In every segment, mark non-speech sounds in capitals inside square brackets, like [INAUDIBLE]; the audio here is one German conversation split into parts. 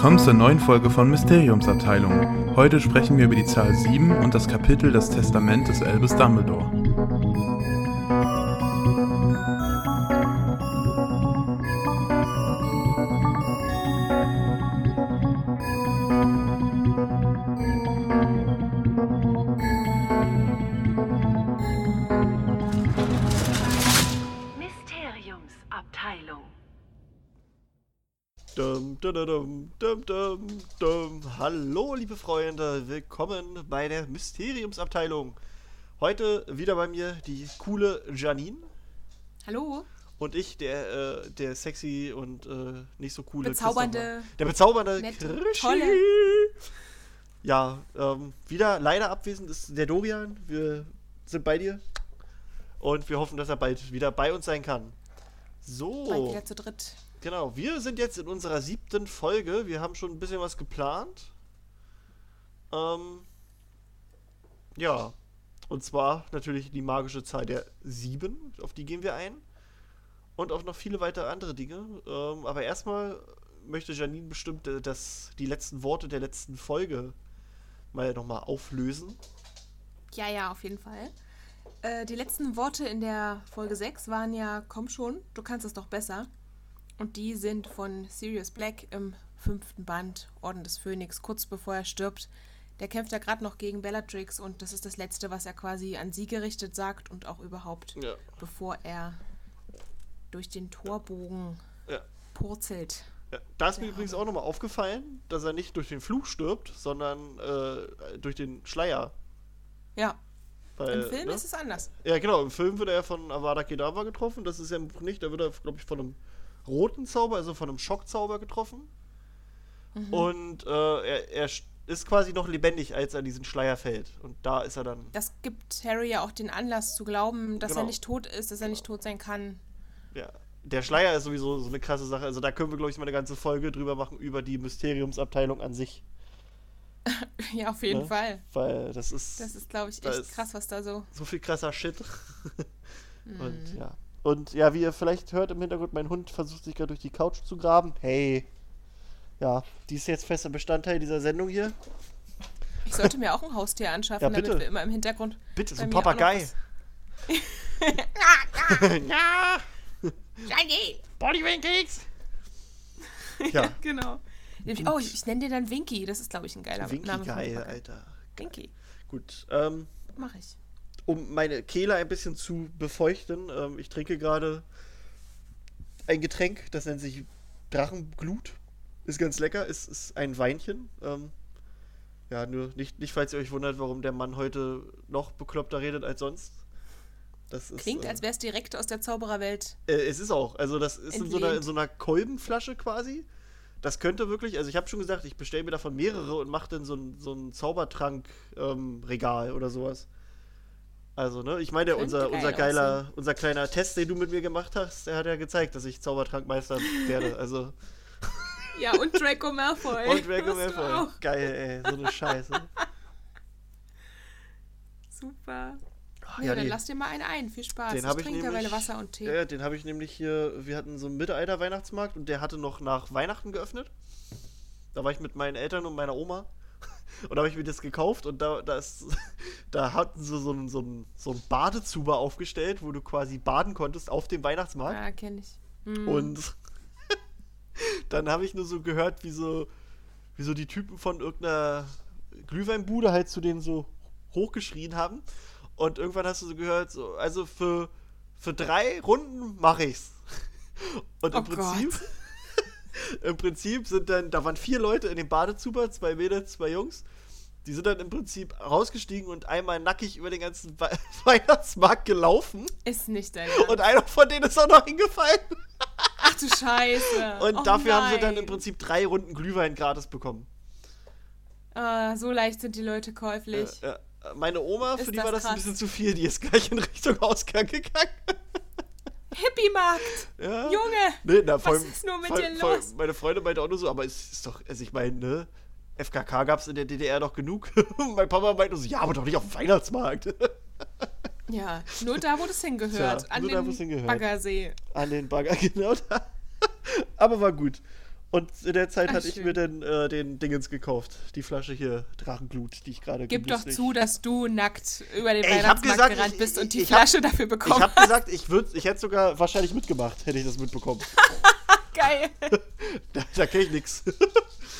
Willkommen zur neuen Folge von Mysteriumsabteilung. Heute sprechen wir über die Zahl 7 und das Kapitel Das Testament des Albus Dumbledore. Hallo, liebe Freunde, willkommen bei der Mysteriumsabteilung. Heute wieder bei mir die coole Janine Hallo? und ich, der, äh, der sexy und äh, nicht so coole Bezaubernde. Der bezaubernde nette, tolle. Ja, ähm, wieder leider abwesend ist der Dorian. Wir sind bei dir und wir hoffen, dass er bald wieder bei uns sein kann. So. Bald wieder zu dritt. Genau, wir sind jetzt in unserer siebten Folge. Wir haben schon ein bisschen was geplant. Ähm, ja, und zwar natürlich die magische Zahl der sieben, auf die gehen wir ein. Und auch noch viele weitere andere Dinge. Ähm, aber erstmal möchte Janine bestimmt äh, das, die letzten Worte der letzten Folge mal nochmal auflösen. Ja, ja, auf jeden Fall. Äh, die letzten Worte in der Folge 6 waren ja, komm schon, du kannst es doch besser. Und die sind von Sirius Black im fünften Band, Orden des Phönix, kurz bevor er stirbt. Der kämpft ja gerade noch gegen Bellatrix und das ist das Letzte, was er quasi an sie gerichtet sagt und auch überhaupt, Ja. bevor er durch den Torbogen Ja. purzelt. Ja, da ist mir Ja. übrigens auch nochmal aufgefallen, dass er nicht durch den Fluch stirbt, sondern äh, durch den Schleier. Ja, Weil, im Film ne? ist es anders. Ja, genau. Im Film wird er von Avada Kedavra getroffen. Das ist ja nicht. Da wird er, glaube ich, von einem roten Zauber, also von einem Schockzauber getroffen. Mhm. Und äh, er, er ist quasi noch lebendig, als er diesen Schleier fällt. Und da ist er dann. Das gibt Harry ja auch den Anlass zu glauben, dass Genau. er nicht tot ist, dass er nicht tot sein kann. Ja. Der Schleier ist sowieso so eine krasse Sache. Also da können wir, glaube ich, mal eine ganze Folge drüber machen, über die Mysteriumsabteilung an sich. [LAUGHS] Ja, auf jeden Ne? Fall. Weil das ist, Das ist, glaube ich, echt krass, was da so. so viel krasser Shit. [LAUGHS] Mhm. Und ja. Und ja, wie ihr vielleicht hört im Hintergrund, mein Hund versucht sich gerade durch die Couch zu graben. Hey. Ja, die ist jetzt fester Bestandteil dieser Sendung hier. Ich sollte mir auch ein Haustier anschaffen, Ja, damit bitte. wir immer im Hintergrund. Bitte, so ein Papagei. [LAUGHS] ja, Shiny! [LAUGHS] Bodywinkels. [LAUGHS] Ja, Genau. Oh, ich, ich nenne dir dann Winky. Das ist, glaube ich, ein geiler Winky Name. geil, Papagei. Alter. Winky. Gut, ähm, Mach ich. um meine Kehle ein bisschen zu befeuchten, ähm, ich trinke gerade ein Getränk, das nennt sich Drachenglut. Ist ganz lecker, ist, ist ein Weinchen. Ähm, ja, nur nicht, nicht, falls ihr euch wundert, warum der Mann heute noch bekloppter redet als sonst. Das ist, Klingt, äh, als wäre es direkt aus der Zaubererwelt. Äh, es ist auch. Also das ist in so, einer, in so einer Kolbenflasche quasi. Das könnte wirklich, also ich habe schon gesagt, ich bestelle mir davon mehrere und mache dann so ein, so ein Zaubertrank-Regal oder sowas. Also, ne, ich meine, unser, unser geiler, unser kleiner Test, den du mit mir gemacht hast, der hat ja gezeigt, dass ich Zaubertrankmeister werde. Also, Ja, und Draco Malfoy. und Draco Malfoy. Geil, ey, so eine Scheiße. Super. Ach, Ja, ja, dann die- lass dir mal einen ein. Viel Spaß. Den ich trinke nämlich- Wasser und Tee. Ja, den habe ich nämlich hier, wir hatten so einen Mittelalter-Weihnachtsmarkt und der hatte noch nach Weihnachten geöffnet. Da war ich mit meinen Eltern und meiner Oma [LAUGHS] und da habe ich mir das gekauft und da, da, ist, [LAUGHS] da hatten sie so einen so einen- so einen Badezuber aufgestellt, wo du quasi baden konntest auf dem Weihnachtsmarkt. Ja, kenne ich. Hm. Und dann habe ich nur so gehört, wie so, wie so die Typen von irgendeiner Glühweinbude halt zu denen so hochgeschrien haben. Und irgendwann hast du so gehört, so, also für, für drei Runden mache ich's. [LAUGHS] Und im Oh Prinzip, [LAUGHS] im Prinzip sind dann, da waren vier Leute in dem Badezuber, zwei Mädels, zwei Jungs. Die sind dann im Prinzip rausgestiegen und einmal nackig über den ganzen We [LAUGHS] Weihnachtsmarkt gelaufen. Ist nicht dein Ernst. Und einer von denen ist auch noch hingefallen. Ach du Scheiße. [LAUGHS] Und oh dafür haben sie dann nein. im Prinzip drei Runden Glühwein gratis bekommen. Ah, so leicht sind die Leute Äh, käuflich. äh, meine Oma, für Ist die das war das ein krass. bisschen zu viel, die ist gleich in Richtung Ausgang gegangen. [LAUGHS] Hippie-Markt! Ja. Junge! Nee, na, Was allem- ist nur mit dir los? Meine Freunde meinte auch nur so, aber es ist doch, also ich meine, ne? FKK gab es in der DDR doch genug. [LAUGHS] Mein Papa meinte so, ja, aber doch nicht auf dem Weihnachtsmarkt. [LAUGHS] Ja, nur da, wo das hingehört. Tja, an nur den da, wo es hingehört. Baggersee. An den Bagger, [LAUGHS] genau da. aber war gut. Und in der Zeit Ach, hatte ich schön. mir dann äh, den Dingens gekauft. Die Flasche hier, Drachenglut, die ich gerade Gib doch zu, dass du nackt über den Ey, ich Weihnachtsmarkt gesagt, gerannt ich- bist und die ich hab- Flasche dafür Ich bekommen habe gesagt, ich, würd, ich hätte sogar wahrscheinlich mitgemacht, hätte ich das mitbekommen. Geil. da da kenne ich nichts.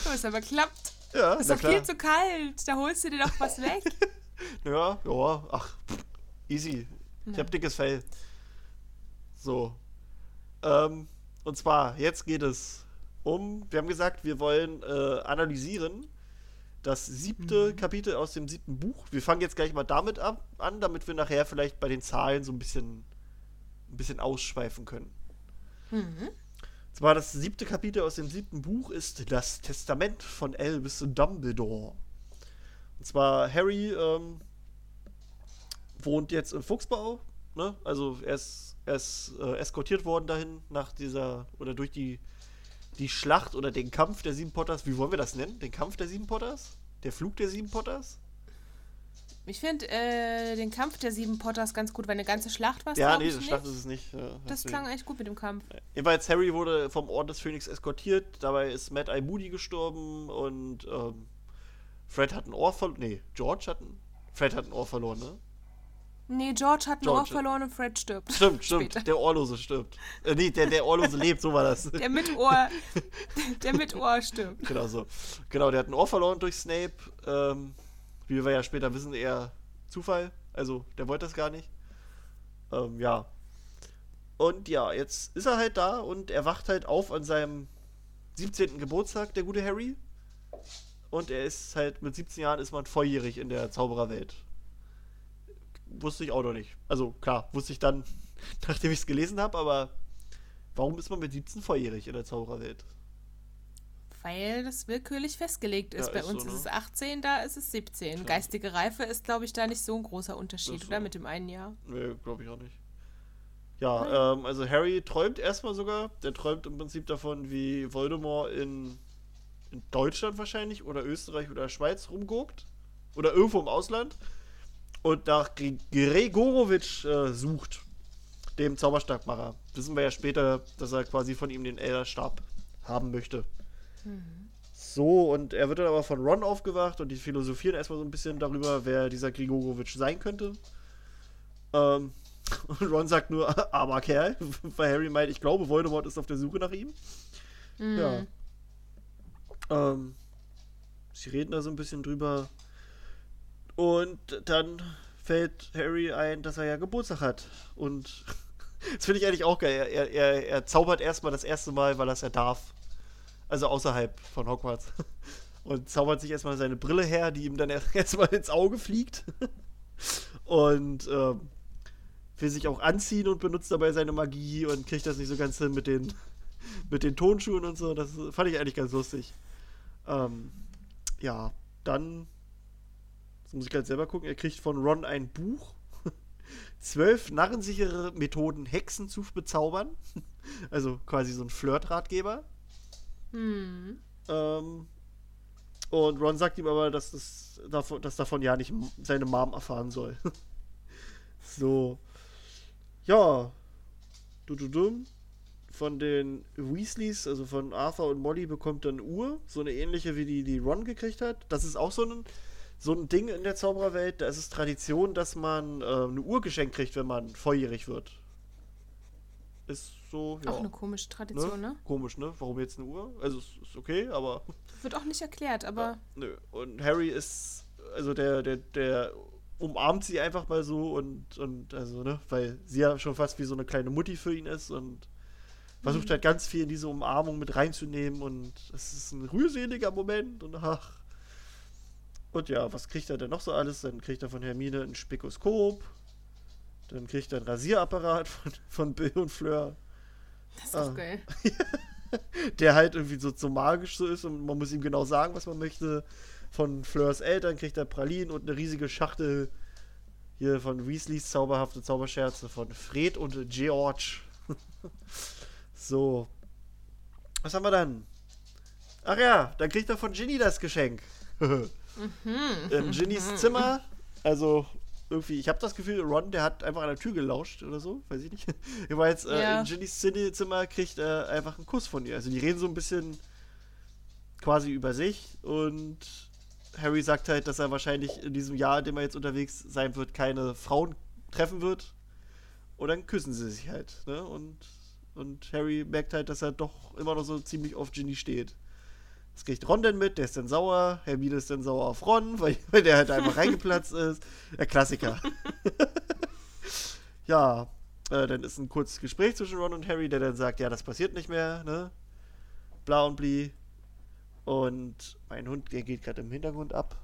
Oh, ist aber klappt. Ja, Ist doch klar. viel zu kalt. Da holst du dir doch was weg. [LAUGHS] Ja, ja, ach, easy. Ich hab dickes Fell. So. Ähm, und zwar, jetzt geht es um, wir haben gesagt, wir wollen äh, analysieren das siebte Kapitel aus dem siebten Buch. Wir fangen jetzt gleich mal damit ab, an, damit wir nachher vielleicht bei den Zahlen so ein bisschen, ein bisschen ausschweifen können. Mhm. Zwar das siebte Kapitel aus dem siebten Buch ist das Testament von Albus Dumbledore. Und zwar Harry ähm, wohnt jetzt im Fuchsbau. Ne? Also er ist, er ist äh, eskortiert worden dahin nach dieser oder durch die, die Schlacht oder den Kampf der sieben Potters. Wie wollen wir das nennen? Den Kampf der sieben Potters? Der Flug der sieben Potters? Ich finde äh, den Kampf der sieben Potters ganz gut, weil eine ganze Schlacht war es, ja, nee, das nicht. Schlacht ist es nicht. Ja, Das deswegen. klang echt gut mit dem Kampf. Jedenfalls, Harry wurde vom Orden des Phönix eskortiert. Dabei ist Mad Eye Moody gestorben und ähm, Fred hat ein Ohr verloren. Nee, George hat ein. Fred hat ein Ohr verloren, ne? Nee, George hat ein George. Ohr verloren und Fred stirbt. Stimmt, [LAUGHS] stimmt. Der Ohrlose stirbt. Äh, nee, der, der Ohrlose [LAUGHS] lebt, so war das. Der mit Ohr, [LAUGHS] der mit Ohr stirbt. genau so. Genau, der hat ein Ohr verloren durch Snape. Ähm, wie wir ja später wissen, eher Zufall. Also, der wollte das gar nicht. Ähm, ja. Und ja, jetzt ist er halt da und er wacht halt auf an seinem 17. Geburtstag, der gute Harry. Und er ist halt, mit 17 Jahren ist man volljährig in der Zaubererwelt. Wusste ich auch noch nicht. Also klar, wusste ich dann, [LAUGHS] nachdem ich es gelesen habe, aber warum ist man mit 17 volljährig in der Zaubererwelt? Weil das willkürlich festgelegt ist. Ja, Bei ist uns so, ist ne? es 18, da ist es 17. Geistige Reife ist, glaube ich, da nicht so ein großer Unterschied, Ist so. oder? Mit dem einen Jahr. Nee, glaube ich auch nicht. Ja, ähm, also Harry träumt erstmal sogar. Der träumt im Prinzip davon, wie Voldemort in, in Deutschland wahrscheinlich oder Österreich oder Schweiz rumguckt. Oder irgendwo im Ausland. Und nach Gre- Gregorowitsch äh, sucht. Dem Zauberstabmacher. Wissen wir ja später, dass er quasi von ihm den Elderstab haben möchte. So, und er wird dann aber von Ron aufgewacht und die philosophieren erstmal so ein bisschen darüber, wer dieser Grigorowitsch sein könnte. Ähm, [LAUGHS] und Ron sagt nur, [LAUGHS] armer Kerl, [LAUGHS] weil Harry meint, ich glaube, Voldemort ist auf der Suche nach ihm. Ja. Ähm, sie reden da so ein bisschen drüber. Und dann fällt Harry ein, dass er ja Geburtstag hat. Und das finde ich eigentlich auch geil. Er, er, er zaubert erstmal das erste Mal, weil er es ja darf. Also außerhalb von Hogwarts. [LAUGHS] Und zaubert sich erstmal seine Brille her, die ihm dann erst- [LAUGHS] erstmal ins Auge fliegt. [LAUGHS] Und ähm, will sich auch anziehen und benutzt dabei seine Magie und kriegt das nicht so ganz hin mit den, mit den Tonschuhen und so. Das fand ich eigentlich ganz lustig. Ähm, ja, dann muss ich gerade selber gucken. Er kriegt von Ron ein Buch. Zwölf narrensichere Methoden, Hexen zu bezaubern. Also quasi so ein Flirt-Ratgeber. Hm. Ähm, und Ron sagt ihm aber, dass das davon, dass davon ja nicht seine Mom erfahren soll. [LAUGHS] so. Ja. Du, du, dumm. Von den Weasleys, also von Arthur und Molly, bekommt eine Uhr. So eine ähnliche wie die, die Ron gekriegt hat. Das ist auch so ein, so ein Ding in der Zaubererwelt. Da ist es Tradition, dass man äh, eine Uhr geschenkt kriegt, wenn man volljährig wird. Ist so, ja. Auch eine komische Tradition, ne? Komisch, ne? Warum jetzt eine Uhr? Also, es ist okay, aber. Wird auch nicht erklärt, aber Nö. Und Harry ist, also der, der, der umarmt sie einfach mal so und, und also, ne, weil sie ja schon fast wie so eine kleine Mutti für ihn ist und versucht halt ganz viel in diese Umarmung mit reinzunehmen und es ist ein rührseliger Moment und ach. Und ja, was kriegt er denn noch so alles? Dann kriegt er von Hermine ein Spikoskop, dann kriegt er einen Rasierapparat von, von Bill und Fleur das ist doch Ah. geil. [LAUGHS] der halt irgendwie so, so magisch so ist und man muss ihm genau sagen, was man möchte. Von Fleurs Eltern kriegt er Pralinen und eine riesige Schachtel hier von Weasleys zauberhafte Zauberscherze von Fred und George. [LAUGHS] so. Was haben wir dann? Ach ja, dann kriegt er von Ginny das Geschenk. [LAUGHS] In Ginnys Zimmer, also irgendwie, ich habe das Gefühl, Ron, der hat einfach an der Tür gelauscht oder so, weiß ich nicht. [LAUGHS] Jedenfalls, äh, Ja. in Ginnys Zimmer- Zimmer kriegt er einfach einen Kuss von ihr. Also die reden so ein bisschen quasi über sich und Harry sagt halt, dass er wahrscheinlich in diesem Jahr, in dem er jetzt unterwegs sein wird, keine Frauen treffen wird. Und dann küssen sie sich halt. Ne? Und, und Harry merkt halt, dass er doch immer noch so ziemlich auf Ginny steht. Das kriegt Ron dann mit, der ist dann sauer. Hermine ist dann sauer auf Ron, weil, [LAUGHS] weil der halt einfach reingeplatzt ist. Der Klassiker. [LAUGHS] ja, äh, dann ist ein kurzes Gespräch zwischen Ron und Harry, der dann sagt, ja, das passiert nicht mehr, ne? Bla und Bli. Und mein Hund, der geht gerade im Hintergrund ab.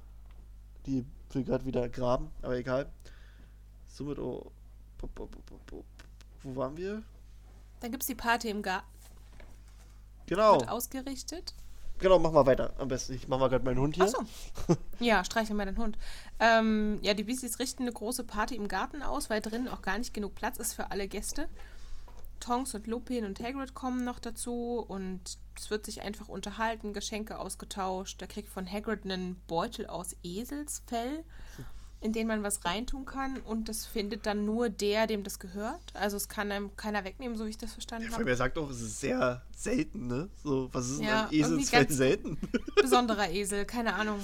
Die will gerade wieder graben, aber egal. Somit, oh. Wo waren wir? Dann gibt es die Party im Garten. Genau. Wird ausgerichtet. Genau, mach mal weiter. Am besten. Ich mach mal gerade meinen Hund hier. Achso. Ja, streichel mal den Hund. Ähm, ja, die Weasleys richten eine große Party im Garten aus, weil drinnen auch gar nicht genug Platz ist für alle Gäste. Tonks und Lupin und Hagrid kommen noch dazu und es wird sich einfach unterhalten, Geschenke ausgetauscht. Da kriegt von Hagrid einen Beutel aus Eselsfell, in den man was reintun kann und das findet dann nur der, dem das gehört. Also es kann einem keiner wegnehmen, so wie ich das verstanden habe. allem, er sagt auch, es ist sehr selten, ne? So, was ist Ja, an irgendwie Eselsfell ganz- selten? [LAUGHS] Besonderer Esel, keine Ahnung.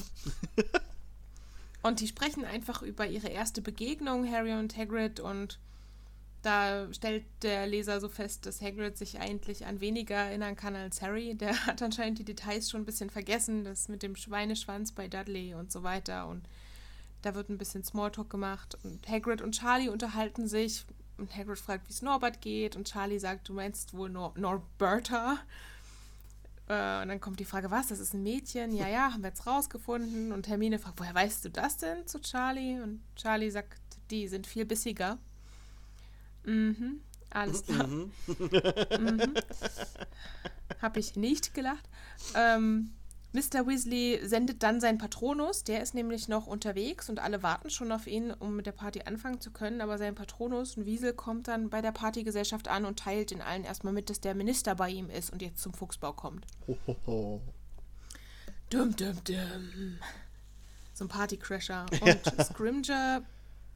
Und die sprechen einfach über ihre erste Begegnung, Harry und Hagrid, und da stellt der Leser so fest, dass Hagrid sich eigentlich an weniger erinnern kann als Harry. Der hat anscheinend die Details schon ein bisschen vergessen, das mit dem Schweineschwanz bei Dudley und so weiter. Und da wird ein bisschen Smalltalk gemacht. Und Hagrid und Charlie unterhalten sich. Und Hagrid fragt, wie es Norbert geht. Und Charlie sagt, du meinst wohl Nor Norberta. Äh, und dann kommt die Frage, was, das ist ein Mädchen? Ja, ja, haben wir jetzt rausgefunden. Und Hermine fragt, woher weißt du das denn zu Charlie? Und Charlie sagt, die sind viel bissiger. Mhm, alles [LAUGHS] klar. Mhm. mhm. [LAUGHS] Hab ich nicht gelacht. Ähm, Mr. Weasley sendet dann seinen Patronus, der ist nämlich noch unterwegs und alle warten schon auf ihn, um mit der Party anfangen zu können. Aber sein Patronus, ein Wiesel, kommt dann bei der Partygesellschaft an und teilt den allen erstmal mit, dass der Minister bei ihm ist und jetzt zum Fuchsbau kommt. Ho, ho, ho. Dum, dum, dum. So ein Partycrasher. [LAUGHS] Und Scrimger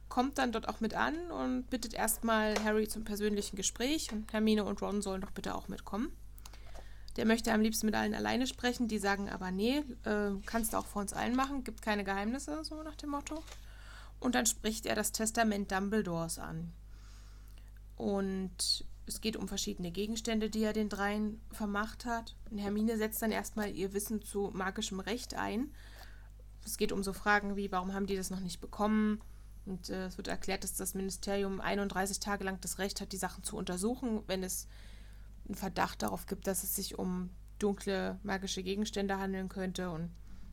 kommt dann dort auch mit an und bittet erstmal Harry zum persönlichen Gespräch und Hermine und Ron sollen doch bitte auch mitkommen. Der möchte am liebsten mit allen alleine sprechen, die sagen aber nee, äh, kannst du auch vor uns allen machen, gibt keine Geheimnisse, so nach dem Motto. Und dann spricht er das Testament Dumbledores an. Und es geht um verschiedene Gegenstände, die er den dreien vermacht hat. Und Hermine setzt dann erstmal ihr Wissen zu magischem Recht ein. Es geht um so Fragen wie, warum haben die das noch nicht bekommen? Und äh, es wird erklärt, dass das Ministerium 31 Tage lang das Recht hat, die Sachen zu untersuchen, wenn es einen Verdacht darauf gibt, dass es sich um dunkle magische Gegenstände handeln könnte. Und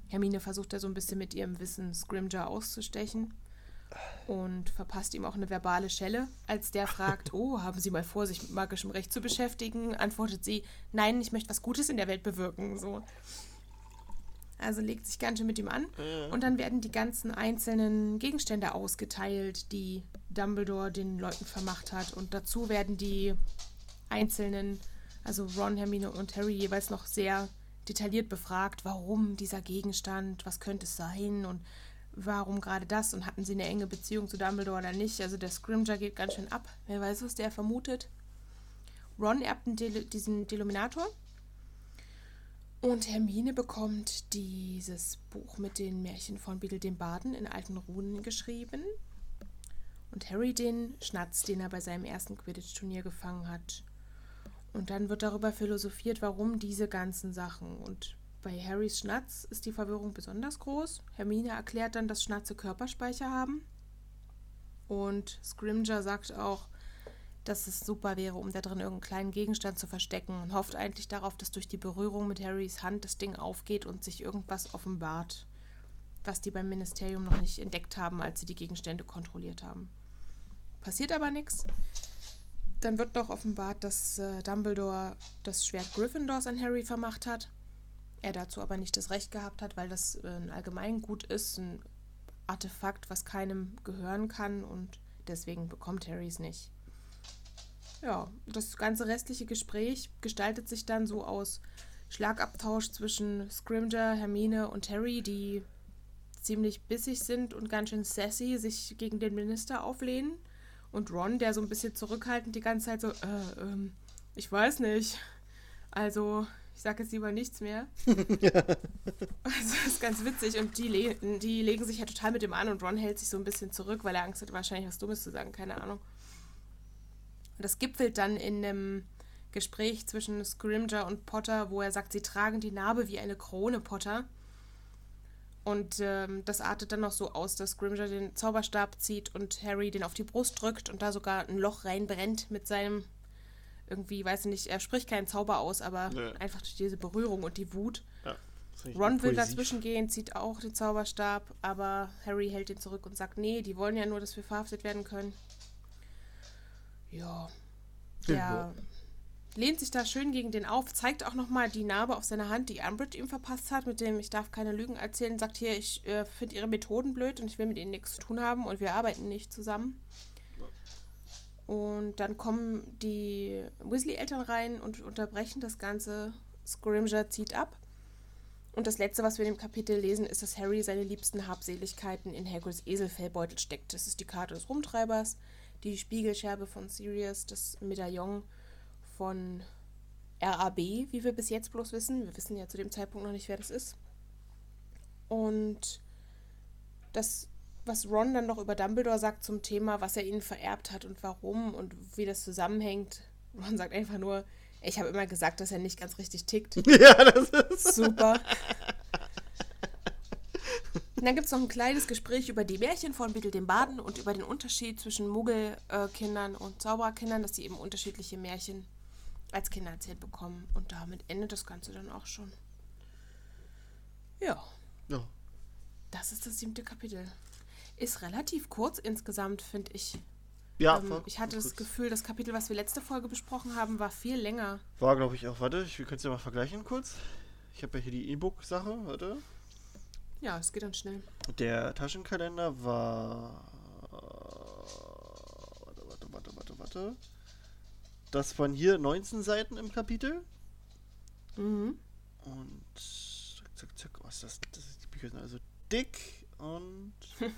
Hermine versucht da so ein bisschen mit ihrem Wissen Scrimger auszustechen und verpasst ihm auch eine verbale Schelle. Als der fragt, [LAUGHS] oh, haben Sie mal vor, sich mit magischem Recht zu beschäftigen, antwortet sie, nein, ich möchte was Gutes in der Welt bewirken. So. Also legt sich ganz schön mit ihm an. Und dann werden die ganzen einzelnen Gegenstände ausgeteilt, die Dumbledore den Leuten vermacht hat. Und dazu werden die einzelnen, also Ron, Hermine und Harry jeweils noch sehr detailliert befragt, warum dieser Gegenstand, was könnte es sein und warum gerade das und hatten sie eine enge Beziehung zu Dumbledore oder nicht. Also der Scrimger geht ganz schön ab. Wer weiß, was der vermutet. Ron erbt diesen Deluminator und Hermine bekommt dieses Buch mit den Märchen von Beedle dem Baden in alten Runen geschrieben. Und Harry den Schnatz, den er bei seinem ersten Quidditch-Turnier gefangen hat. Und dann wird darüber philosophiert, warum diese ganzen Sachen. Und bei Harrys Schnatz ist die Verwirrung besonders groß. Hermine erklärt dann, dass Schnatze Körperspeicher haben. Und Scrimger sagt auch, dass es super wäre, um da drin irgendeinen kleinen Gegenstand zu verstecken und hofft eigentlich darauf, dass durch die Berührung mit Harrys Hand das Ding aufgeht und sich irgendwas offenbart, was die beim Ministerium noch nicht entdeckt haben, als sie die Gegenstände kontrolliert haben. Passiert aber nichts. Dann wird noch offenbart, dass äh, Dumbledore das Schwert Gryffindors an Harry vermacht hat. Er dazu aber nicht das Recht gehabt hat, weil das äh, ein Allgemeingut ist, ein Artefakt, was keinem gehören kann und deswegen bekommt Harry es nicht. Ja, das ganze restliche Gespräch gestaltet sich dann so aus Schlagabtausch zwischen Scrimger, Hermine und Harry, die ziemlich bissig sind und ganz schön sassy sich gegen den Minister auflehnen. Und Ron, der so ein bisschen zurückhaltend die ganze Zeit so, äh, ähm, ich weiß nicht. Also, ich sage jetzt lieber nichts mehr. [LAUGHS] Also das ist ganz witzig und die, le die legen sich ja total mit dem an und Ron hält sich so ein bisschen zurück, weil er Angst hat, wahrscheinlich was Dummes zu sagen, keine Ahnung. Und das gipfelt dann in einem Gespräch zwischen Scrimger und Potter, wo er sagt, sie tragen die Narbe wie eine Krone, Potter. Und ähm, das artet dann noch so aus, dass Scrimger den Zauberstab zieht und Harry den auf die Brust drückt und da sogar ein Loch reinbrennt mit seinem irgendwie, weiß ich nicht, er spricht keinen Zauber aus, aber Nee. einfach durch diese Berührung und die Wut. Ja, Ron will dazwischen gehen, zieht auch den Zauberstab, aber Harry hält ihn zurück und sagt, nee, die wollen ja nur, dass wir verhaftet werden können. Ja. Der Ja. Lehnt sich da schön gegen den auf, zeigt auch nochmal die Narbe auf seiner Hand, die Umbridge ihm verpasst hat, mit dem ich darf keine Lügen erzählen, sagt hier, ich äh, finde ihre Methoden blöd und ich will mit ihnen nichts zu tun haben und wir arbeiten nicht zusammen. Und dann kommen die Weasley-Eltern rein und unterbrechen das Ganze. Scrimger zieht ab. Und das Letzte, was wir in dem Kapitel lesen, ist, dass Harry seine liebsten Habseligkeiten in Hagrids Eselfellbeutel steckt. Das ist die Karte des Rumtreibers, die Spiegelscherbe von Sirius, das Medaillon von RAB, wie wir bis jetzt bloß wissen. Wir wissen ja zu dem Zeitpunkt noch nicht, wer das ist. Und das, was Ron dann noch über Dumbledore sagt zum Thema, was er ihnen vererbt hat und warum und wie das zusammenhängt. Ron sagt einfach nur, ich habe immer gesagt, dass er nicht ganz richtig tickt. [LAUGHS] Ja, das ist. [LAUGHS] Super. Und dann gibt es noch ein kleines Gespräch über die Märchen von Biddle dem Baden und über den Unterschied zwischen Muggelkindern und Zaubererkindern, dass sie eben unterschiedliche Märchen als Kinder erzählt bekommen. Und damit endet das Ganze dann auch schon. Ja, Ja. das ist das siebte Kapitel. Ist relativ kurz insgesamt, finde ich. Ja, ähm, ich hatte das kurz. Gefühl, das Kapitel, was wir letzte Folge besprochen haben, war viel länger. War, glaube ich, auch. Warte, ich, wir können es ja mal vergleichen kurz. Ich habe ja hier die E-Book-Sache, warte. Ja, es geht dann schnell. Der Taschenkalender war. Warte, warte, warte, warte, warte. Das waren hier 19 Seiten im Kapitel. Mhm. Und. Zack, zack, zack. Was das? das ist, die Bücher sind also dick und. [LAUGHS]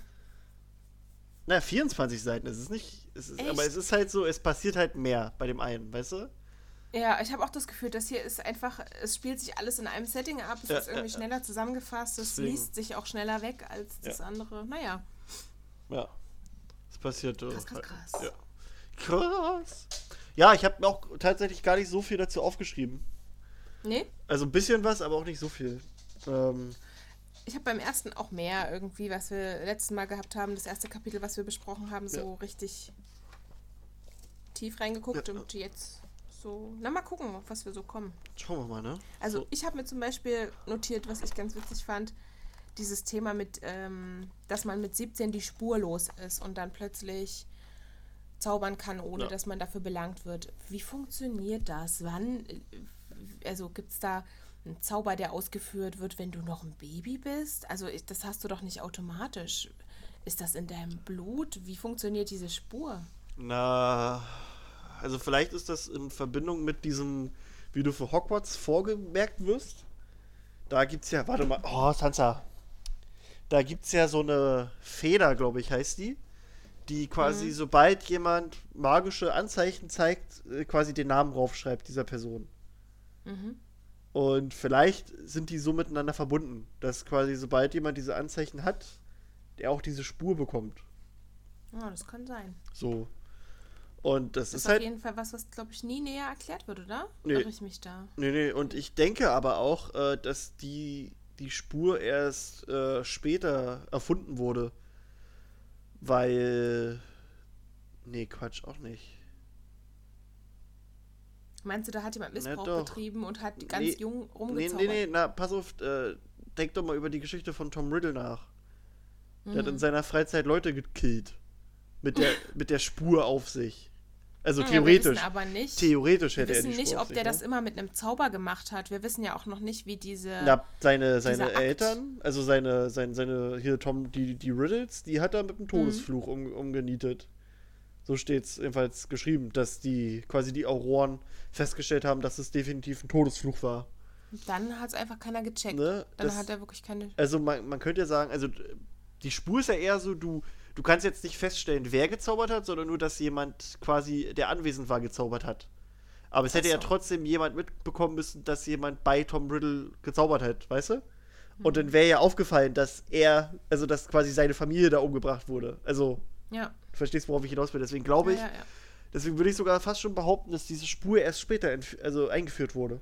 Na, 24 Seiten ist es nicht. Es ist, aber es ist halt so, es passiert halt mehr bei dem einen, weißt du? Ja, ich habe auch das Gefühl, das hier ist einfach, es spielt sich alles in einem Setting ab, es Ja, ist irgendwie ja, schneller zusammengefasst, es Deswegen. liest sich auch schneller weg als das Ja. andere. Naja, Ja. Es passiert. äh, krass, krass, krass. Ja. Krass. Ja, ich habe auch tatsächlich gar nicht so viel dazu aufgeschrieben. Nee, Also ein bisschen was, aber auch nicht so viel. Ähm, ich habe beim ersten auch mehr irgendwie, was wir letztes Mal gehabt haben, das erste Kapitel, was wir besprochen haben, so richtig tief reingeguckt Ja, und jetzt so, na mal gucken, auf was wir so kommen. schauen wir mal, ne? Also So. ich habe mir zum Beispiel notiert, was ich ganz witzig fand, dieses Thema mit, ähm, dass man mit 17 die Spur los ist und dann plötzlich zaubern kann, ohne Ja. dass man dafür belangt wird. Wie funktioniert das? Wann, äh, also gibt es da einen Zauber, der ausgeführt wird, wenn du noch ein Baby bist? Also das hast du doch nicht automatisch. Ist das in deinem Blut? Wie funktioniert diese Spur? Na, also vielleicht ist das in Verbindung mit diesem, wie du für Hogwarts vorgemerkt wirst. Da gibt's ja, warte mal, oh, Sansa. Da gibt's ja so eine Feder, glaube ich, heißt die. Die quasi, sobald jemand magische Anzeichen zeigt, äh, quasi den Namen draufschreibt dieser Person. Mhm. Und vielleicht sind die so miteinander verbunden, dass quasi sobald jemand diese Anzeichen hat, der auch diese Spur bekommt. Ja, das kann sein. So. Und das Das ist, ist auf halt. jeden Fall was, was, glaube ich, nie näher erklärt wird, oder? Nee. Irre ich mich da? Nee, nee, und ich denke aber auch, äh, dass die, die Spur erst äh, später erfunden wurde. Weil. Nee, Quatsch, auch nicht. Meinst du, da hat jemand Missbrauch doch. betrieben und hat ganz Nee, jung Nee, rumgezaubert? nee, nee, na, pass auf, äh, denk doch mal über die Geschichte von Tom Riddle nach. Der hat in seiner Freizeit Leute gekillt. Mit der, [LAUGHS] mit der Spur auf sich. Also Ja, theoretisch. Wir wissen aber nicht, theoretisch wir hätte er wissen die nicht Spur ob auf sich, der das immer mit einem Zauber gemacht hat. Wir wissen ja auch noch nicht, wie diese... Na, seine, seine. Eltern, also seine, seine, seine, hier Tom, die, die Riddles, die hat er mit Mhm. dem Todesfluch um, umgenietet. So steht's jedenfalls geschrieben, dass die quasi die Auroren festgestellt haben, dass es definitiv ein Todesfluch war. Dann hat es einfach keiner gecheckt. Ne? Dann Das- hat er wirklich keine... Also man, man könnte ja sagen, also die Spur ist ja eher so, du, du kannst jetzt nicht feststellen, wer gezaubert hat, sondern nur, dass jemand quasi, der anwesend war, gezaubert hat. Aber es hätte Ach ja so. trotzdem jemand mitbekommen müssen, dass jemand bei Tom Riddle gezaubert hat, weißt du? Hm. Und dann wäre ja aufgefallen, dass er, also dass quasi seine Familie da umgebracht wurde. Also, Ja. du verstehst, worauf ich hinaus will. Deswegen glaube ich, ja, ja, ja. deswegen würde ich sogar fast schon behaupten, dass diese Spur erst später also eingeführt wurde.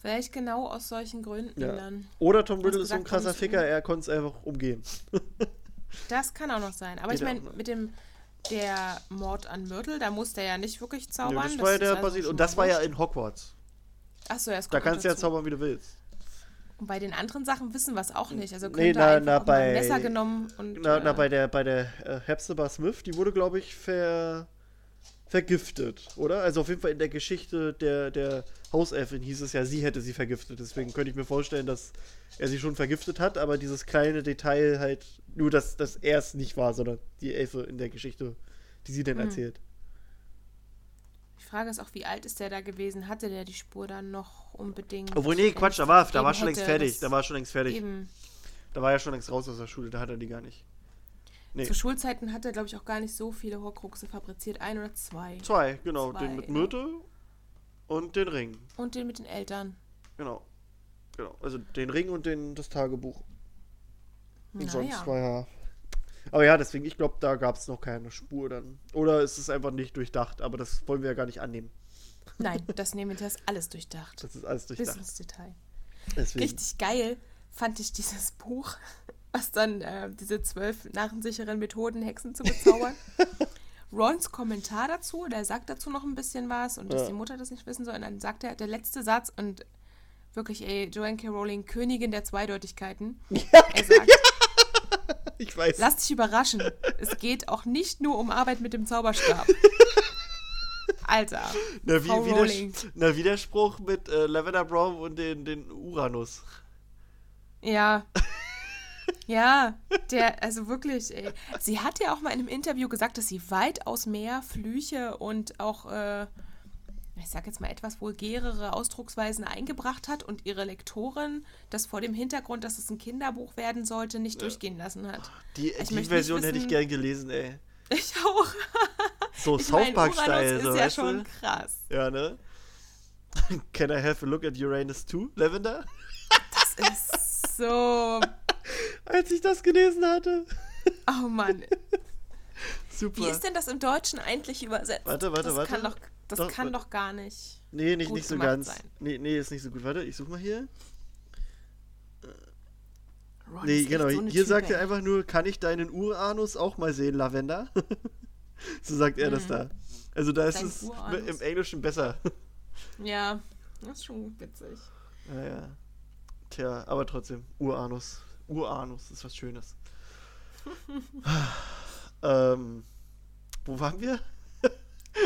Vielleicht genau aus solchen Gründen dann. Oder Tom Riddle ist so ein krasser Ficker, er konnte es einfach umgehen. [LAUGHS] Das kann auch noch sein. Aber Geht ich meine, ne? mit dem der Mord an Myrtle, da musste er ja nicht wirklich zaubern. das war ja der also Basil. Und das war ja in Hogwarts. Achso, ja, es Da kannst du ja zaubern, wie du willst. Und bei den anderen Sachen wissen wir es auch nicht. Also Nee, na- na, mal ein bei- Messer genommen und. Na, äh, na bei der, bei der äh, Hepzibah Smith, die wurde, glaube ich, ver, vergiftet, oder? Also auf jeden Fall in der Geschichte der, der Hauselfin hieß es ja, sie hätte sie vergiftet. Deswegen könnte ich mir vorstellen, dass er sie schon vergiftet hat, aber dieses kleine Detail halt, nur dass, dass er es nicht war, sondern die Elfe in der Geschichte, die sie denn Hm. erzählt. Die Frage ist auch, wie alt ist der da gewesen? Hatte der die Spur dann noch unbedingt? Obwohl, nee, Quatsch, es da war, da war schon längst fertig. Da war schon längst fertig. Eben. Da war er schon längst raus aus der Schule, da hat er die gar nicht. Nee. Zu Schulzeiten hat er, glaube ich, auch gar nicht so viele Horcruxe fabriziert. Ein oder zwei. Zwei, genau. Zwei, den mit ja. Myrte und den Ring. Und den mit den Eltern. Genau. Genau. Also den Ring und den, das Tagebuch. Und sonst Naja. war ja. Aber ja, deswegen, ich glaube, da gab es noch keine Spur dann. Oder ist es einfach nicht durchdacht, aber das wollen wir ja gar nicht annehmen. Nein, das nehmen wir das ist alles durchdacht. Das ist alles Bis durchdacht. ins Detail. Deswegen. Richtig geil fand ich dieses Buch, was dann äh, diese zwölf narrensicheren Methoden, Hexen zu bezaubern. [LAUGHS] Rons Kommentar dazu, der sagt dazu noch ein bisschen was und dass Ja. die Mutter das nicht wissen soll. Und dann sagt er, der letzte Satz und wirklich, ey, Joanne K. Rowling, Königin der Zweideutigkeiten. er sagt, [LAUGHS] Ich weiß. lass dich überraschen. Es geht auch nicht nur um Arbeit mit dem Zauberstab. [LAUGHS] Alter. Na, wie, Frau Widers Rowling. na, Widerspruch mit äh, Lavender Brown und den, den Uranus. Ja. Ja, der, also wirklich, ey. Sie hat ja auch mal in einem Interview gesagt, dass sie weitaus mehr Flüche und auch, äh, ich sag jetzt mal etwas vulgärere Ausdrucksweisen eingebracht hat und ihre Lektorin das vor dem Hintergrund, dass es ein Kinderbuch werden sollte, nicht durchgehen lassen hat. Die, Ich die Version nicht hätte ich wissen- gern gelesen, ey. Ich auch. So Ich South Park-Style, so, ist ja schon krass. Ja, ne? [LAUGHS] Can I have a look at Uranus too, Lavender? Das ist so. Als ich das gelesen hatte. Oh Mann. Super. Wie ist denn das im Deutschen eigentlich übersetzt? Warte, warte, das warte. Kann doch, das Doch, kann doch gar nicht. Nee, nicht, nicht so ganz. sein. Nee, nee, ist nicht so gut. Warte, ich such mal hier. Ron Nee, ist genau. so hier Type, sagt er ey. einfach nur, kann ich deinen Uranus auch mal sehen, Lavender? [LAUGHS] so sagt er das Mhm. da. Also da ist Dein es Uranus. im Englischen besser. [LAUGHS] Ja, das ist schon witzig. Naja. Tja, aber trotzdem. Uranus. Uranus ist was Schönes. [LAUGHS] ähm, wo waren wir?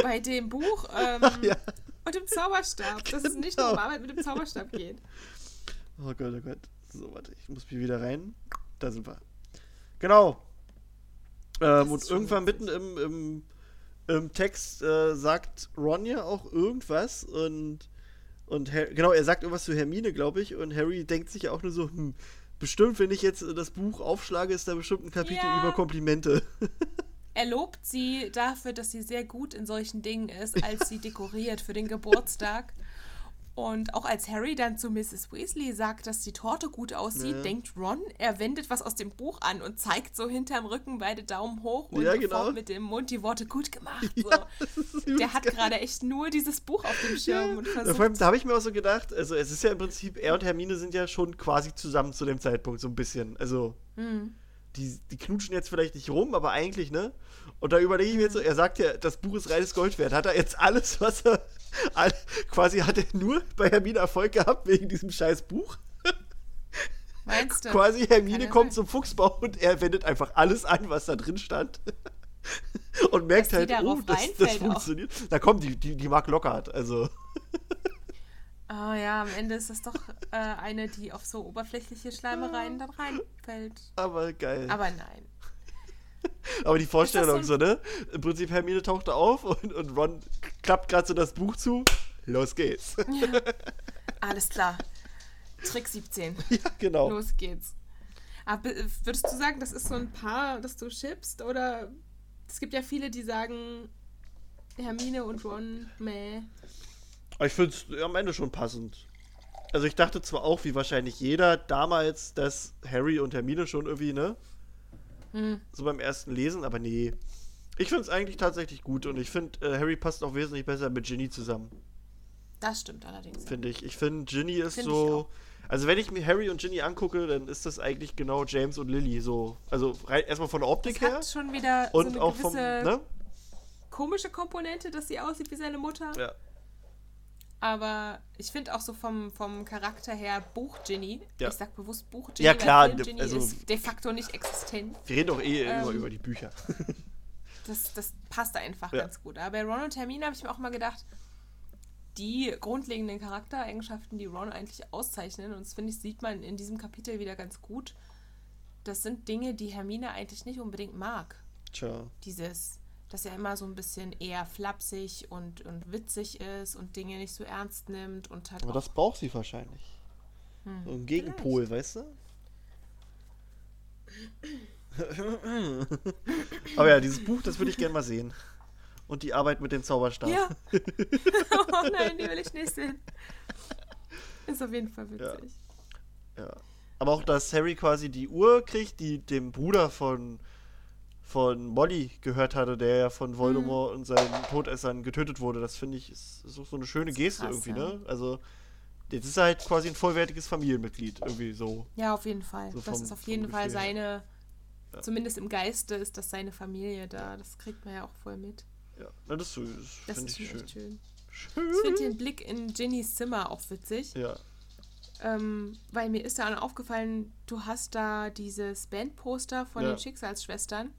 Bei dem Buch [LAUGHS] ähm, ja. und dem Zauberstab, dass es nicht nur um Genau. Arbeit mit dem Zauberstab geht. Oh Gott, oh Gott. So, warte, ich muss mich wieder rein. Da sind wir. Genau. Ähm, und irgendwann mitten im, im, im Text äh, sagt Ron ja auch irgendwas und, und Har- genau, er sagt irgendwas zu Hermine, glaube ich, und Harry denkt sich ja auch nur so, hm, bestimmt, wenn ich jetzt äh, das Buch aufschlage, ist da bestimmt ein Kapitel Ja. über Komplimente. [LAUGHS] Er lobt sie dafür, dass sie sehr gut in solchen Dingen ist, als sie dekoriert für den Geburtstag. Und auch als Harry dann zu Mrs. Weasley sagt, dass die Torte gut aussieht, Ja. denkt Ron, er wendet was aus dem Buch an und zeigt so hinterm Rücken beide Daumen hoch und Ja, genau. mit dem Mund die Worte gut gemacht. [LAUGHS] So. Ja, Der hat gerade echt nur dieses Buch auf dem Schirm und versucht. vor allem, da habe ich mir auch so gedacht, also es ist ja im Prinzip, er und Hermine sind ja schon quasi zusammen zu dem Zeitpunkt, so ein bisschen. Also, Hm. die, die knutschen jetzt vielleicht nicht rum, aber eigentlich, ne? Und da überlege ich mir jetzt so, er sagt ja, das Buch ist reines Gold wert. Hat er jetzt alles, was er. Quasi hat er nur bei Hermine Erfolg gehabt wegen diesem scheiß Buch? Meinst du? Quasi Hermine ja kommt sein. zum Fuchsbau und er wendet einfach alles an, was da drin stand. [LAUGHS] und merkt halt, oh, das, das reinfällt auch. funktioniert. Da kommt die, die, die mag Lockhart, also. Ah ja, am Ende ist das doch äh, eine, die auf so oberflächliche Schleimereien dann reinfällt. Aber geil. Aber nein. [LAUGHS] Aber die Vorstellung so so, ne? Im Prinzip Hermine taucht auf und, und Ron klappt gerade so das Buch zu. Los geht's. Ja. Alles klar. Trick 17. [LAUGHS] ja, genau. Los geht's. Aber würdest du sagen, das ist so ein Paar, das du schippst? Oder es gibt ja viele, die sagen, Hermine und Ron, meh. Ich finde es am Ende schon passend. Also ich dachte zwar auch, wie wahrscheinlich jeder damals, dass Harry und Hermine schon irgendwie, ne? Hm. So beim ersten Lesen, aber nee. Ich finde es eigentlich tatsächlich gut und ich finde, äh, Harry passt auch wesentlich besser mit Ginny zusammen, Das stimmt allerdings. finde ich. Ich finde, Ginny ist Find so. Also wenn ich mir Harry und Ginny angucke, dann ist das eigentlich genau James und Lily so. Also rein, erstmal von der Optik Das her hat schon wieder und so eine auch gewisse vom, ne? komische Komponente, dass sie aussieht wie seine Mutter. Ja. Aber ich finde auch so vom, vom Charakter her Buch Ginny. Ja. Ich sag bewusst Buch Ginny, Ja, weil klar, Film Ginny also- ist de facto nicht existent. Wir reden doch eh immer Ähm, über die Bücher. [LAUGHS] Das, das passt einfach Ja. ganz gut. Aber bei Ron und Hermine habe ich mir auch mal gedacht, die grundlegenden Charaktereigenschaften, die Ron eigentlich auszeichnen, und das finde ich, sieht man in diesem Kapitel wieder ganz gut, das sind Dinge, die Hermine eigentlich nicht unbedingt mag. Tja. Dieses, dass er immer so ein bisschen eher flapsig und, und witzig ist und Dinge nicht so ernst nimmt und hat Aber das braucht sie wahrscheinlich. Hm, So ein Gegenpol, weißt du? [LAUGHS] Aber ja, dieses Buch, das würde ich gerne mal sehen. Und die Arbeit mit dem Zauberstab. Ja. [LAUGHS] oh nein, die will ich nicht sehen. Ist auf jeden Fall witzig. Ja. Aber auch, dass Harry quasi die Uhr kriegt, die dem Bruder von, von Molly gehört hatte, der ja von Voldemort und seinen Todessern getötet wurde, das finde ich, ist, ist auch so eine schöne Geste krass, irgendwie, ja. ne? Also, jetzt ist er halt quasi ein vollwertiges Familienmitglied, irgendwie so. Ja, auf jeden Fall. So das vom- ist auf jeden Fall seine, Ja. zumindest im Geiste ist das seine Familie da. Das kriegt man ja auch voll mit. Ja, Na, das, das Das finde ist ich schön. schön. Schön. Ich finde den Blick in Ginnys Zimmer auch witzig, Ja. ähm, weil mir ist da auch aufgefallen, du hast da dieses Bandposter von Ja. den Schicksalsschwestern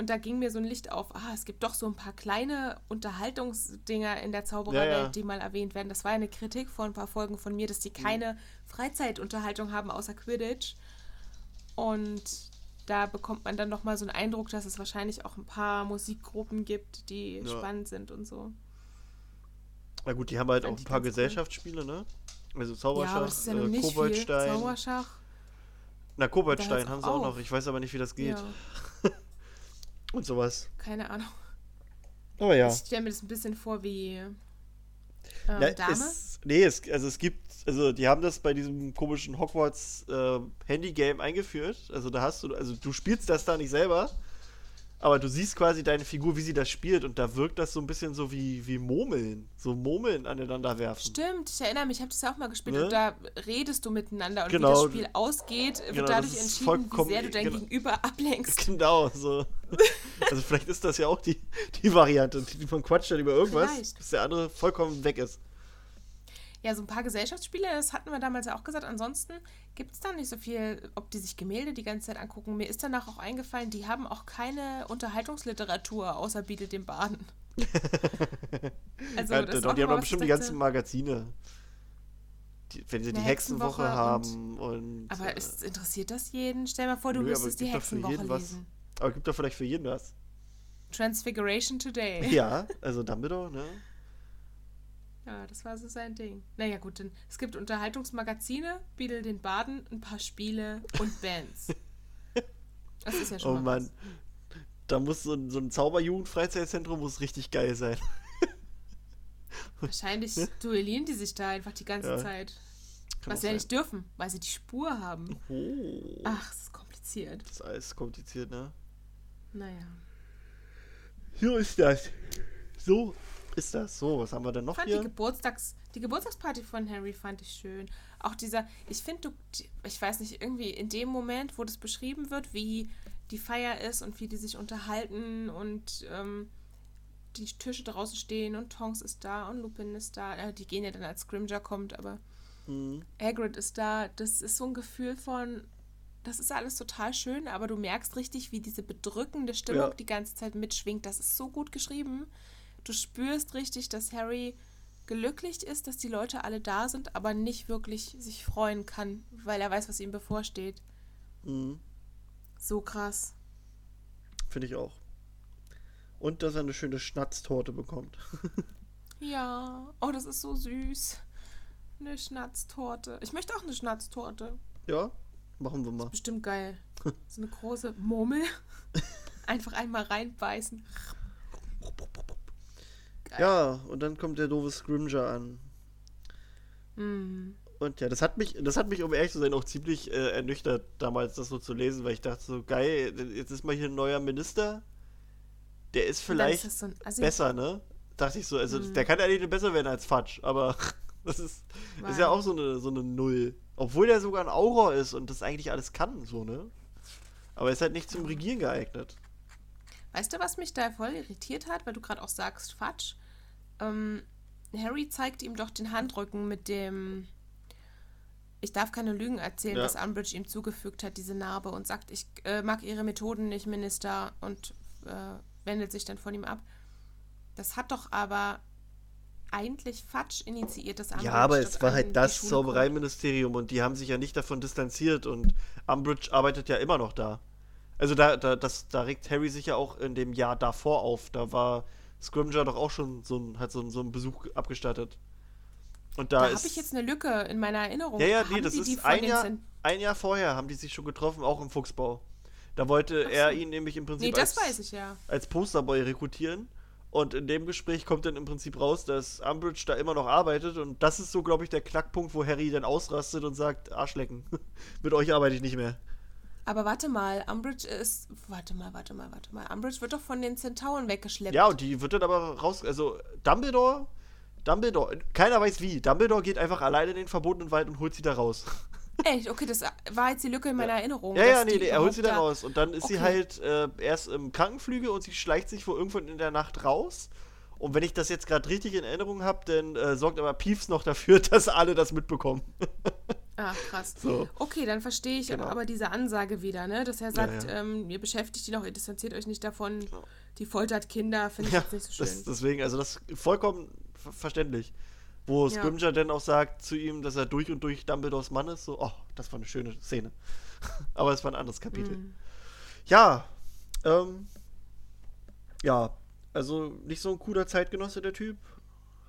und da ging mir so ein Licht auf, ah, es gibt doch so ein paar kleine Unterhaltungsdinger in der Zaubererwelt, Ja, ja. die mal erwähnt werden. Das war ja eine Kritik vor ein paar Folgen von mir, dass die keine Freizeitunterhaltung haben außer Quidditch. Und da bekommt man dann nochmal so einen Eindruck, dass es wahrscheinlich auch ein paar Musikgruppen gibt, die Ja. spannend sind und so. Na gut, die haben halt auch ein paar. Gesellschaftsspiele, ne? Also Ja, Zauberschach, ja noch äh. Koboldstein. Zauberschach. Na, Koboldstein haben sie auch noch. Ich weiß aber nicht, wie das geht. Und sowas. keine Ahnung. Aber ja. Ich stelle mir das ein bisschen vor wie äh, Na, Dame. Es, nee, es, also es gibt, also die haben das bei diesem komischen Hogwarts äh, Handy-Game eingeführt. Also da hast du, also du spielst das da nicht selber, aber du siehst quasi deine Figur, wie sie das spielt und da wirkt das so ein bisschen so wie, wie Murmeln. So Murmeln aneinander werfen. Stimmt, ich erinnere mich, ich habe das ja auch mal gespielt Ne? und da redest du miteinander und Genau. wie das Spiel ausgeht, Genau, wird das dadurch entschieden, wie sehr du dein genau. Gegenüber ablenkst. [LAUGHS] Genau, so. [LAUGHS] Also vielleicht ist das ja auch die, die Variante, die man quatscht dann über irgendwas, Vielleicht. bis der andere vollkommen weg ist. Ja, so ein paar Gesellschaftsspiele, das hatten wir damals ja auch gesagt. Ansonsten gibt es da nicht so viel, ob die sich Gemälde die ganze Zeit angucken. Mir ist danach auch eingefallen, die haben auch keine Unterhaltungsliteratur, außer bietet dem Baden. Also, ja, das doch, die haben doch bestimmt die ganzen Magazine. Die, wenn sie die Hexenwoche, Hexenwoche haben und. Aber äh, ist, interessiert das jeden? Stell mal vor, du Nö, müsstest die Hexenwoche jeden was. Aber gibt doch vielleicht für jeden was. Transfiguration Today. [LAUGHS] Ja, also Dumbledore, ne? Ja, das war so sein Ding. Naja, gut, dann, es gibt Unterhaltungsmagazine, Beadle den Baden, ein paar Spiele und [LAUGHS] Bands. Das ist ja schon Oh Mann. was. Da muss so ein, so ein Zauberjugend-Freizeitzentrum muss richtig geil sein. [LAUGHS] Wahrscheinlich duellieren die sich da einfach die ganze Ja, Zeit. Kann Was sie ja nicht dürfen, weil sie die Spur haben. Oh. Ach, das ist kompliziert. Das ist alles kompliziert, ne? Naja. So ist das. So ist das. So, was haben wir denn noch fand die hier? Geburtstags die Geburtstagsparty von Harry fand ich schön. Auch dieser, ich finde, du, die- ich weiß nicht, irgendwie in dem Moment, wo das beschrieben wird, wie die Feier ist und wie die sich unterhalten und ähm, die Tische draußen stehen und Tonks ist da und Lupin ist da. Äh, die gehen ja dann als Scrimger kommt, aber Hm. Hagrid ist da. Das ist so ein Gefühl von, das ist alles total schön, aber du merkst richtig, wie diese bedrückende Stimmung Ja. die ganze Zeit mitschwingt. Das ist so gut geschrieben. Du spürst richtig, dass Harry glücklich ist, dass die Leute alle da sind, aber nicht wirklich sich freuen kann, weil er weiß, was ihm bevorsteht. Mhm. So krass. Finde ich auch. Und dass er eine schöne Schnatztorte bekommt. [LAUGHS] Ja. Oh, das ist so süß. Eine Schnatztorte. Ich möchte auch eine Schnatztorte. ja, machen wir mal. Bestimmt geil. So eine große Murmel. [LAUGHS] Einfach einmal reinbeißen. Ja, und dann kommt der doofe Scrimger an. Mhm. Und ja, das hat mich, das hat mich, um ehrlich zu sein, auch ziemlich äh, ernüchtert, damals das so zu lesen, weil ich dachte so, geil, jetzt ist mal hier ein neuer Minister. Der ist vielleicht ist so besser, ne? Dachte ich so, also Mhm. der kann ja nicht besser werden als Fatsch, aber [LAUGHS] das ist, ist ja auch so eine, so eine Null. Obwohl der sogar ein Auror ist und das eigentlich alles kann, so, ne? Aber er ist halt nicht zum Regieren geeignet. Weißt du, was mich da voll irritiert hat, weil du gerade auch sagst, Fatsch? Ähm, Harry zeigt ihm doch den Handrücken mit dem. Ich darf keine Lügen erzählen, Ja. was Umbridge ihm zugefügt hat, diese Narbe, und sagt, ich äh, mag ihre Methoden nicht, Minister, und äh, wendet sich dann von ihm ab. Das hat doch aber eigentlich Fatsch initiiert, das Ja, aber es war halt das Zaubereiministerium und die haben sich ja nicht davon distanziert und Umbridge arbeitet ja immer noch da. Also da, da, das, da regt Harry sich ja auch in dem Jahr davor auf. Da war Scrimger doch auch schon so ein, hat so, ein, so einen Besuch abgestattet. Und da, Da habe ich jetzt eine Lücke in meiner Erinnerung. ja, ja, nee, Haben das ist ein Jahr, Zent- ein Jahr vorher haben die sich schon getroffen, auch im Fuchsbau. Da wollte Ach er so. ihn nämlich im Prinzip Nee, das als, weiß ich ja. als Posterboy rekrutieren. Und in dem Gespräch kommt dann im Prinzip raus, dass Umbridge da immer noch arbeitet. Und das ist so, glaube ich, der Knackpunkt, wo Harry dann ausrastet und sagt, Arschlecken, [LAUGHS] mit euch arbeite ich nicht mehr. Aber warte mal, Umbridge ist. Warte mal, warte mal, warte mal. Umbridge wird doch von den Zentauren weggeschleppt. Ja, und die wird dann aber raus. Also, Dumbledore, Dumbledore, keiner weiß wie. Dumbledore geht einfach alleine in den verbotenen Wald und holt sie da raus. Echt? Okay, das war jetzt die Lücke in meiner Erinnerung. Ja, ja, nee, nee, er holt sie da raus. Und dann ist sie Okay. halt äh, erst im Krankenflügel und sie schleicht sich vor irgendwann in der Nacht raus. Und wenn ich das jetzt gerade richtig in Erinnerung habe, dann äh, sorgt aber Peeves noch dafür, [LAUGHS] dass alle das mitbekommen. Ach, krass. So. Okay, dann verstehe ich Genau. aber diese Ansage wieder, ne? Dass er sagt, ja. Ähm, ihr beschäftigt die noch, ihr distanziert euch nicht davon. Genau. Die foltert Kinder, finde ich Ja, nicht so das, schön. deswegen, also das ist vollkommen ver verständlich. Wo Ja. Scrimger dann auch sagt zu ihm, dass er durch und durch Dumbledores Mann ist. So, oh, das war eine schöne Szene. [LAUGHS] Aber es war ein anderes Kapitel. Mhm. Ja, ähm, ja, also nicht so ein cooler Zeitgenosse, der Typ.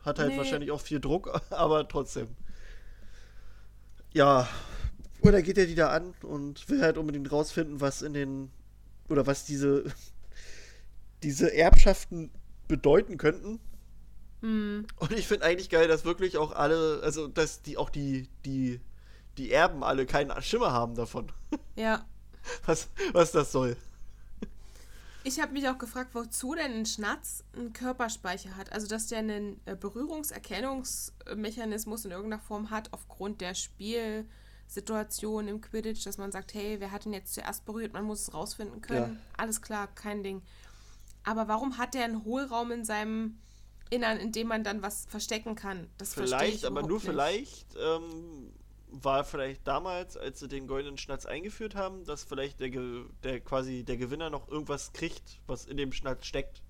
Hat halt Nee. wahrscheinlich auch viel Druck, [LAUGHS] aber trotzdem. Ja, oder geht er die da an und will halt unbedingt rausfinden, was in den, oder was diese, [LAUGHS] diese Erbschaften bedeuten könnten. Hm, Und ich finde eigentlich geil, dass wirklich auch alle, also dass die auch die, die, die Erben alle keinen Schimmer haben davon, [LAUGHS] ja. was, was das soll. Ich habe mich auch gefragt, wozu denn ein Schnatz einen Körperspeicher hat. Also, dass der einen äh, Berührungserkennungsmechanismus in irgendeiner Form hat, aufgrund der Spielsituation im Quidditch, dass man sagt, hey, wer hat ihn jetzt zuerst berührt? Man muss es rausfinden können. Alles klar, kein Ding. Aber warum hat der einen Hohlraum in seinem Innern, in dem man dann was verstecken kann? Das Vielleicht, ich aber nur nicht. vielleicht ähm, war vielleicht damals, als sie den goldenen Schnatz eingeführt haben, dass vielleicht der, der quasi der Gewinner noch irgendwas kriegt, was in dem Schnatz steckt.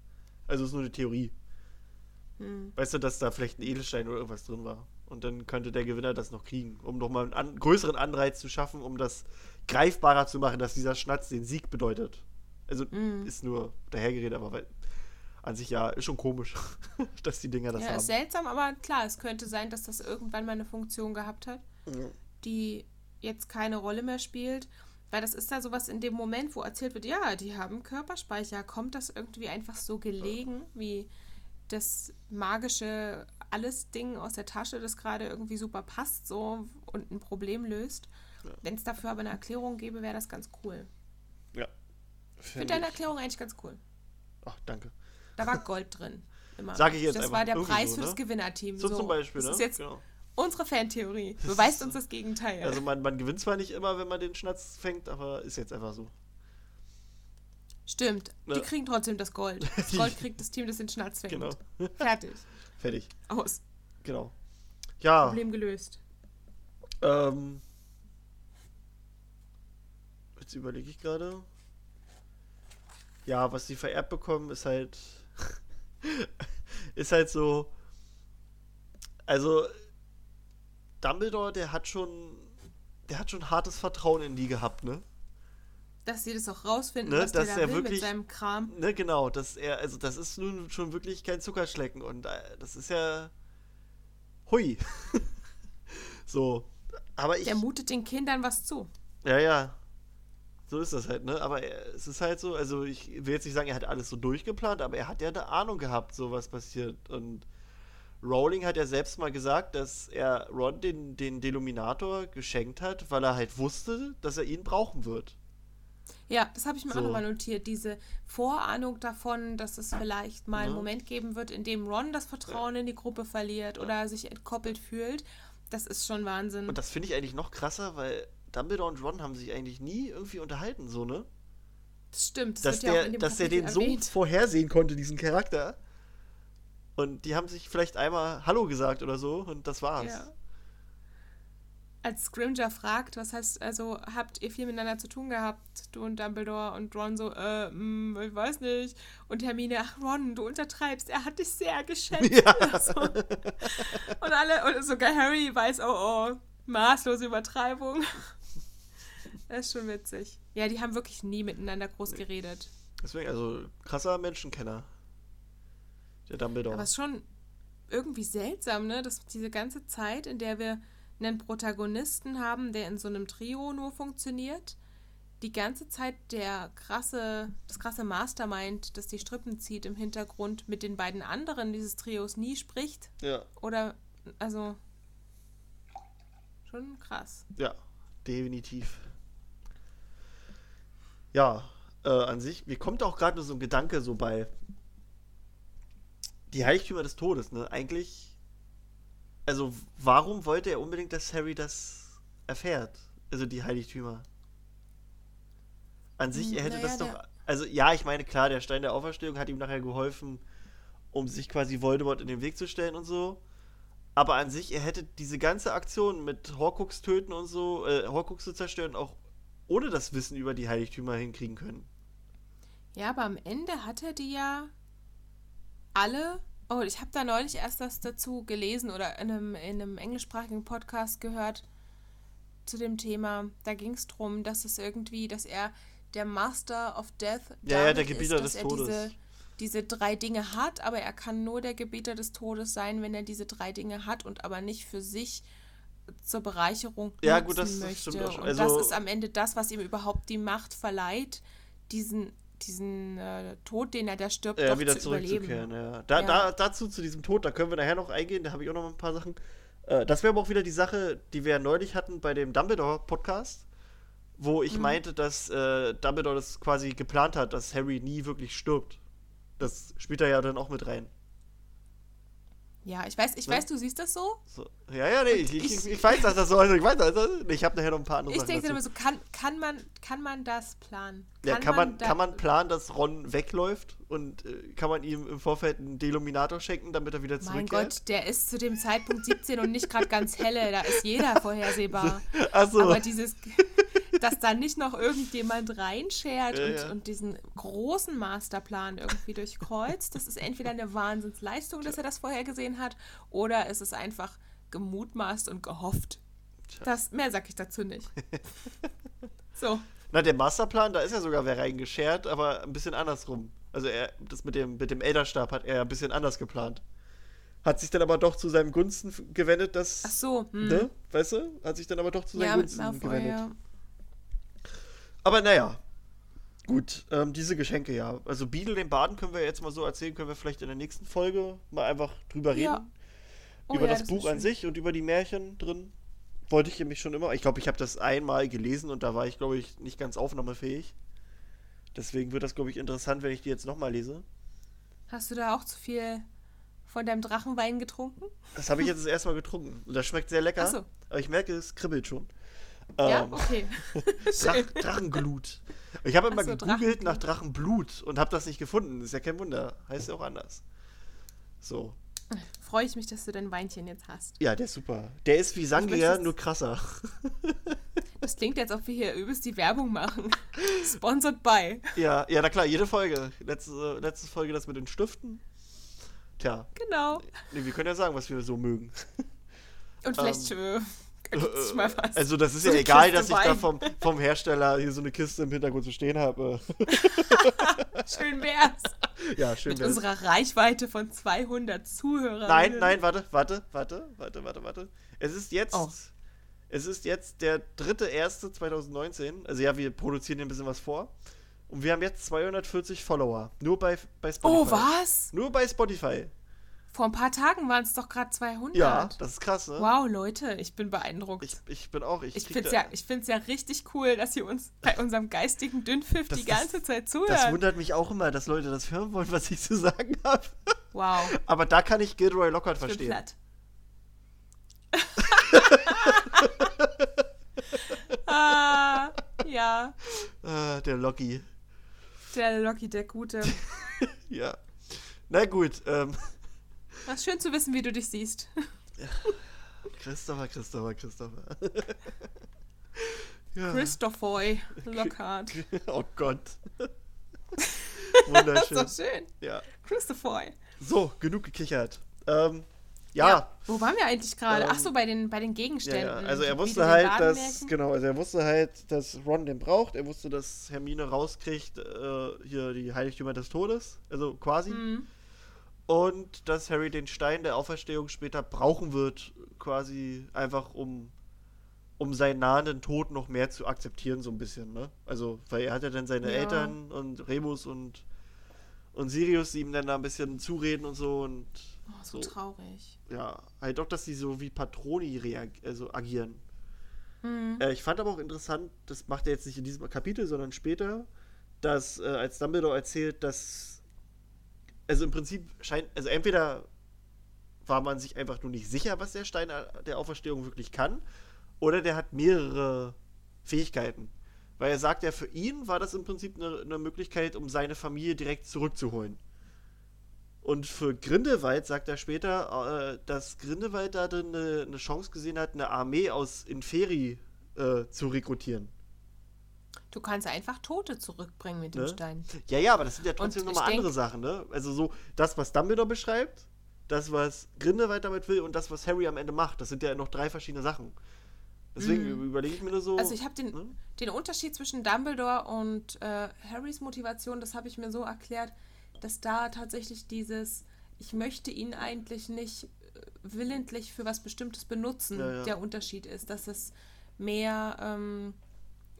Also ist nur eine Theorie. Hm. Weißt du, dass da vielleicht ein Edelstein oder irgendwas drin war. Und dann könnte der Gewinner das noch kriegen, um nochmal einen an größeren Anreiz zu schaffen, um das greifbarer zu machen, dass dieser Schnatz den Sieg bedeutet. Also Mhm. ist nur dahergeredet, aber an sich ja, ist schon komisch, [LAUGHS] dass die Dinger das Ja, haben. ist seltsam, aber klar, es könnte sein, dass das irgendwann mal eine Funktion gehabt hat. Ja. die jetzt keine Rolle mehr spielt. Weil das ist da sowas in dem Moment, wo erzählt wird, ja, die haben Körperspeicher. Kommt das irgendwie einfach so gelegen, wie das magische Alles-Ding aus der Tasche, das gerade irgendwie super passt so und ein Problem löst? Ja. Wenn es dafür aber eine Erklärung gäbe, wäre das ganz cool. Ja. Ich finde deine Erklärung eigentlich ganz cool. Ach, danke. Da war Gold drin. Immer. Sag ich jetzt Das war der Preis so, fürs ne? Gewinnerteam. So, zum Beispiel, das ne? ist jetzt genau. unsere Fantheorie. Beweist uns das Gegenteil. Also man, man gewinnt zwar nicht immer, wenn man den Schnatz fängt, aber ist jetzt einfach so. Stimmt. Die Ne? kriegen trotzdem das Gold. [LAUGHS] Das Gold kriegt das Team, das den Schnatz fängt. Genau. Fertig. Fertig. Aus. Genau. Ja, Problem gelöst. ähm. Jetzt überlege ich gerade. Ja, was sie vererbt bekommen, ist halt. Ist halt so. Also. Dumbledore, der hat schon. Der hat schon hartes Vertrauen in die gehabt, ne? Dass sie das auch rausfinden, Ne, was der dass da er will wirklich- mit seinem Kram. Ne, genau, dass er, also das ist nun schon wirklich kein Zuckerschlecken und äh, das ist ja. Hui. [LAUGHS] so. Aber ich. Der mutet den Kindern was zu. Ja, ja. So ist das halt, ne? Aber er, es ist halt so, also ich will jetzt nicht sagen, er hat alles so durchgeplant, aber er hat ja eine Ahnung gehabt, so was passiert. Und Rowling hat ja selbst mal gesagt, dass er Ron den, den Deluminator geschenkt hat, weil er halt wusste, dass er ihn brauchen wird. Ja, das habe ich mir So. auch nochmal notiert. Diese Vorahnung davon, dass es vielleicht mal einen Ja. Moment geben wird, in dem Ron das Vertrauen in die Gruppe verliert oder sich entkoppelt fühlt. Das ist schon Wahnsinn. Und das finde ich eigentlich noch krasser, weil Dumbledore und Ron haben sich eigentlich nie irgendwie unterhalten, so, ne? das stimmt. Das dass ja der, dem dass der den so erwähnt. vorhersehen konnte, diesen Charakter. Und die haben sich vielleicht einmal Hallo gesagt oder so und das war's. Ja. Als Scrimger fragt, was heißt, also habt ihr viel miteinander zu tun gehabt, du und Dumbledore und Ron so, äh, mm, ich weiß nicht. Und Hermine, ach Ron, du untertreibst, er hat dich sehr geschätzt. [LAUGHS] Ja. [LAUGHS] So. Und alle, und sogar Harry weiß, oh oh, maßlose Übertreibung. Das ist schon witzig. Ja, die haben wirklich nie miteinander groß geredet. Deswegen, also krasser Menschenkenner. Der Dumbledore. Aber es ist schon irgendwie seltsam, ne? Dass diese ganze Zeit, in der wir einen Protagonisten haben, der in so einem Trio nur funktioniert, die ganze Zeit der krasse, das krasse Mastermind, das die Strippen zieht im Hintergrund mit den beiden anderen dieses Trios nie spricht. ja, Oder, also, schon krass. ja, definitiv. Ja, äh, an sich, mir kommt auch gerade nur so ein Gedanke so bei die Heiligtümer des Todes, ne? Eigentlich, also warum wollte er unbedingt, dass Harry das erfährt? Also die Heiligtümer. An sich, Hm, er hätte naja, das doch, also ja, ich meine, klar, der Stein der Auferstehung hat ihm nachher geholfen, um sich quasi Voldemort in den Weg zu stellen und so. Aber an sich, er hätte diese ganze Aktion mit Horcrux töten und so, äh, Horcrux zu zerstören, auch ohne das Wissen über die Heiligtümer hinkriegen können. Ja, aber am Ende hat er die ja alle. Oh, ich habe da neulich erst was dazu gelesen oder in einem, in einem englischsprachigen Podcast gehört zu dem Thema. Da ging es darum, dass es irgendwie, dass er der Master of Death Ja, ja, der Gebieter ist, dass des er Todes. Diese, diese drei Dinge hat, aber er kann nur der Gebieter des Todes sein, wenn er diese drei Dinge hat und aber nicht für sich zur Bereicherung Ja, nutzen gut, das- möchte. stimmt auch schon. Und Also- das ist am Ende das, was ihm überhaupt die Macht verleiht, diesen, diesen äh, Tod, den er da stirbt, Ja, wieder zu zurückzukehren, ja. Da, Ja. Da, dazu, zu diesem Tod, da können wir nachher noch eingehen, da habe ich auch noch ein paar Sachen. Äh, das wäre aber auch wieder die Sache, die wir neulich hatten bei dem Dumbledore-Podcast, wo ich Mhm. meinte, dass äh, Dumbledore das quasi geplant hat, dass Harry nie wirklich stirbt. Das spielt er ja dann auch mit rein. Ja, ich weiß, ich Ne? weiß, du siehst das so. So. Ja, ja, nee, ich, ich, ich- weiß, dass das so ist. Ich weiß, dass das, ich habe nachher noch ein paar andere Ich Sachen denke dazu. immer so, kann, kann, man, kann man das planen? Ja, kann man, da- kann man planen, dass Ron wegläuft und äh, kann man ihm im Vorfeld einen Deluminator schenken, damit er wieder Mein zurückkehrt? Gott, der ist zu dem Zeitpunkt 17 und nicht gerade ganz helle. Da ist jeder [LAUGHS] vorhersehbar. Achso. Aber dieses, [LAUGHS] dass da nicht noch irgendjemand reinschert Ja, und, ja. und diesen großen Masterplan irgendwie durchkreuzt, das ist entweder eine Wahnsinnsleistung, dass er das vorher gesehen hat, oder es ist einfach gemutmaßt und gehofft. Das, mehr sag ich dazu nicht. [LAUGHS] So. Na, der Masterplan, da ist ja sogar wer reingeschert, aber ein bisschen andersrum. Also er, das mit dem, mit dem Elderstab hat er ein bisschen anders geplant. Hat sich dann aber doch zu seinem Gunsten gewendet, dass. Ach so. Hm. Ne? Weißt du? Hat sich dann aber doch zu seinen Ja, Gunsten gewendet. ja. Aber naja. Gut, ähm, diese Geschenke, ja. Also Beadle den Baden können wir jetzt mal so erzählen, können wir vielleicht in der nächsten Folge mal einfach drüber reden. Ja. Oh über ja, das ist Buch an sich und über die Märchen drin. Wollte ich mich schon immer. Ich glaube, ich habe das einmal gelesen und da war ich, glaube ich, nicht ganz aufnahmefähig. Deswegen wird das, glaube ich, interessant, wenn ich die jetzt nochmal lese. Hast du da auch zu viel von deinem Drachenwein getrunken? Das habe ich [LAUGHS] jetzt das erste Mal getrunken. Und das schmeckt sehr lecker. Ach so. Aber ich merke, es kribbelt schon. Ja, Ähm, okay. [LAUGHS] Drach. Drachenglut. Ich habe immer so, gegoogelt nach Drachenblut und habe das nicht gefunden. Ist ja kein Wunder. Heißt ja auch anders. So. Freue ich mich, dass du dein Weinchen jetzt hast. Ja, der ist super. Der ist wie Sangria, nur krasser. [LAUGHS] Das klingt jetzt, ob wir hier übelst die Werbung machen. [LAUGHS] Sponsored by. Ja, ja, na klar, jede Folge. Letzte, letzte Folge das mit den Stiften. Tja, Genau. nee, wir können ja sagen, was wir so mögen. Und vielleicht äh, sich mal was. Also, das ist So ja egal, Kiste dass ich da Wein. vom, vom Hersteller hier so eine Kiste im Hintergrund zu stehen habe. [LAUGHS] [LAUGHS] Schön wär's. ja, schön Mit wär's. unserer Reichweite von 200 Zuhörern. Nein, nein, warte, warte, warte, warte, warte, warte. Es ist jetzt. Oh. Es ist jetzt der dritte erste 2019. Also ja, wir produzieren hier ein bisschen was vor. Und wir haben jetzt 240 Follower. Nur bei, bei Spotify. Oh, was? Nur bei Spotify. Vor ein paar Tagen waren es doch gerade 200. Ja, das ist krass, ne? Wow, Leute, ich bin beeindruckt. Ich, ich bin auch. Ich, Ich finde es ja, ich find's ja richtig cool, dass ihr uns bei unserem geistigen Dünnpfiff Das- die das- ganze Zeit Das zuhört. wundert mich auch immer, dass Leute das hören wollen, was ich zu sagen habe. Wow, Aber da kann ich Gilroy Lockhart ich bin verstehen. platt. [LAUGHS] ah, ja, Ah, der Locky. der Loki, der Gute. [LAUGHS] Ja. Na gut, ähm, Was schön zu wissen, wie du dich siehst. Christopher, Christopher, Christopher. [LAUGHS] ja. Christopher Lockhart. [LAUGHS] Oh Gott. [LAUGHS] Das Wunderschön. ist doch schön. ja. Christopher. So, genug gekichert. Ähm, ja. Ja. Wo waren wir eigentlich gerade? Ähm, Ach so, bei den, bei den Ja, Gegenständen. ja. Also er wusste halt, dass genau, also er wusste halt, dass Ron den braucht. Er wusste, dass Hermine rauskriegt äh, hier die Heiligtümer des Todes, also quasi. Mhm. Und dass Harry den Stein der Auferstehung später brauchen wird, quasi einfach um um seinen nahenden Tod noch mehr zu akzeptieren, so ein bisschen, ne? Also, weil er hat ja dann seine Ja. Eltern und Remus und und Sirius, die ihm dann da ein bisschen zureden und so und Oh, so, So. traurig. ja, halt doch, dass sie so wie Patroni also agieren. Mhm. Äh, ich fand aber auch interessant, das macht er jetzt nicht in diesem Kapitel, sondern später, dass äh, als Dumbledore erzählt, dass also im Prinzip scheint, also entweder war man sich einfach nur nicht sicher, was der Stein der Auferstehung wirklich kann, oder der hat mehrere Fähigkeiten. Weil er sagt ja, für ihn war das im Prinzip eine, eine Möglichkeit, um seine Familie direkt zurückzuholen. Und für Grindelwald sagt er später, äh, dass Grindelwald da drin eine, eine Chance gesehen hat, eine Armee aus Inferi äh, zu rekrutieren. Du kannst einfach Tote zurückbringen mit dem Ne? Stein. Ja, ja, aber das sind ja trotzdem nochmal andere Sachen, ne? Also so, das, was Dumbledore beschreibt, das, was Grindelwald damit will und das, was Harry am Ende macht, das sind ja noch drei verschiedene Sachen. Deswegen überlege ich mir nur so. Also ich habe den, ne? den Unterschied zwischen Dumbledore und äh, Harrys Motivation, das habe ich mir so erklärt, dass da tatsächlich dieses, ich möchte ihn eigentlich nicht äh, willentlich für was Bestimmtes benutzen, Ja, ja. der Unterschied ist, dass es mehr ähm,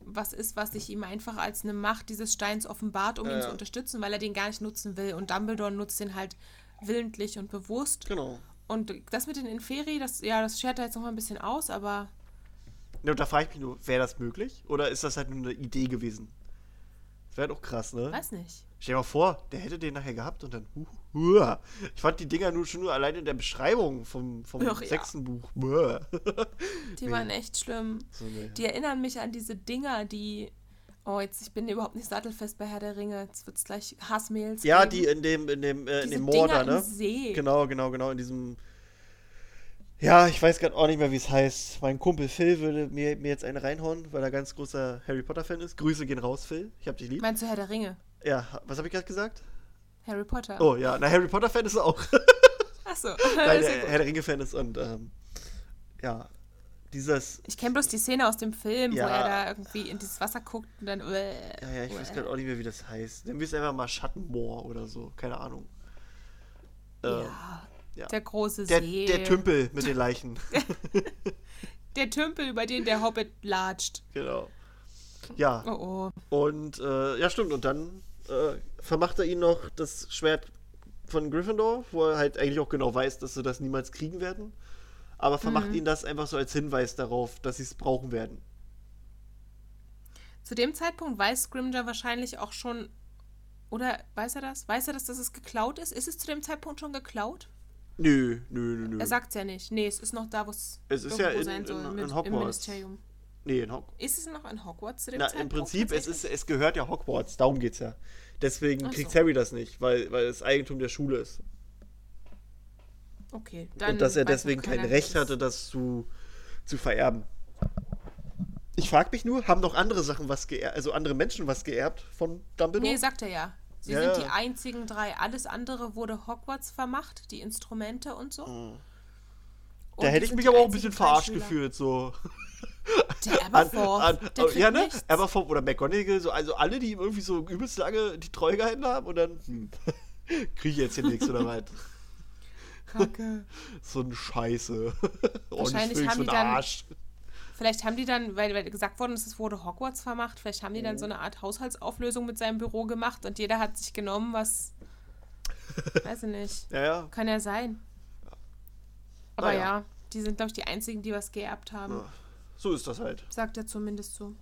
was ist, was sich ihm einfach als eine Macht dieses Steins offenbart, um Ja, ihn zu unterstützen, weil er den gar nicht nutzen will. Und Dumbledore nutzt den halt willentlich und bewusst. Genau. Und das mit den Inferi, das, ja, das schert er jetzt noch mal ein bisschen aus, aber Ja, und da frage ich mich nur, wäre das möglich? Oder ist das halt nur eine Idee gewesen? Das wäre doch krass, ne? weiß nicht. Stell dir mal vor, der hätte den nachher gehabt und dann. Huh, huh. Ich fand die Dinger nur schon nur allein in der Beschreibung vom, vom ja. sechsten Buch. Huh. [LAUGHS] Die Nee. waren echt schlimm. so, ne. Die erinnern mich an diese Dinger, die. Oh, jetzt, ich bin überhaupt nicht sattelfest bei Herr der Ringe. Jetzt wird es gleich Hassmails. Ja, geben. die in dem, in dem, äh, in Diese dem Dinger ne? im See. Genau, genau, genau, in diesem. Ja, ich weiß gerade auch nicht mehr, wie es heißt. Mein Kumpel Phil würde mir, mir jetzt eine reinhauen, weil er ganz großer Harry Potter-Fan ist. Grüße gehen raus, Phil. Ich hab dich lieb. Meinst du Herr der Ringe? Ja, was habe ich gerade gesagt? Harry Potter. Oh ja, na, Harry Potter-Fan ist er auch. [LAUGHS] Achso. weil [LAUGHS] der Herr der Ringe-Fan ist und, ähm, ja, dieses. Ich kenne bloß die Szene aus dem Film, Ja. wo er da irgendwie in dieses Wasser guckt und dann. Ja, ja, ich weiß gerade auch nicht mehr, wie das heißt. Wir es einfach mal Schattenmoor oder so. Keine Ahnung. Ähm, Ja, ja. der große der, See. der Tümpel mit den [LAUGHS] Leichen. Der Tümpel, über den der Hobbit latscht. genau. Ja, Oh oh. und äh, ja, stimmt. Und dann äh, vermacht er ihn noch das Schwert von Gryffindor, wo er halt eigentlich auch genau weiß, dass sie das niemals kriegen werden. Aber vermacht Mhm. ihn das einfach so als Hinweis darauf, dass sie es brauchen werden. Zu dem Zeitpunkt weiß Scrimger wahrscheinlich auch schon. Oder weiß er das? Weiß er, dass das es geklaut ist? Ist es zu dem Zeitpunkt schon geklaut? Nö, nö, nö, nö. Er sagt es ja nicht. Nee, es ist noch da, wo es ist irgendwo ja in- sein soll, in- im, in Hogwarts. im Ministerium. Nee, in Hog Ist es noch in Hogwarts zu dem Na, im Prinzip, es, ist, es gehört ja Hogwarts, darum geht's ja. Deswegen Ach kriegt so. Harry das nicht, weil, weil es Eigentum der Schule ist. Okay, dann Und dass er deswegen kein Recht hatte, das zu, zu vererben. Ich frage mich nur, haben noch andere Sachen was geerbt, also andere Menschen was geerbt von Dumbledore? Nee, sagt er ja. Sie Ja, sind ja. die einzigen drei. Alles andere wurde Hogwarts vermacht, die Instrumente und so. Mhm. Und da hätte ich mich aber auch ein bisschen verarscht gefühlt, so. Der Aberforth, der kriegt ja, ne? nichts. Aberforth oder McGonagall, so, also alle, die ihm irgendwie so übelst lange die Treue gehalten haben und dann, hm, [LAUGHS] kriege ich jetzt hier nichts oder was? Kacke. [LAUGHS] So [LAUGHS] ein Scheiße. Wahrscheinlich oh, haben so die dann- Arsch. Vielleicht haben die dann, weil, weil gesagt worden ist, es wurde Hogwarts vermacht, vielleicht haben die Mhm. dann so eine Art Haushaltsauflösung mit seinem Büro gemacht und jeder hat sich genommen, was. weiß ich nicht. Ja, ja. Kann ja sein. Aber Naja. ja, die sind, glaube ich, die einzigen, die was geerbt haben. Ja. So ist das halt. Sagt er zumindest so.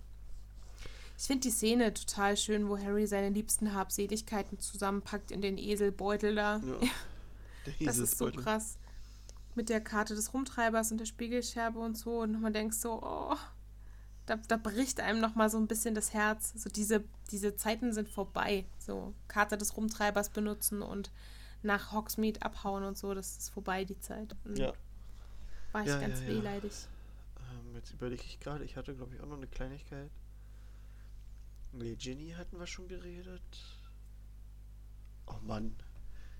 Ich finde die Szene total schön, wo Harry seine liebsten Habseligkeiten zusammenpackt in den Eselbeutel da. Ja. [LAUGHS] Der Das ist so krass. Mit der Karte des Rumtreibers und der Spiegelscherbe und so. Und man denkt so, oh, da, da bricht einem nochmal so ein bisschen das Herz. So diese, diese Zeiten sind vorbei. So Karte des Rumtreibers benutzen und nach Hogsmeade abhauen und so. Das ist vorbei, die Zeit. Und Ja. War ich Ja, ganz ja, ja. wehleidig. Ähm, jetzt überlege ich gerade, ich hatte, glaube ich, auch noch eine Kleinigkeit. Nee, Ginny hatten wir schon geredet. Oh Mann.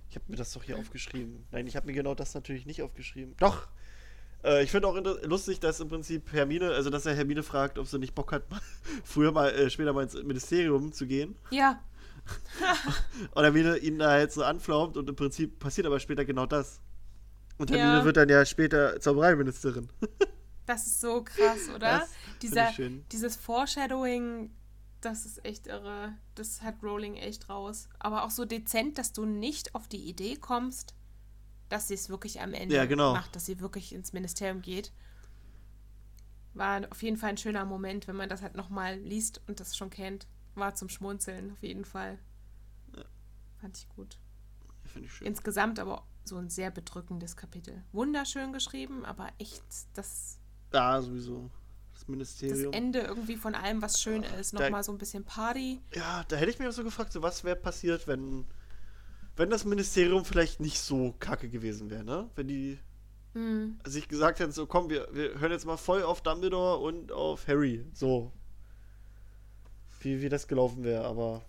Ich habe mir das doch hier aufgeschrieben. Nein, ich habe mir genau das natürlich nicht aufgeschrieben. Doch! Äh, ich finde auch lustig, dass im Prinzip Hermine, also dass er Hermine fragt, ob sie nicht Bock hat, [LAUGHS] früher mal, äh, später mal ins Ministerium zu gehen. Ja, [LAUGHS] Und Hermine ihn da halt so anflaumt und im Prinzip passiert aber später genau das. Und Ja. Hermine wird dann ja später Zaubereiministerin. [LAUGHS] das ist so krass, oder? Dieser, dieses Foreshadowing, das ist echt irre. Das hat Rowling echt raus. Aber auch so dezent, dass du nicht auf die Idee kommst, dass sie es wirklich am Ende Ja, genau. macht, dass sie wirklich ins Ministerium geht. War auf jeden Fall ein schöner Moment, wenn man das halt nochmal liest und das schon kennt. War zum Schmunzeln, auf jeden Fall. Fand ich gut. Finde ich schön. Insgesamt aber so ein sehr bedrückendes Kapitel. Wunderschön geschrieben, aber echt das Ja, sowieso. Das das Ministerium. Ende irgendwie von allem, was schön ist. Da- Nochmal so ein bisschen Party. ja, da hätte ich mich auch so gefragt, so was wäre passiert, wenn, wenn das Ministerium vielleicht nicht so kacke gewesen wäre, ne? Wenn die Hm. sich gesagt hätten, so komm, wir, wir hören jetzt mal voll auf Dumbledore und auf Harry. So. Wie, wie das gelaufen wäre, aber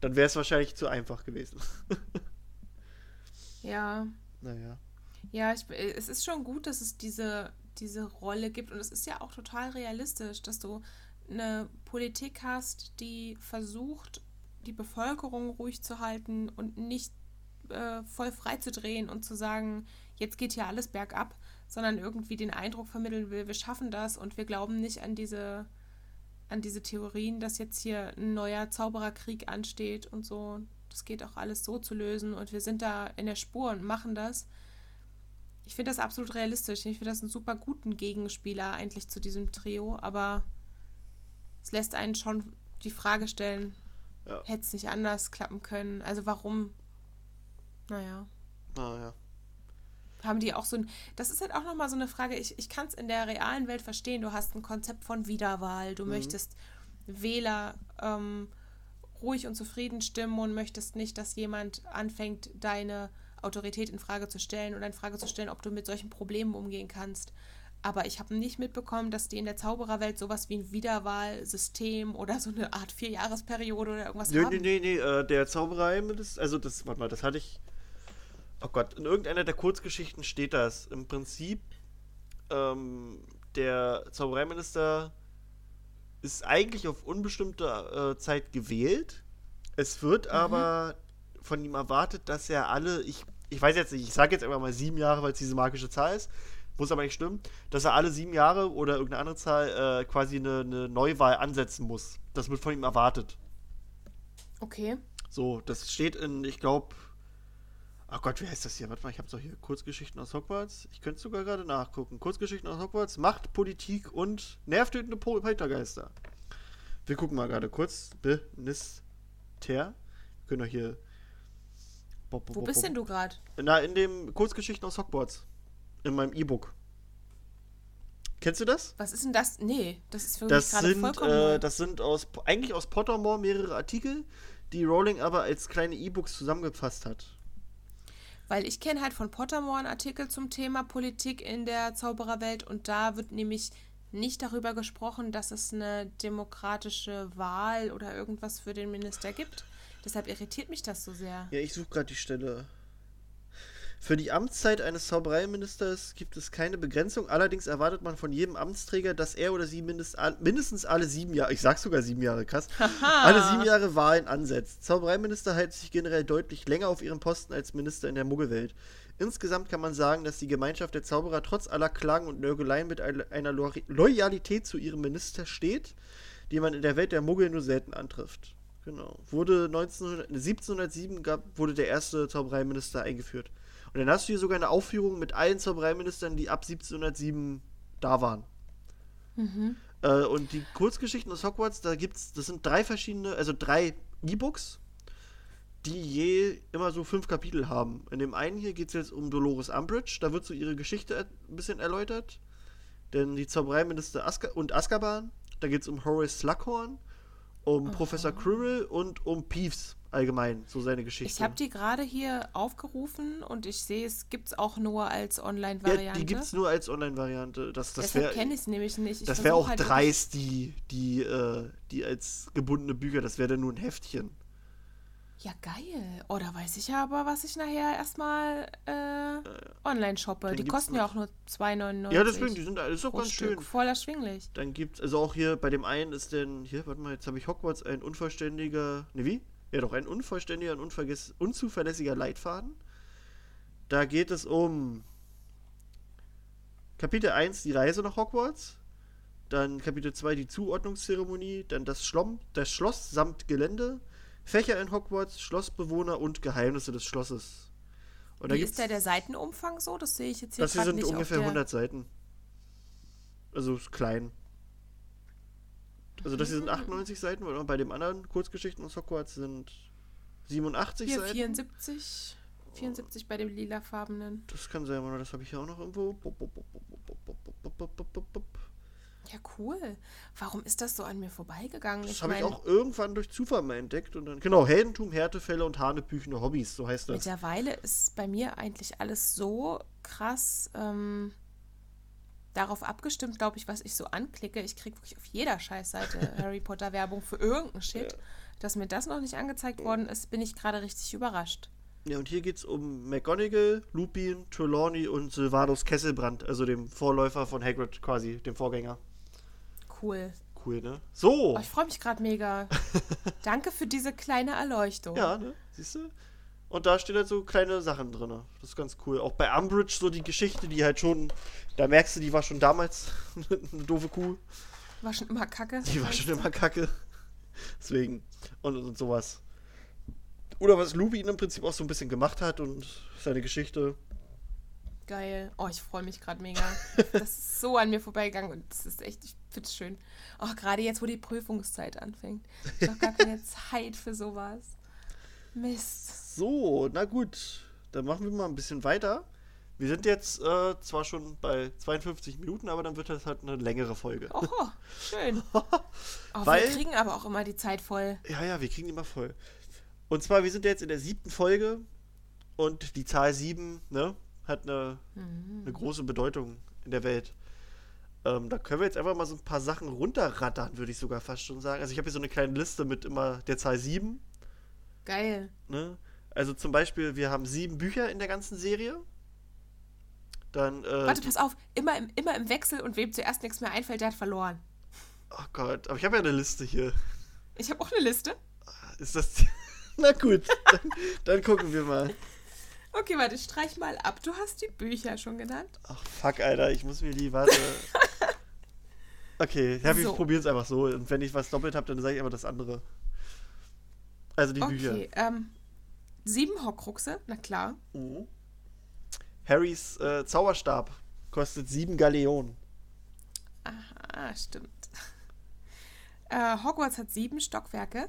dann wäre es wahrscheinlich zu einfach gewesen. Ja. [LAUGHS] naja. Ja, ich, es ist schon gut, dass es diese, diese Rolle gibt. Und es ist ja auch total realistisch, dass du eine Politik hast, die versucht, die Bevölkerung ruhig zu halten und nicht äh, voll frei zu drehen und zu sagen, jetzt geht hier alles bergab, sondern irgendwie den Eindruck vermitteln will, wir schaffen das und wir glauben nicht an diese, an diese Theorien, dass jetzt hier ein neuer Zaubererkrieg ansteht und so. Das geht auch alles so zu lösen und wir sind da in der Spur und machen das. Ich finde das absolut realistisch. Ich finde das einen super guten Gegenspieler eigentlich zu diesem Trio, aber es lässt einen schon die Frage stellen, Ja. hätte es nicht anders klappen können? Also warum? Naja, Naja. haben die auch so ein. Das ist halt auch nochmal so eine Frage. Ich, ich kann es in der realen Welt verstehen. Du hast ein Konzept von Wiederwahl. Du möchtest Wähler ähm, ruhig und zufrieden stimmen und möchtest nicht, dass jemand anfängt, deine Autorität in Frage zu stellen oder in Frage zu stellen, ob du mit solchen Problemen umgehen kannst. Aber ich habe nicht mitbekommen, dass die in der Zaubererwelt sowas wie ein Wiederwahlsystem oder so eine Art Vierjahresperiode oder irgendwas Nee, haben. nee, nee, nee, äh, der Zauberei, das, also das, warte mal, das hatte ich. Oh Gott, in irgendeiner der Kurzgeschichten steht das. Im Prinzip, ähm, der Zaubereiminister ist eigentlich auf unbestimmte äh, Zeit gewählt. Es wird aber von ihm erwartet, dass er alle, ich, ich weiß jetzt nicht, ich sage jetzt einfach mal sieben Jahre, weil es diese magische Zahl ist, muss aber nicht stimmen, dass er alle sieben Jahre oder irgendeine andere Zahl äh, quasi eine, eine Neuwahl ansetzen muss. Das wird von ihm erwartet. Okay. So, das steht in, ich glaube. Ach Gott, wie heißt das hier? Warte mal, ich habe doch hier Kurzgeschichten aus Hogwarts. Ich könnte sogar gerade nachgucken. Kurzgeschichten aus Hogwarts, Macht, Politik und nervtötende Po- Poltergeister. Wir gucken mal gerade kurz. Minister. Wir können doch hier. Bop, bop, Wo bist denn du gerade? Na, in dem Kurzgeschichten aus Hogwarts. In meinem E-Book. Kennst du das? Was ist denn das? Nee, das ist für mich Das gerade sind, vollkommen äh, neu. das sind aus, eigentlich aus Pottermore mehrere Artikel, die Rowling aber als kleine E-Books zusammengefasst hat. Weil ich kenne halt von Pottermore einen Artikel zum Thema Politik in der Zaubererwelt und da wird nämlich nicht darüber gesprochen, dass es eine demokratische Wahl oder irgendwas für den Minister gibt. Deshalb irritiert mich das so sehr. Ja, ich suche gerade die Stelle. Für die Amtszeit eines Zaubereiministers gibt es keine Begrenzung. Allerdings erwartet man von jedem Amtsträger, dass er oder sie mindest, mindestens alle sieben Jahre, ich sag sogar sieben Jahre, krass, alle sieben Jahre Wahlen ansetzt. Zaubereiminister halten sich generell deutlich länger auf ihrem Posten als Minister in der Muggelwelt. Insgesamt kann man sagen, dass die Gemeinschaft der Zauberer trotz aller Klagen und Nörgeleien mit ein- einer Lo Loyalität zu ihrem Minister steht, die man in der Welt der Muggel nur selten antrifft. Genau. Wurde 1900, 1707 gab, wurde der erste Zaubereiminister eingeführt. Und dann hast du hier sogar eine Aufführung mit allen Zaubereiministern, die ab 1707 da waren. Äh, und die Kurzgeschichten aus Hogwarts, da gibt's, das sind drei verschiedene, also drei E-Books, die je immer so fünf Kapitel haben. In dem einen hier geht es jetzt um Dolores Umbridge, da wird so ihre Geschichte ein bisschen erläutert. Denn die Zaubereiminister Azka und Azkaban, da geht es um Horace Slughorn, um Professor Quirrell und um Peeves allgemein, so seine Geschichte. Ich habe die gerade hier aufgerufen und ich sehe, es gibt es auch nur als ja, Online-Variante. die gibt es nur als Online-Variante. Das, das Deshalb wäre kenne ich es nämlich nicht. Ich das wär auch halt dreist, die, die, äh, die als gebundene Bücher, das wäre dann nur ein Heftchen. Ja, geil. Oh, da weiß ich ja aber, was ich nachher erstmal äh, online shoppe. Dann Die kosten ja auch nur 2,99. Ja, deswegen, die sind alles auch ganz Stück. schön. Voll erschwinglich. Dann gibt's, also auch hier bei dem einen ist denn, hier, warte mal, jetzt habe ich Hogwarts, ein unvollständiger, ne wie? Ja doch, ein unvollständiger und unzuverlässiger Leitfaden. Da geht es um Kapitel 1, die Reise nach Hogwarts. Dann Kapitel 2, die Zuordnungszeremonie. Dann das, Schlomm, das Schloss samt Gelände. Fächer in Hogwarts, Schlossbewohner und Geheimnisse des Schlosses. Und Wie ist da der Seitenumfang so? Das sehe ich jetzt hier das hier sind nicht ungefähr auf der... 100 Seiten. Also ist klein. Also das hier sind 98 Seiten, weil bei dem anderen Kurzgeschichten aus Hogwarts sind 87 Hier Seiten. 74. 74 bei dem lilafarbenen. Das kann sein, oder das habe ich hier auch noch irgendwo. Bop, bop, bop, Ja, cool. Warum ist das so an mir vorbeigegangen? Das habe ich auch irgendwann durch Zufall mal entdeckt und dann genau Heldentum, Härtefälle und hanebüchene Hobbys, so heißt das. Mittlerweile ist bei mir eigentlich alles so krass ähm, darauf abgestimmt, glaube ich, was ich so anklicke. Ich kriege wirklich auf jeder Scheißseite [LAUGHS] Harry Potter Werbung für irgendeinen Shit. Dass mir das noch nicht angezeigt worden ist, bin ich gerade richtig überrascht. Ja, und hier geht es um McGonagall, Lupin, Trelawney und Sylvanus Kesselbrand, also dem Vorläufer von Hagrid quasi, dem Vorgänger. Cool. Cool, ne? So! Oh, ich freue mich gerade mega. [LAUGHS] Danke für diese kleine Erleuchtung. Ja, ne? Siehst du? Und da stehen halt so kleine Sachen drin. Das ist ganz cool. Auch bei Umbridge so die Geschichte, die halt schon, da merkst du, die war schon damals [LAUGHS] eine doofe Kuh. War schon immer kacke. Die war schon immer kacke. [LAUGHS] Deswegen. Und, und sowas. Oder was Lupin im Prinzip auch so ein bisschen gemacht hat und seine Geschichte. Geil. Oh, ich freue mich gerade mega. [LAUGHS] Das ist so an mir vorbeigegangen und das ist echt, ich finde es schön. Auch gerade jetzt, wo die Prüfungszeit anfängt. Ich habe gar keine [LAUGHS] Zeit für sowas. Mist. So, na gut. Dann machen wir mal ein bisschen weiter. Wir sind jetzt äh, zwar schon bei 52 Minuten, aber dann wird das halt eine längere Folge. [LAUGHS] Oh, schön. Oh, Weil- wir kriegen aber auch immer die Zeit voll. Ja, ja, wir kriegen die mal voll. Und zwar, wir sind jetzt in der siebten Folge und die Zahl sieben, ne, hat eine, eine große Bedeutung in der Welt. Ähm, da können wir jetzt einfach mal so ein paar Sachen runterrattern, würde ich sogar fast schon sagen. Also ich habe hier so eine kleine Liste mit immer der Zahl sieben, Geil. ne. Also zum Beispiel, wir haben sieben Bücher in der ganzen Serie. Dann, äh, Warte, pass auf. Immer im, immer im Wechsel und wem zuerst nichts mehr einfällt, der hat verloren. oh Gott, aber ich habe ja eine Liste hier. Ich habe auch eine Liste. Ist das... [LAUGHS] Na gut, dann, dann gucken wir mal. Okay, warte, streich mal ab. Du hast die Bücher schon genannt. Ach, fuck, Alter, ich muss mir die, warte. [LAUGHS] Okay, ja, wir So. probieren es einfach so. Und wenn ich was doppelt habe, dann sage ich einfach das andere. Also die Bücher. Okay, ähm, sieben Hockruxe, na klar. Mhm. Harrys äh, Zauberstab kostet sieben Galeonen. Ah, stimmt. Äh, Hogwarts hat sieben Stockwerke.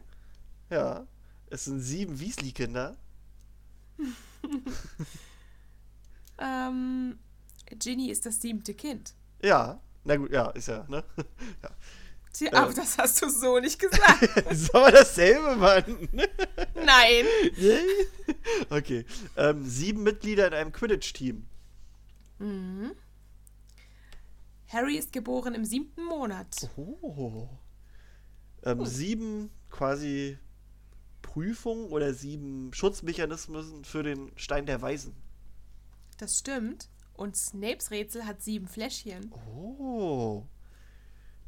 Ja. Es sind sieben Weasley-Kinder. [LAUGHS] Ähm, Ginny ist das siebte Kind. Ja. Na gut, ja, ist ja, ne? [LAUGHS] ja. Tja, Äh. aber das hast du so nicht gesagt. Das ist aber dasselbe, Mann. [LAUGHS] Nein. okay. Ähm, sieben Mitglieder in einem Quidditch-Team. Harry ist geboren im siebten Monat. Oh. Ähm, Sieben quasi Prüfungen oder sieben Schutzmechanismen für den Stein der Weisen. Das stimmt. Und Snapes Rätsel hat sieben Fläschchen. Oh.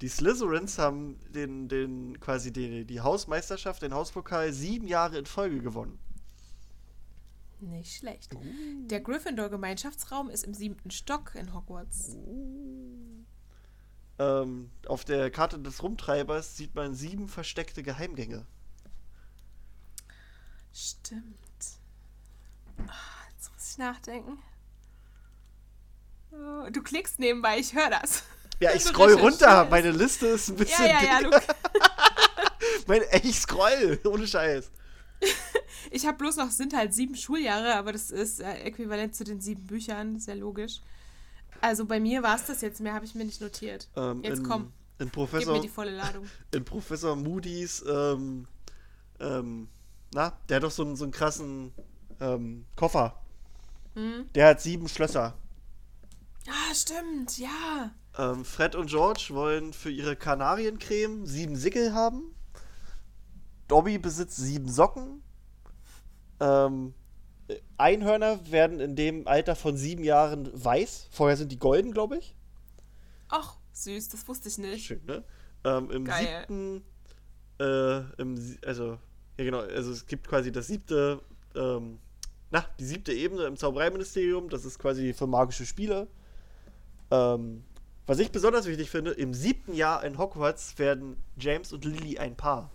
Die Slytherins haben den, den quasi die, die Hausmeisterschaft, den Hauspokal sieben Jahre in Folge gewonnen. Nicht schlecht. Der Gryffindor-Gemeinschaftsraum ist im siebten Stock in Hogwarts. Ähm, auf der Karte des Rumtreibers sieht man sieben versteckte Geheimgänge. Stimmt. Ah, jetzt muss ich nachdenken. Oh, Du klickst nebenbei, ich höre das. Ja, ich [LAUGHS] scroll runter. Meine Liste ist ein Ja, bisschen ja, ja, dick. Luke. [LAUGHS] Mein, ey, ich scroll. Ohne Scheiß. [LAUGHS] Ich habe bloß noch, sind halt sieben Schuljahre, aber das ist äh, äquivalent zu den sieben Büchern, sehr logisch. Also bei mir war es das jetzt, mehr habe ich mir nicht notiert. Ähm, Jetzt in, komm, In gib Professor, mir die volle Ladung. in Professor Moody's, ähm, ähm, na, der hat doch so einen, so einen krassen ähm, Koffer. Hm? Der hat sieben Schlösser. Ah, stimmt, ja. Ähm, Fred und George wollen für ihre Kanariencreme sieben Sickel haben. Dobby besitzt sieben Socken. Ähm, Einhörner werden in dem Alter von sieben Jahren weiß. Vorher sind die golden, glaube ich. Ach, süß, das wusste ich nicht. Schön, ne? Ähm, Im Geil. siebten, äh, im, also, ja genau, also es gibt quasi das siebte, ähm, na, die siebte Ebene im Zaubereiministerium, das ist quasi für magische Spiele. Ähm, was ich besonders wichtig finde, im siebten Jahr in Hogwarts werden James und Lily ein Paar.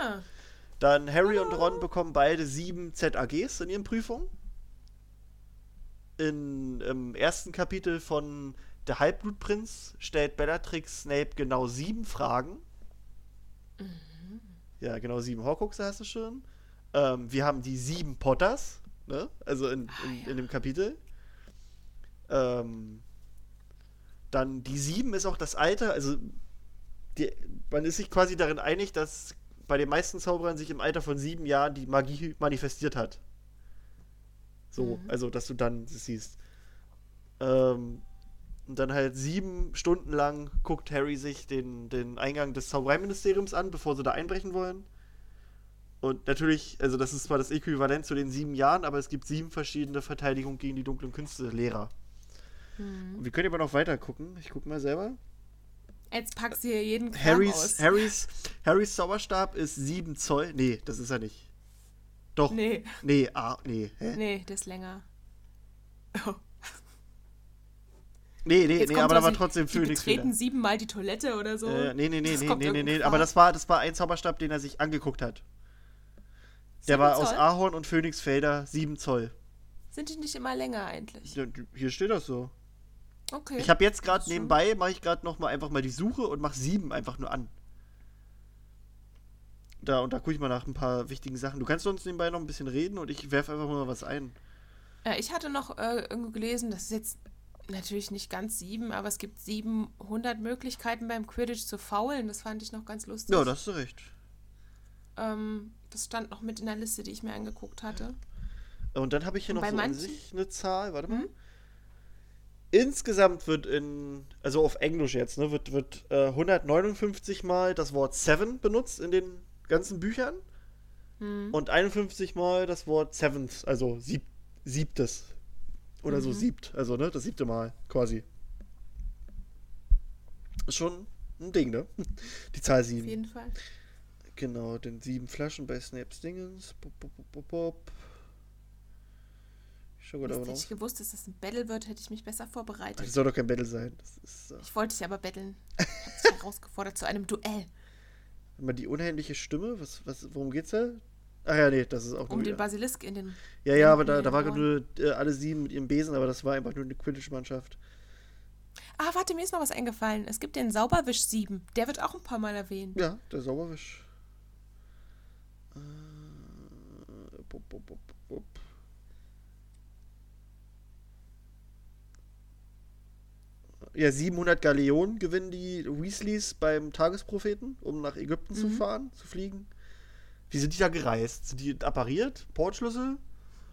Ah, Dann Harry und Ron bekommen beide sieben ZAGs in ihren Prüfungen. In, Im ersten Kapitel von Der Halbblutprinz stellt Bellatrix Snape genau sieben Fragen. Ja, genau sieben Horcruxe hast du schon. Ähm, wir haben die sieben Potters, ne? Also in, in, in dem Kapitel. Ähm, dann die sieben ist auch das Alter, also die, man ist sich quasi darin einig, dass bei den meisten Zauberern sich im Alter von sieben Jahren die Magie manifestiert hat. So, also dass du dann das siehst. Ähm, und dann halt sieben Stunden lang guckt Harry sich den, den Eingang des Zaubereiministeriums an, bevor sie da einbrechen wollen. Und natürlich, also das ist zwar das Äquivalent zu den sieben Jahren, aber es gibt sieben verschiedene Verteidigungen gegen die dunklen Künste Lehrer. Und wir können aber noch weiter gucken. Ich gucke mal selber. jetzt packst du hier jeden Kram Harrys, aus. Harrys, Harrys Zauberstab ist 7 Zoll. Nee, das ist er nicht. Doch. Nee, Nee, ah, nee. Hä? nee, das ist länger. Oh. Nee, nee, Jetzt nee, aber da war trotzdem Die Phoenix betreten siebenmal die Toilette oder so. äh, nee, nee, nee, Das nee, nee, nee, nee, aber das war, das war ein Zauberstab, den er sich angeguckt hat. Der Sieben war aus Zoll? Ahorn und Phönixfelder 7 Zoll. Sind die nicht immer länger eigentlich? Ja, Hier steht das so. Okay. Ich habe jetzt gerade nebenbei, mache ich gerade noch mal einfach mal die Suche und mache 7 einfach nur an. Da, und da gucke ich mal nach ein paar wichtigen Sachen. Du kannst sonst nebenbei noch ein bisschen reden und ich werfe einfach mal was ein. Ja, ich hatte noch äh, irgendwo gelesen, das ist jetzt natürlich nicht ganz sieben, aber es gibt 700 Möglichkeiten beim Quidditch zu faulen. Das fand ich noch ganz lustig. Ja, das du recht. ähm, das stand noch mit in der Liste, die ich mir angeguckt hatte. Und dann habe ich hier Und noch so an manchen- sich eine Zahl, warte mal. Hm? Insgesamt wird in, also auf Englisch jetzt, ne, wird, wird äh, 159 Mal das Wort Seven benutzt in den ganzen Büchern Hm. und 51 Mal das Wort Seventh, also sieb, siebtes. Oder so Mhm. siebt, also ne, das siebte Mal quasi. Ist schon ein Ding, ne? [LAUGHS] Die Zahl Auf sieben. jeden Fall. Genau, den sieben Flaschen bei Snapes Dingens. Bop, bop, bop. Ich aber Hätte ich gewusst, dass das ein Battle wird, hätte ich mich besser vorbereitet. Das soll doch kein Battle sein. Das ist äh, Ich wollte dich aber betteln. [LAUGHS] Ich hab dich herausgefordert zu einem Duell. immer die unheimliche Stimme. Was, was, worum geht's da? Ach ja, nee, das ist auch Um den Basilisk in den. ja, ja, aber da, da waren nur äh, alle sieben mit ihrem Besen, aber das war einfach nur eine Quidditch-Mannschaft. Ah, warte, mir ist noch was eingefallen. Es gibt den Sauberwisch 7. Der wird auch ein paar Mal erwähnt. Ja, der Sauberwisch. Äh, bup, bup, bup, bup. Ja, 700 Galeonen gewinnen die Weasleys beim Tagespropheten, um nach Ägypten zu fahren, zu fliegen. Wie sind die da gereist? Sind die appariert? Portschlüssel?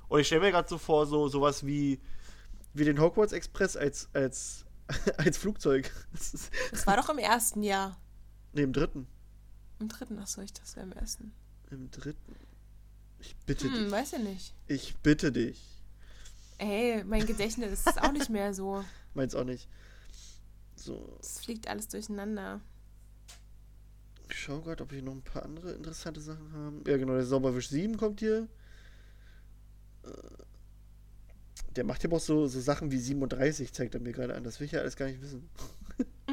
Und ich stelle mir gerade so vor, so sowas wie, wie den Hogwarts Express als, als, [LAUGHS] als Flugzeug. Das war doch im ersten Jahr. nee, im dritten. Im dritten, achso, ich das wäre im ersten. Im dritten. Ich bitte Hm, dich. weiß ich nicht. Ich bitte dich. Ey, mein Gedächtnis ist auch nicht mehr so. [LAUGHS] Meins auch nicht. So, Es fliegt alles durcheinander. Ich schau gerade, ob wir noch ein paar andere interessante Sachen haben. Ja, genau, der Sauberwisch 7 kommt hier. Der macht ja auch so, so Sachen wie 37, zeigt er mir gerade an. Das will ich ja alles gar nicht wissen. [LAUGHS]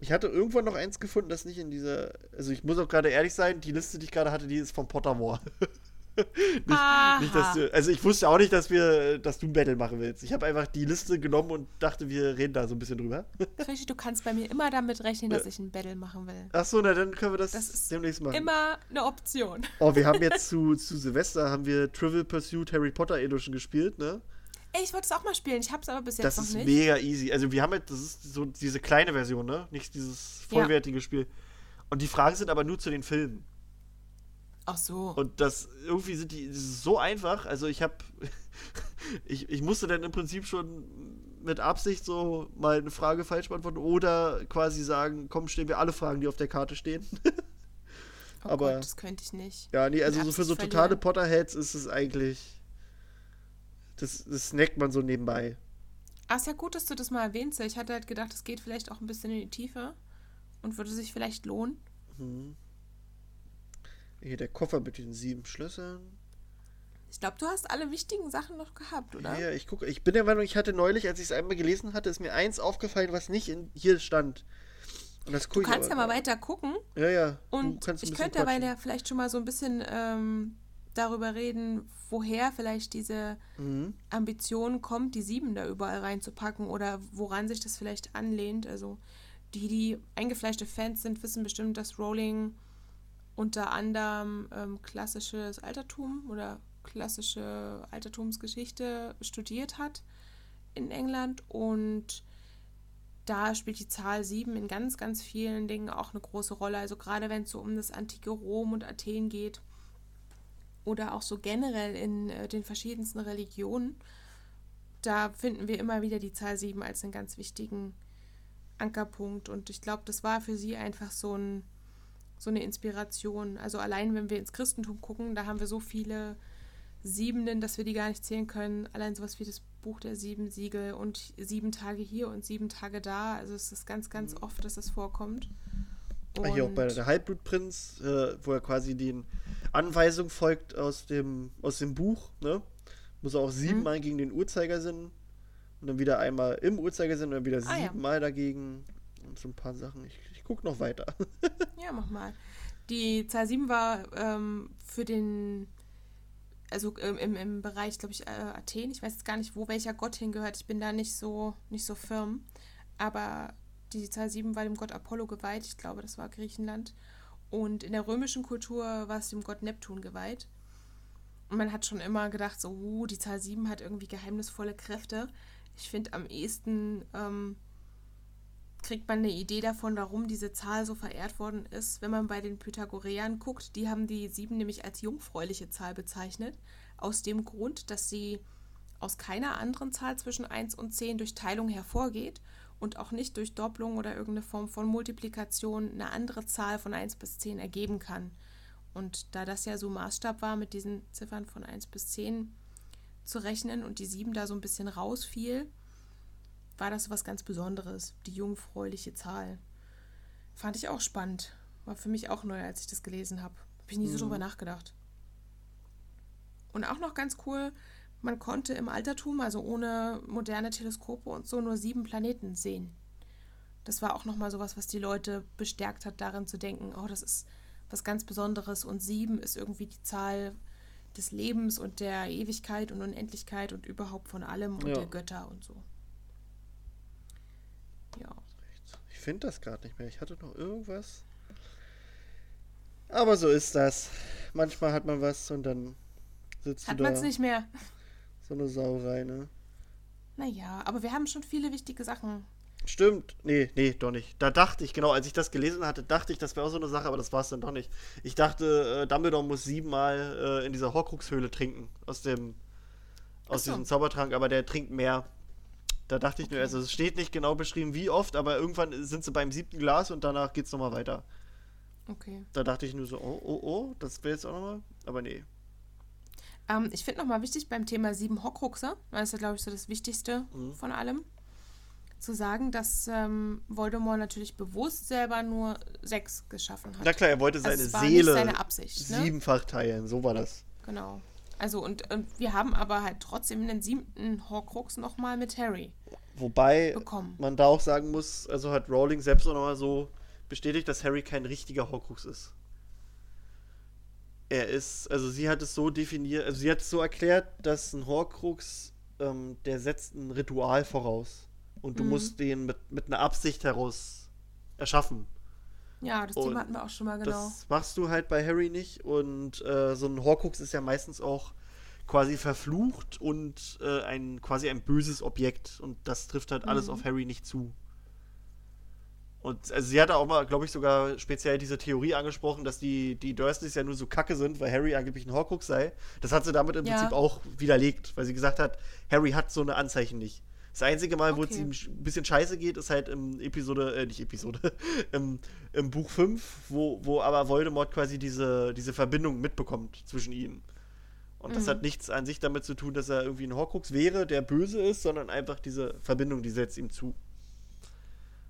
ich hatte irgendwann noch eins gefunden, das nicht in dieser. Also ich muss auch gerade ehrlich sein, die Liste, die ich gerade hatte, die ist von Pottermore. [LAUGHS] [LAUGHS] nicht, nicht, dass du, also ich wusste auch nicht, dass wir, dass du ein Battle machen willst. Ich habe einfach die Liste genommen und dachte, wir reden da so ein bisschen drüber. [LAUGHS] Krischi, du kannst bei mir immer damit rechnen, dass ich ein Battle machen will. Achso, na dann können wir das, Das ist demnächst machen. Immer eine Option. [LAUGHS] Oh, wir haben jetzt zu, zu Silvester haben wir Trivial Pursuit Harry Potter Edition gespielt, ne? Ey, ich wollte es auch mal spielen. Ich habe es aber bis jetzt Das noch ist nicht. mega easy. Also wir haben jetzt, das ist so diese kleine Version, ne? Nicht dieses Ja. vollwertige Spiel. Und die Fragen sind aber nur zu den Filmen. Ach so. Und das irgendwie sind die das ist so einfach. Also ich habe, [LAUGHS] ich, ich musste dann im Prinzip schon mit Absicht so mal eine Frage falsch beantworten oder quasi sagen, komm, stellen wir alle Fragen, die auf der Karte stehen. [LAUGHS] oh aber- Gott, das könnte ich nicht. Ja, nee, also so für so totale verlieren. Potterheads ist es eigentlich. Das, das snackt man so nebenbei. Ah, ist ja gut, dass du das mal erwähnst. Ich hatte halt gedacht, es geht vielleicht auch ein bisschen in die Tiefe und würde sich vielleicht lohnen. Hier der Koffer mit den sieben Schlüsseln. Ich glaube, du hast alle wichtigen Sachen noch gehabt, oder? Ja, ich gucke. Ich bin der Meinung, ich hatte neulich, als ich es einmal gelesen hatte, ist mir eins aufgefallen, was nicht in, hier stand. Und das Du kannst ja mal weiter gucken Ja, ja. und ich könnte dabei ja vielleicht schon mal so ein bisschen ähm, darüber reden, woher vielleicht diese Mhm. Ambition kommt, die sieben da überall reinzupacken oder woran sich das vielleicht anlehnt. Also die, die eingefleischte Fans sind, wissen bestimmt, dass Rowling unter anderem ähm, klassisches Altertum oder klassische Altertumsgeschichte studiert hat in England und da spielt die Zahl 7 in ganz, ganz vielen Dingen auch eine große Rolle. Also gerade wenn es so um das antike Rom und Athen geht oder auch so generell in äh, den verschiedensten Religionen, da finden wir immer wieder die Zahl 7 als einen ganz wichtigen Ankerpunkt. Und ich glaube, das war für sie einfach so, ein, so eine Inspiration. Also allein wenn wir ins Christentum gucken, da haben wir so viele Siebenden, dass wir die gar nicht zählen können. Allein sowas wie das Buch der sieben Siegel und sieben Tage hier und sieben Tage da. Also es ist ganz, ganz oft, dass das vorkommt. Ah, Hier auch bei Und- der Halbblutprinz, äh, wo er quasi den Anweisungen folgt aus dem, aus dem Buch, ne? Muss er auch Mhm. siebenmal gegen den Uhrzeigersinn und dann wieder einmal im Uhrzeigersinn und dann wieder Ah, ja. siebenmal dagegen. Und so ein paar Sachen. Ich, ich gucke noch weiter. [LAUGHS] Ja, mach mal. Die Zahl 7 war ähm, für den, also ähm, im, im Bereich, glaube ich, äh, Athen. Ich weiß jetzt gar nicht, wo welcher Gott hingehört. Ich bin da nicht so, nicht so firm. Aber die Zahl 7 war dem Gott Apollo geweiht. Ich glaube, das war Griechenland. Und in der römischen Kultur war es dem Gott Neptun geweiht. Und man hat schon immer gedacht, so, uh, die Zahl 7 hat irgendwie geheimnisvolle Kräfte. Ich finde, am ehesten ähm, kriegt man eine Idee davon, warum diese Zahl so verehrt worden ist, wenn man bei den Pythagoreern guckt. Die haben die 7 nämlich als jungfräuliche Zahl bezeichnet. Aus dem Grund, dass sie aus keiner anderen Zahl zwischen 1 und 10 durch Teilung hervorgeht und auch nicht durch Doppelung oder irgendeine Form von Multiplikation eine andere Zahl von 1 bis 10 ergeben kann. Und da das ja so Maßstab war, mit diesen Ziffern von 1 bis 10 zu rechnen und die 7 da so ein bisschen rausfiel, war das was ganz Besonderes, die jungfräuliche Zahl. Fand ich auch spannend. War für mich auch neu, als ich das gelesen habe. Habe ich nie so drüber nachgedacht. Und auch noch ganz cool, man konnte im Altertum, also ohne moderne Teleskope und so, nur sieben Planeten sehen. Das war auch nochmal sowas, was die Leute bestärkt hat, darin zu denken, oh, das ist was ganz Besonderes und sieben ist irgendwie die Zahl des Lebens und der Ewigkeit und Unendlichkeit und überhaupt von allem und Ja. der Götter und so. Ja. Ich finde das gerade nicht mehr. Ich hatte noch irgendwas. Aber so ist das. Manchmal hat man was und dann sitzt Hat du man da. es nicht mehr. So eine Sauerei, ne? Naja, aber wir haben schon viele wichtige Sachen. Stimmt. Nee, nee, doch nicht. Da dachte ich, genau, als ich das gelesen hatte, dachte ich, das wäre auch so eine Sache, aber das war es dann doch nicht. Ich dachte, äh, Dumbledore muss siebenmal äh, in dieser Horcrux-Höhle trinken. Aus dem. Aus so. diesem Zaubertrank, aber der trinkt mehr. Da dachte ich nur, Okay. also es steht nicht genau beschrieben, wie oft, aber irgendwann sind sie beim siebten Glas und danach geht's nochmal weiter. Okay. Da dachte ich nur so, oh, oh, oh, das wäre jetzt auch nochmal. Aber nee. Ähm, ich finde nochmal wichtig beim Thema sieben Horcruxe, das ist ja, glaube ich, so das Wichtigste Mhm. von allem, zu sagen, dass ähm, Voldemort natürlich bewusst selber nur sechs geschaffen hat. Na klar, er wollte seine Also es war Seele seine Absicht, ne? siebenfach teilen, so war das. Genau. Also und, und wir haben aber halt trotzdem den siebten Horcrux nochmal mit Harry Wobei bekommen. man da auch sagen muss, also hat Rowling selbst auch nochmal so bestätigt, dass Harry kein richtiger Horcrux ist. Er ist, also sie hat es so definiert, also sie hat es so erklärt, dass ein Horcrux, ähm, der setzt ein Ritual voraus. Und du Mhm. musst den mit, mit einer Absicht heraus erschaffen. Ja, das Und Thema hatten wir auch schon mal genau. Das machst du halt bei Harry nicht. Und äh, so ein Horcrux ist ja meistens auch quasi verflucht und äh, ein quasi ein böses Objekt. Und das trifft halt alles Mhm. auf Harry nicht zu. Und also sie hatte auch mal, glaube ich, sogar speziell diese Theorie angesprochen, dass die, die Dursleys ja nur so kacke sind, weil Harry angeblich ein Horcrux sei. Das hat sie damit im Ja. Prinzip auch widerlegt, weil sie gesagt hat, Harry hat so eine Anzeichen nicht. Das einzige Mal, wo es Okay. ihm ein bisschen scheiße geht, ist halt im Episode, äh, nicht Episode, [LAUGHS] im, im Buch 5, wo, wo aber Voldemort quasi diese, diese Verbindung mitbekommt zwischen ihnen. Und das Mhm. hat nichts an sich damit zu tun, dass er irgendwie ein Horcrux wäre, der böse ist, sondern einfach diese Verbindung, die setzt ihm zu.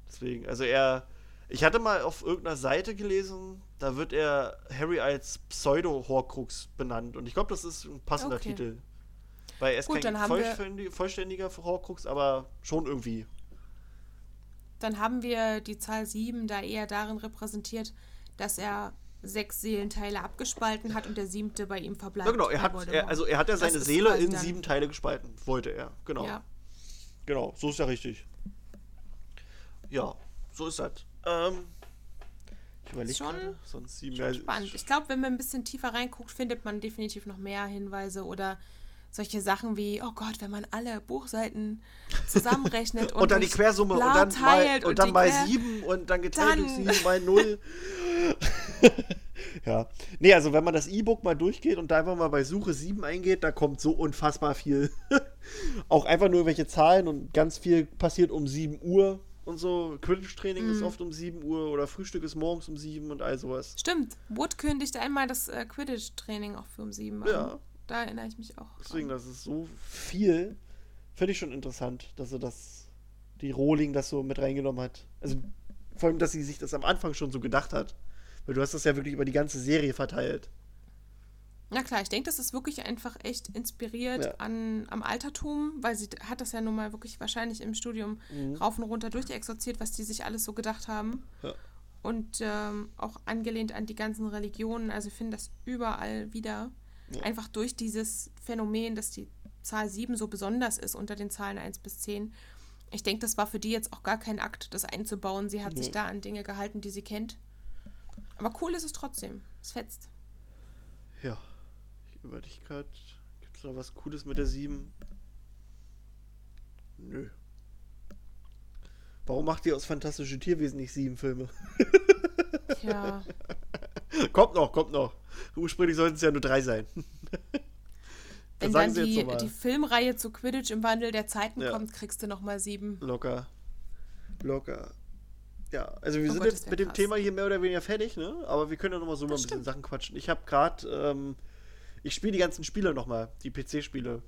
Deswegen, also er. Ich hatte mal auf irgendeiner Seite gelesen, da wird er Harry als Pseudo-Horcrux benannt. Und ich glaube, das ist ein passender Okay. Titel. Weil er ist Gut, kein dann haben wir- vollständig, vollständiger Horcrux, aber schon irgendwie. Dann haben wir die Zahl 7 da eher darin repräsentiert, dass er sechs Seelenteile abgespalten hat und der siebte bei ihm verbleibt. Ja, genau, er hat, er, also er hat ja Das seine Seele in dann- sieben Teile gespalten. Wollte er, genau. Ja. Genau, so ist ja richtig. Ja, so ist das. Ähm, ich überlege Schon- gerade, sonst sieben. Schon ja, spannend. Ich glaube, wenn man ein bisschen tiefer reinguckt, findet man definitiv noch mehr Hinweise oder solche Sachen wie, oh Gott, wenn man alle Buchseiten [LAUGHS] zusammenrechnet und, und dann die durch Quersumme und dann mal, teilt und dann mal sieben und dann geteilt durch Dann- sieben mal null. [LAUGHS] ja. Nee, also wenn man das E-Book mal durchgeht und da einfach mal bei Suche 7 eingeht, da kommt so unfassbar viel. [LAUGHS] Auch einfach nur welche Zahlen und ganz viel passiert um 7 Uhr und so. Quidditch-Training Mhm. ist oft um 7 Uhr oder Frühstück ist morgens um 7 und all sowas. Stimmt, Wood kündigt einmal das äh, Quidditch-Training auch für um sieben an. Ja. Da erinnere ich mich auch. Deswegen, dran. das ist so viel. Finde ich schon interessant, dass sie das, die Rowling das so mit reingenommen hat. Also vor allem, dass sie sich das am Anfang schon so gedacht hat. Weil du hast das ja wirklich über die ganze Serie verteilt. Na klar, ich denke, das ist wirklich einfach echt inspiriert Ja. an, am Altertum, weil sie hat das ja nun mal wirklich wahrscheinlich im Studium rauf und runter durchexerziert, was die sich alles so gedacht haben. Ja. Und ähm, auch angelehnt an die ganzen Religionen. Also ich finde das überall wieder. Ja. Einfach durch dieses Phänomen, dass die Zahl 7 so besonders ist unter den Zahlen 1 bis 10. Ich denke, das war für die jetzt auch gar kein Akt, das einzubauen. Sie hat sich Nee. da an Dinge gehalten, die sie kennt. Aber cool ist es trotzdem. Es fetzt. Ja. Ich überlege gerade, gibt es noch was Cooles mit der 7? Nö. Warum macht ihr aus Fantastische Tierwesen nicht sieben Filme? Tja. [LAUGHS] kommt noch, kommt noch. [LAUGHS] Ursprünglich sollten es ja nur drei sein. [LAUGHS] Wenn sagen dann die, die Filmreihe zu Quidditch im Wandel der Zeiten Ja. kommt, kriegst du nochmal sieben. Locker. Locker. Ja, also wir Oh sind Gott, jetzt mit dem krass. Thema hier mehr oder weniger fertig, ne? Aber wir können ja nochmal so mal ein bisschen. Sachen quatschen. Ich habe gerade, ähm, ich spiele die ganzen Spiele nochmal, die PC-Spiele.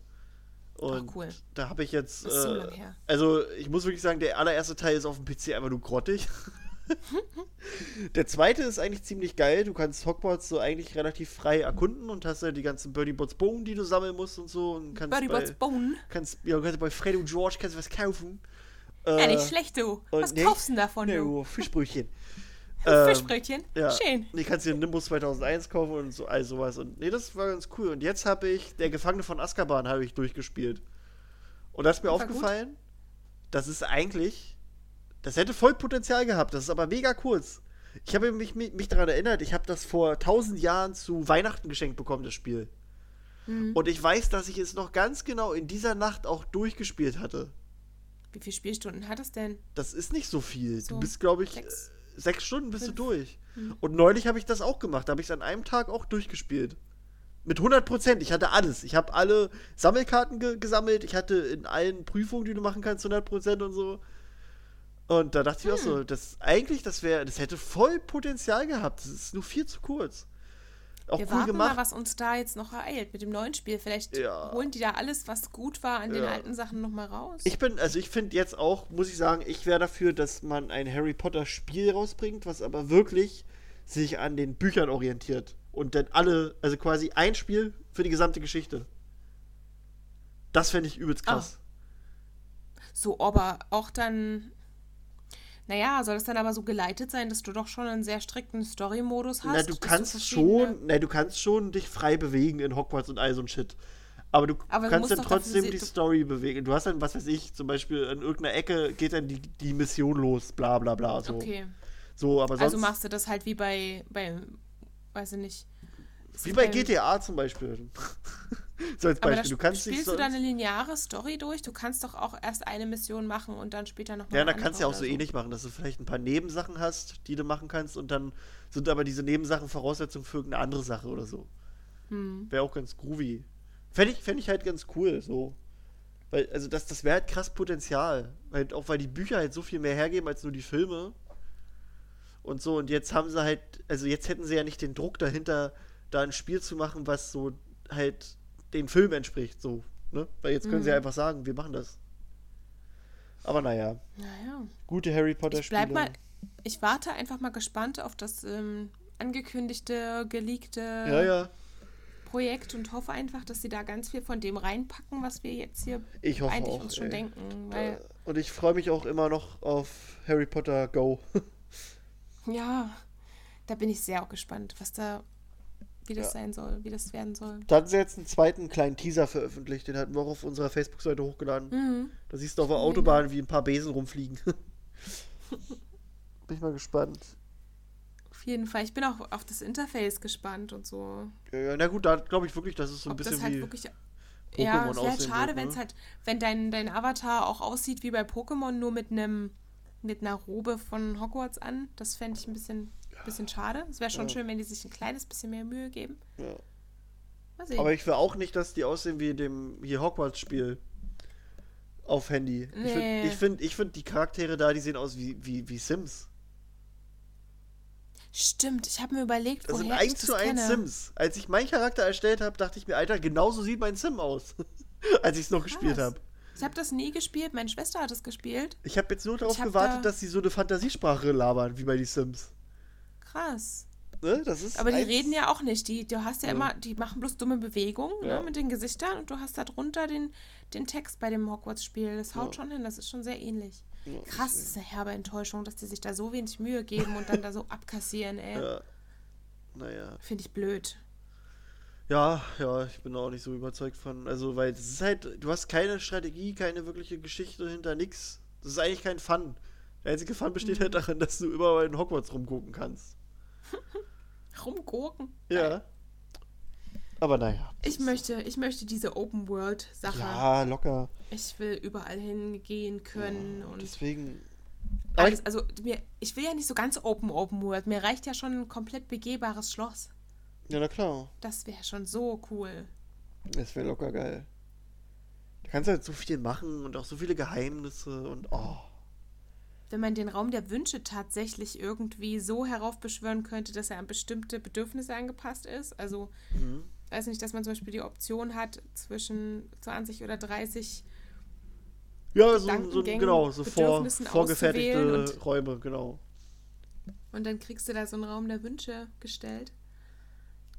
Und cool. da habe ich jetzt, so äh, her. also ich muss wirklich sagen, der allererste Teil ist auf dem PC einfach nur grottig. [LAUGHS] [LAUGHS] der zweite ist eigentlich ziemlich geil. Du kannst Hogwarts so eigentlich relativ frei erkunden und hast ja die ganzen Birdie Bots Bogen, die du sammeln musst und so. Und kannst Birdie Bots Bone. kannst, ja, kannst bei Fred und George kannst du was kaufen. Ja, Äh, nicht schlecht, du. Was nicht- kaufst du denn davon, Ne, du? oh, Fischbrötchen. [LAUGHS] Ähm, Fischbrötchen? ja. Schön. Nee, kannst dir Nimbus 2001 kaufen und so all sowas. Und nee, das war ganz cool. Und jetzt habe ich Der Gefangene von Azkaban habe ich durchgespielt. Und da ist mir War aufgefallen, das ist eigentlich, das hätte voll Potenzial gehabt. Das ist aber mega kurz. Ich habe mich, mich, mich daran erinnert, ich habe das vor tausend Jahren zu Weihnachten geschenkt bekommen, das Spiel. Mhm. Und ich weiß, dass ich es noch ganz genau in dieser Nacht auch durchgespielt hatte. Wie viele Spielstunden hat es denn? Das ist nicht so viel. So, du bist, glaube ich, sechs? äh, sechs Stunden bist Fünf. du durch. Hm. Und neulich habe ich das auch gemacht. Da habe ich es an einem Tag auch durchgespielt. Mit 100 Prozent. Ich hatte alles. Ich habe alle Sammelkarten ge gesammelt. Ich hatte in allen Prüfungen, die du machen kannst, 100 Prozent und so. Und da dachte ich auch Hm. so, das eigentlich, das wäre, das hätte voll Potenzial gehabt. Das ist nur viel zu kurz. Auch Wir cool warten gemacht. mal, was uns da jetzt noch ereilt mit dem neuen Spiel. Vielleicht Ja. holen die da alles, was gut war, an den Ja. alten Sachen nochmal raus. Ich bin, also ich finde jetzt auch, muss ich sagen, ich wäre dafür, dass man ein Harry Potter Spiel rausbringt, was aber wirklich sich an den Büchern orientiert. Und dann alle, also quasi ein Spiel für die gesamte Geschichte. Das fände ich übelst krass. So, aber auch dann. Naja, soll das dann aber so geleitet sein, dass du doch schon einen sehr strikten Story-Modus hast? Na, du kannst verschiedene- schon, na, du kannst schon dich frei bewegen in Hogwarts und all so ein Shit. Aber du Aber du kannst musst dann trotzdem die du- Story bewegen. Du hast dann, was weiß ich, zum Beispiel in irgendeiner Ecke geht dann die, die Mission los, bla bla bla. So, Okay. so aber sonst. Also machst du das halt wie bei, bei weiß ich nicht. Wie bei GTA zum Beispiel. [LAUGHS] so als Aber Beispiel. Du kannst spielst nicht du so. da eine lineare Story durch? Du kannst doch auch erst eine Mission machen und dann später nochmal. Ja, da kannst du ja auch so ähnlich machen, dass du vielleicht ein paar Nebensachen hast, die du machen kannst und dann sind aber diese Nebensachen Voraussetzung für irgendeine andere Sache oder so. Hm. Wäre auch ganz groovy. Fände ich, fänd ich halt ganz cool, so. Weil, also das, das wäre halt krass Potenzial. Halt auch weil die Bücher halt so viel mehr hergeben als nur die Filme. Und so, und jetzt haben sie halt, also jetzt hätten sie ja nicht den Druck dahinter, da ein Spiel zu machen, was so halt den Film entspricht, so. Ne? Weil jetzt können sie Mhm. einfach sagen, wir machen das. Aber naja, Naja. gute Harry Potter Ich Spiele. bleib mal. Ich warte einfach mal gespannt auf das ähm, angekündigte, geleakte Ja, ja. Projekt und hoffe einfach, dass sie da ganz viel von dem reinpacken, was wir jetzt hier Ich hoffe eigentlich auch. uns schon ey. denken. Weil, Und ich freue mich auch immer noch auf Harry Potter Go. [LAUGHS] ja, da bin ich sehr auch gespannt, was da, wie das Ja. sein soll, wie das werden soll. Da hatten sie jetzt einen zweiten kleinen Teaser veröffentlicht. Den hatten wir auch auf unserer Facebook-Seite hochgeladen. Mhm. Da siehst du auf der Autobahn, wie ein paar Besen rumfliegen. [LAUGHS] Bin ich mal gespannt. Auf jeden Fall. Ich bin auch auf das Interface gespannt und so. Ja, na gut, da glaube ich wirklich, dass es so ein Ob bisschen das halt wie wirklich. Pokémon ja, es wäre halt schade, wenn ne? es halt, wenn dein, dein Avatar auch aussieht wie bei Pokémon, nur mit einem mit einer Robe von Hogwarts an. Das fände ich ein bisschen, bisschen schade. Es wäre schon Ja. schön, wenn die sich ein kleines bisschen mehr Mühe geben. Ja. Aber ich will auch nicht, dass die aussehen wie dem hier Hogwarts-Spiel auf Handy. Ich finde, Nee. ich find, ich find die Charaktere da, die sehen aus wie, wie, wie Sims. Stimmt, ich habe mir überlegt, Das sind woher ich 1 das zu 1 kenne. Sims. Als ich meinen Charakter erstellt habe, dachte ich mir, Alter, genauso sieht mein Sim aus. [LAUGHS] Als ich es noch gespielt Krass. habe. Ich habe das nie gespielt. Meine Schwester hat es gespielt. Ich habe jetzt nur darauf gewartet, da- dass sie so eine Fantasiesprache labern, wie bei die Sims. Krass. Ne? Das ist Aber die eins- reden ja auch nicht. Die, du hast ja, Ja. immer, die machen bloß dumme Bewegungen Ja. ne, mit den Gesichtern und du hast da drunter den, den Text bei dem Hogwarts-Spiel. Das haut Ja. schon hin, das ist schon sehr ähnlich. Krass, das ist eine herbe Enttäuschung, dass die sich da so wenig Mühe geben und dann da so [LAUGHS] abkassieren, ey. Ja. Naja. Finde ich blöd. Ja, ja, ich bin auch nicht so überzeugt von. Also, weil es ist halt, du hast keine Strategie, keine wirkliche Geschichte hinter nix. Das ist eigentlich kein Fun. Der einzige Fun besteht Mhm. halt darin, dass du überall in Hogwarts rumgucken kannst. [LAUGHS] Rumgurken. Ja. Aber naja. Ich möchte, ich möchte diese Open-World-Sache. Ja, locker. Ich will überall hingehen können und Deswegen. Alles. Also mir, ich will ja nicht so ganz Open Open World. Mir reicht ja schon ein komplett begehbares Schloss. ja, na klar. Das wäre schon so cool. Das wäre locker geil. Da kannst du halt so viel machen und auch so viele Geheimnisse und oh. Wenn man den Raum der Wünsche tatsächlich irgendwie so heraufbeschwören könnte, dass er an bestimmte Bedürfnisse angepasst ist. Also, Mhm. weiß nicht, dass man zum Beispiel die Option hat, zwischen 20 oder 30 Ja, so, so genau, so vor, vorgefertigte Räume, genau. und dann kriegst du da so einen Raum der Wünsche gestellt.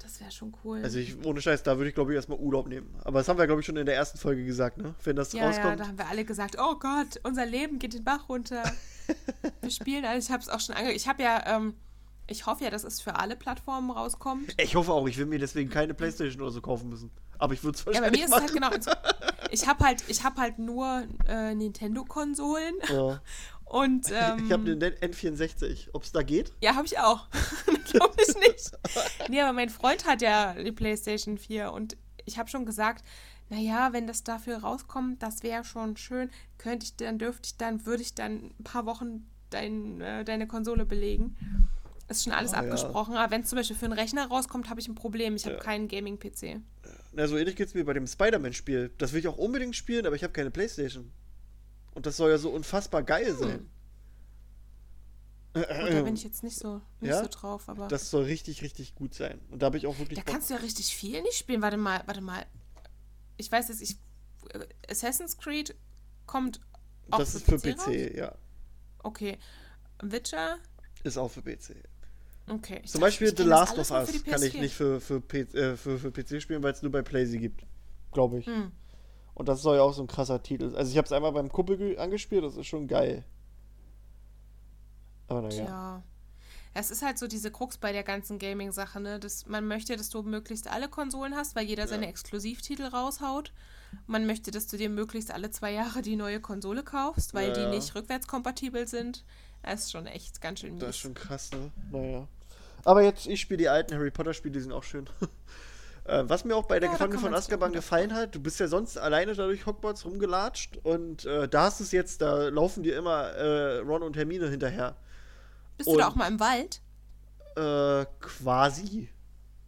Das wäre schon cool. Also ich, ohne Scheiß, da würde ich glaube ich erstmal Urlaub nehmen. Aber das haben wir glaube ich schon in der ersten Folge gesagt, ne? Wenn das ja, ja, rauskommt. da haben wir alle gesagt, oh Gott, unser Leben geht den Bach runter. [LAUGHS] wir spielen alles. Ich habe es auch schon ange... Ich habe ja, ähm, ich hoffe ja, dass es für alle Plattformen rauskommt. ich hoffe auch, ich will mir deswegen keine Playstation oder so kaufen müssen. Aber ich würde es Ja, bei wahrscheinlich mir ist es halt genau. [LAUGHS] Ich habe halt, ich habe halt nur äh, Nintendo-Konsolen Ja. [LAUGHS] und [LAUGHS] ähm, ich habe den N64. Ob es da geht? ja, habe ich auch. [LAUGHS] Glaube ich nicht. Nee, aber mein Freund hat ja die PlayStation 4 und ich habe schon gesagt, naja, wenn das dafür rauskommt, das wäre schon schön. Könnte ich dann, dürfte ich dann, würde ich dann ein paar Wochen dein, äh, deine Konsole belegen. Ist schon alles Ah, ja. abgesprochen. Aber wenn es zum Beispiel für einen Rechner rauskommt, habe ich ein Problem. Ich habe Ja. keinen Gaming-PC. Na, so ähnlich geht es mir bei dem Spider-Man-Spiel. Das will ich auch unbedingt spielen, aber ich habe keine Playstation. Und das soll ja so unfassbar geil sein. Und da bin ich jetzt nicht so, nicht Ja? so drauf, aber. Das soll richtig, richtig gut sein. Und da habe ich auch wirklich Da Bock. kannst du ja richtig viel nicht spielen. Warte mal, warte mal. Ich weiß jetzt, ich. äh, Assassin's Creed kommt auch Das für ist für PC? PC, ja. Okay. Witcher? Ist auch für PC. Okay. ich Zum Beispiel ich The Last of Us kann ich PS4. nicht für, für, P äh, für, für PC spielen, weil es nur bei PlayStation gibt. Glaube ich. Hm. Und das soll ja auch so ein krasser Titel. Also ich habe es einmal beim Kumpel ge- angespielt, das ist schon geil. Aber naja. Tja. Es ist halt so diese Krux bei der ganzen Gaming-Sache, ne? Dass man möchte, dass du möglichst alle Konsolen hast, weil jeder seine Exklusivtitel raushaut. Man möchte, dass du dir möglichst alle zwei Jahre die neue Konsole kaufst, weil Ja, die ja. nicht rückwärtskompatibel sind. Das ist schon echt ganz schön mies. Das ist schon krass, ne? Naja. Aber jetzt, ich spiele die alten Harry Potter-Spiele, die sind auch schön. [LAUGHS] äh, was mir auch bei der Ja, Gefangene von Azkaban gefallen hat, du bist ja sonst alleine da durch Hogwarts rumgelatscht und äh, da hast du es jetzt, da laufen dir immer äh, Ron und Hermine hinterher. Bist du da und- auch mal im Wald? Äh, quasi.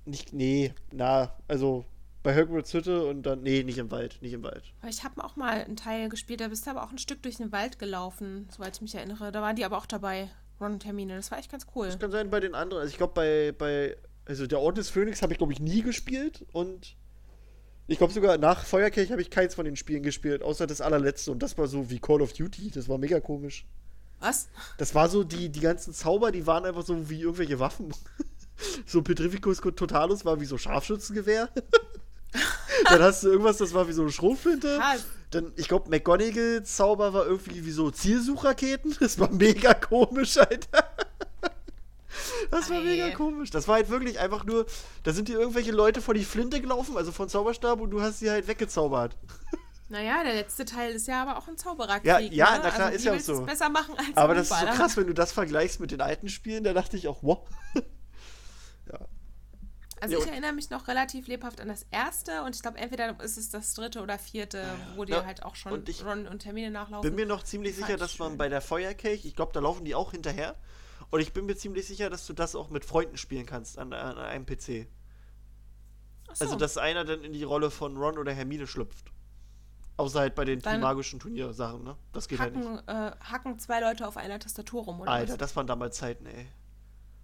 Nicht, nee, na, also bei Hogwarts Hütte und dann, nee, nicht im Wald, nicht im Wald. Weil Ich habe auch mal einen Teil gespielt, da bist du aber auch ein Stück durch den Wald gelaufen, soweit ich mich erinnere. Da waren die aber auch dabei, Ron und Hermine. Das war echt ganz cool. Das kann sein bei den anderen, also ich glaube bei, bei, also der Ort des Phönix habe ich glaube ich nie gespielt und ich glaube sogar nach Feuerkelch habe ich keins von den Spielen gespielt, außer das allerletzte und das war so wie Call of Duty, das war mega komisch. Was? Das war so, die, die ganzen Zauber, die waren einfach so wie irgendwelche Waffen. [LAUGHS] so Petrificus Totalus war wie so Scharfschützengewehr. [LAUGHS] Dann hast du irgendwas, das war wie so eine Schrotflinte. Dann, ich glaube, McGonagall-Zauber war irgendwie wie so Zielsuchraketen. [LAUGHS] Das war mega komisch, Alter. Das war mega komisch. Das war halt wirklich einfach nur, da sind dir irgendwelche Leute vor die Flinte gelaufen, also von Zauberstab, und du hast sie halt weggezaubert. [LAUGHS] Naja, der letzte Teil ist ja aber auch ein Zaubererkrieg. Ja, ja, ne? na klar, also, ist ja auch so. es besser machen als Aber das ist so Fußballer? krass, wenn du das vergleichst mit den alten Spielen, da dachte ich auch, wow. [LAUGHS] Also Ja, ich und- erinnere mich noch relativ lebhaft an das erste und ich glaube, entweder ist es das dritte oder vierte, wo dir Ja, halt auch schon und ich Ron und Termine nachlaufen. Bin mir noch ziemlich sicher, dass ich man bei der Feuerkelch, ich glaube, da laufen die auch hinterher. Und ich bin mir ziemlich sicher, dass du das auch mit Freunden spielen kannst an, an einem PC. Ach so. Also, dass einer dann in die Rolle von Ron oder Hermine schlüpft. Außer halt bei den Dann magischen Turniersachen, ne? Das geht halt nicht. hacken, äh, hacken zwei Leute auf einer Tastatur rum, oder Alter, was? das waren damals Zeiten, ey.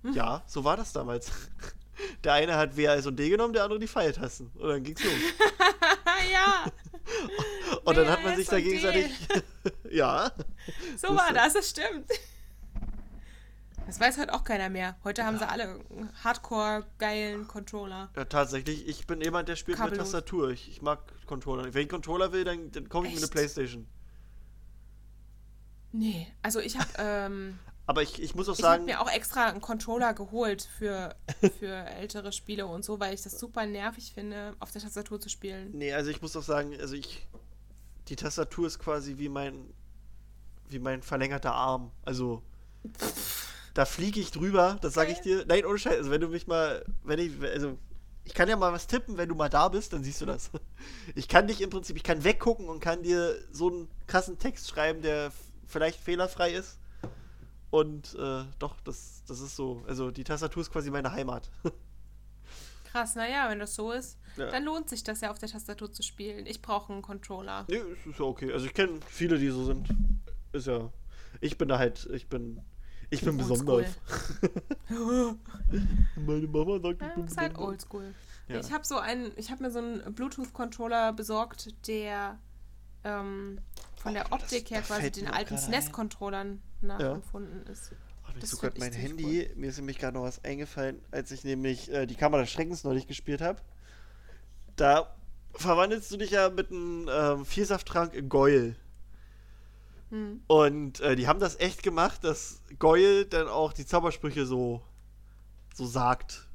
Hm. Ja, so war das damals. [LAUGHS] Der eine hat WAS und D genommen, der andere die Pfeiltasten. Und dann ging's los. [LAUGHS] ja, [LAUGHS] Und dann hat man sich da gegenseitig. ja. so war das, das stimmt. Das weiß heute auch keiner mehr. Heute haben sie alle einen hardcore-geilen Controller. Ja, tatsächlich. Ich bin jemand, der spielt Kabellos. mit Tastatur. Ich, ich mag Controller. Wenn ich Controller will, dann, dann kaufe ich mir eine Echt? Playstation. Nee, also ich habe ähm, [LAUGHS] Aber ich, ich muss auch ich sagen, mir auch extra einen Controller geholt für, für ältere Spiele und so, weil ich das super nervig finde, auf der Tastatur zu spielen. nee, also ich muss auch sagen, also ich, die Tastatur ist quasi wie mein, wie mein verlängerter Arm. Also, da fliege ich drüber, das sage ich dir. Nein, ohne Scheiß, also wenn du mich mal, wenn ich, also, ich kann ja mal was tippen, wenn du mal da bist, dann siehst du das. [LAUGHS] Ich kann dich im Prinzip, ich kann weggucken und kann dir so einen krassen Text schreiben, der vielleicht fehlerfrei ist. Und äh, doch, das, das ist so. Also die Tastatur ist quasi meine Heimat. [LAUGHS] Krass, naja, wenn das so ist, Ja. dann lohnt sich das ja auf der Tastatur zu spielen. Ich brauche einen Controller. Nee, ist ja okay. Also ich kenne viele, die so sind. Ist ja. Ich bin da halt, ich bin. Ich bin besonders. [LAUGHS] Meine Mama sagt, ich Ja, bin ist halt besonders. oldschool. Ja. Ich habe so einen, ich habe mir so einen Bluetooth-Controller besorgt, der ähm, von der Oh, das- Optik her da quasi den alten SNES-Controllern nachempfunden ist. Ach, ich Das suche gerade mein Handy. Mir ist nämlich gerade noch was eingefallen, als ich nämlich äh, die Kammer des Schreckens neulich gespielt habe. Da verwandelst du dich ja mit einem ähm, Vielsafttrank in Goyle. Hm. Und äh, die haben das echt gemacht, dass Goyle dann auch die Zaubersprüche so, so sagt.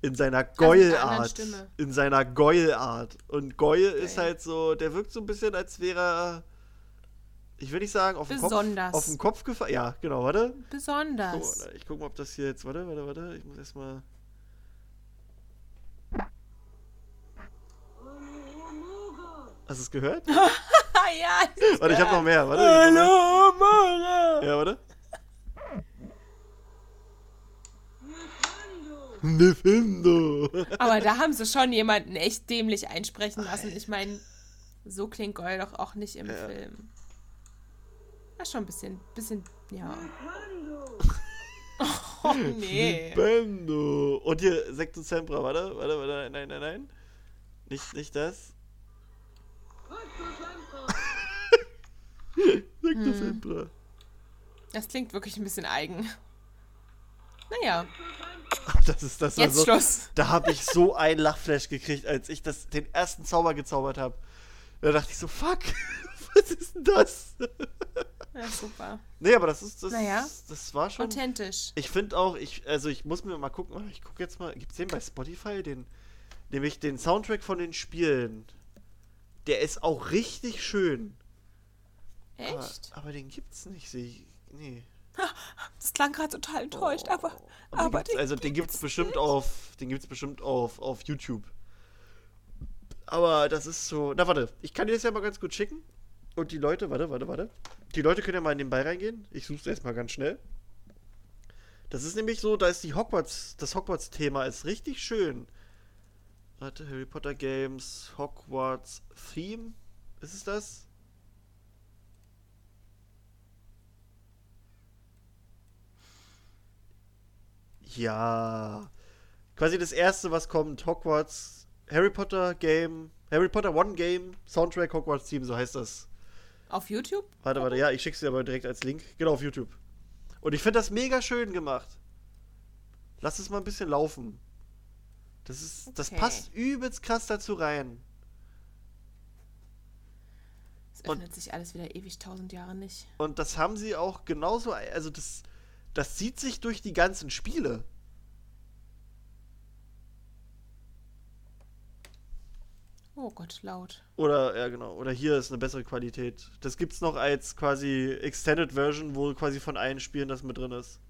In seiner Goyle-Art. In seiner Goyle-Art. Und Goyle ist Geil. halt so, der wirkt so ein bisschen, als wäre er, ich will nicht sagen, auf den Kopf, Besonders. auf den Kopf gefallen. Ja, genau, warte. Besonders. So, ich guck mal, ob das hier jetzt. Warte, warte, warte. Ich muss erstmal. Hast du es gehört? [LAUGHS] Ja, Warte, ich hab noch mehr. Warte. noch mehr. Ja, warte. Nintendo. aber da haben sie schon jemanden echt dämlich einsprechen lassen. Ich meine, so klingt Goyle doch auch nicht im Ja. Film. Das ist schon ein bisschen, bisschen, ja. Oh nee. Nintendo. Und hier Sectum Sempra. Warte, warte, warte. Nein, nein, nein. Nicht, nicht das. [LAUGHS] Sectum Hm. Sempra. Das klingt wirklich ein bisschen eigen. Naja, [LAUGHS] Das ist das war jetzt so, Schluss. Da habe ich so einen Lachflash gekriegt, als ich das, den ersten Zauber gezaubert habe. Da dachte ich so, fuck, [LAUGHS] was ist denn das? Ja, super. Nee, aber das ist, das, Naja. das war schon. Authentisch. Ich finde auch, ich, also ich muss mir mal gucken, ich gucke jetzt mal, gibt's den bei Spotify, den, nämlich den Soundtrack von den Spielen. Der ist auch richtig schön. Aber, Echt? aber den gibt's nicht, sehe ich. Nee. [LAUGHS] Das klang gerade total enttäuscht, aber, Und den aber gibt's, also den gibt's bestimmt auf, den gibt's bestimmt auf, auf YouTube. Aber das ist so, na warte, ich kann dir das ja mal ganz gut schicken. Und die Leute, warte, warte, warte. Die Leute können ja mal in den Ball reingehen. Ich suche es erstmal ganz schnell. Das ist nämlich so, da ist die Hogwarts, das Hogwarts-Thema ist richtig schön. Warte, Harry Potter Games, Hogwarts Theme. Ist es das? Ja. Quasi das erste, was kommt, Hogwarts Harry Potter Game, Harry Potter One Game, Soundtrack Hogwarts Theme, so heißt das. auf YouTube? Warte, warte, ja, ich schick's dir aber direkt als Link. Genau, auf YouTube. Und ich finde das mega schön gemacht. Lass es mal ein bisschen laufen. Das ist, das Okay. passt übelst krass dazu rein. Es Und- öffnet sich alles wieder ewig tausend Jahre nicht. Und das haben sie auch genauso, also das, das zieht sich durch die ganzen Spiele. Oh Gott, laut. Oder, ja genau, oder hier ist eine bessere Qualität. Das gibt's noch als quasi Extended Version, wo quasi von allen Spielen das mit drin ist.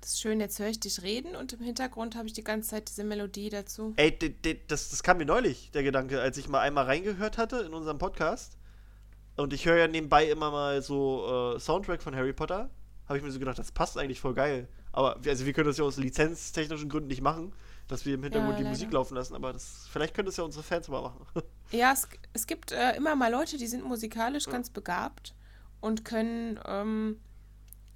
Das ist schön, jetzt höre ich dich reden und im Hintergrund habe ich die ganze Zeit diese Melodie dazu. Ey, das, das kam mir neulich, der Gedanke, als ich mal einmal reingehört hatte in unserem Podcast. Und ich höre ja nebenbei immer mal so äh, Soundtrack von Harry Potter. Habe ich mir so gedacht, das passt eigentlich voll geil. Aber wir- also wir können das ja aus lizenztechnischen Gründen nicht machen, dass wir im Hintergrund Ja, die. Musik laufen lassen. Aber das, vielleicht können das ja unsere Fans mal machen. [LAUGHS] Ja, es, es gibt äh, immer mal Leute, die sind musikalisch ganz begabt und können ähm,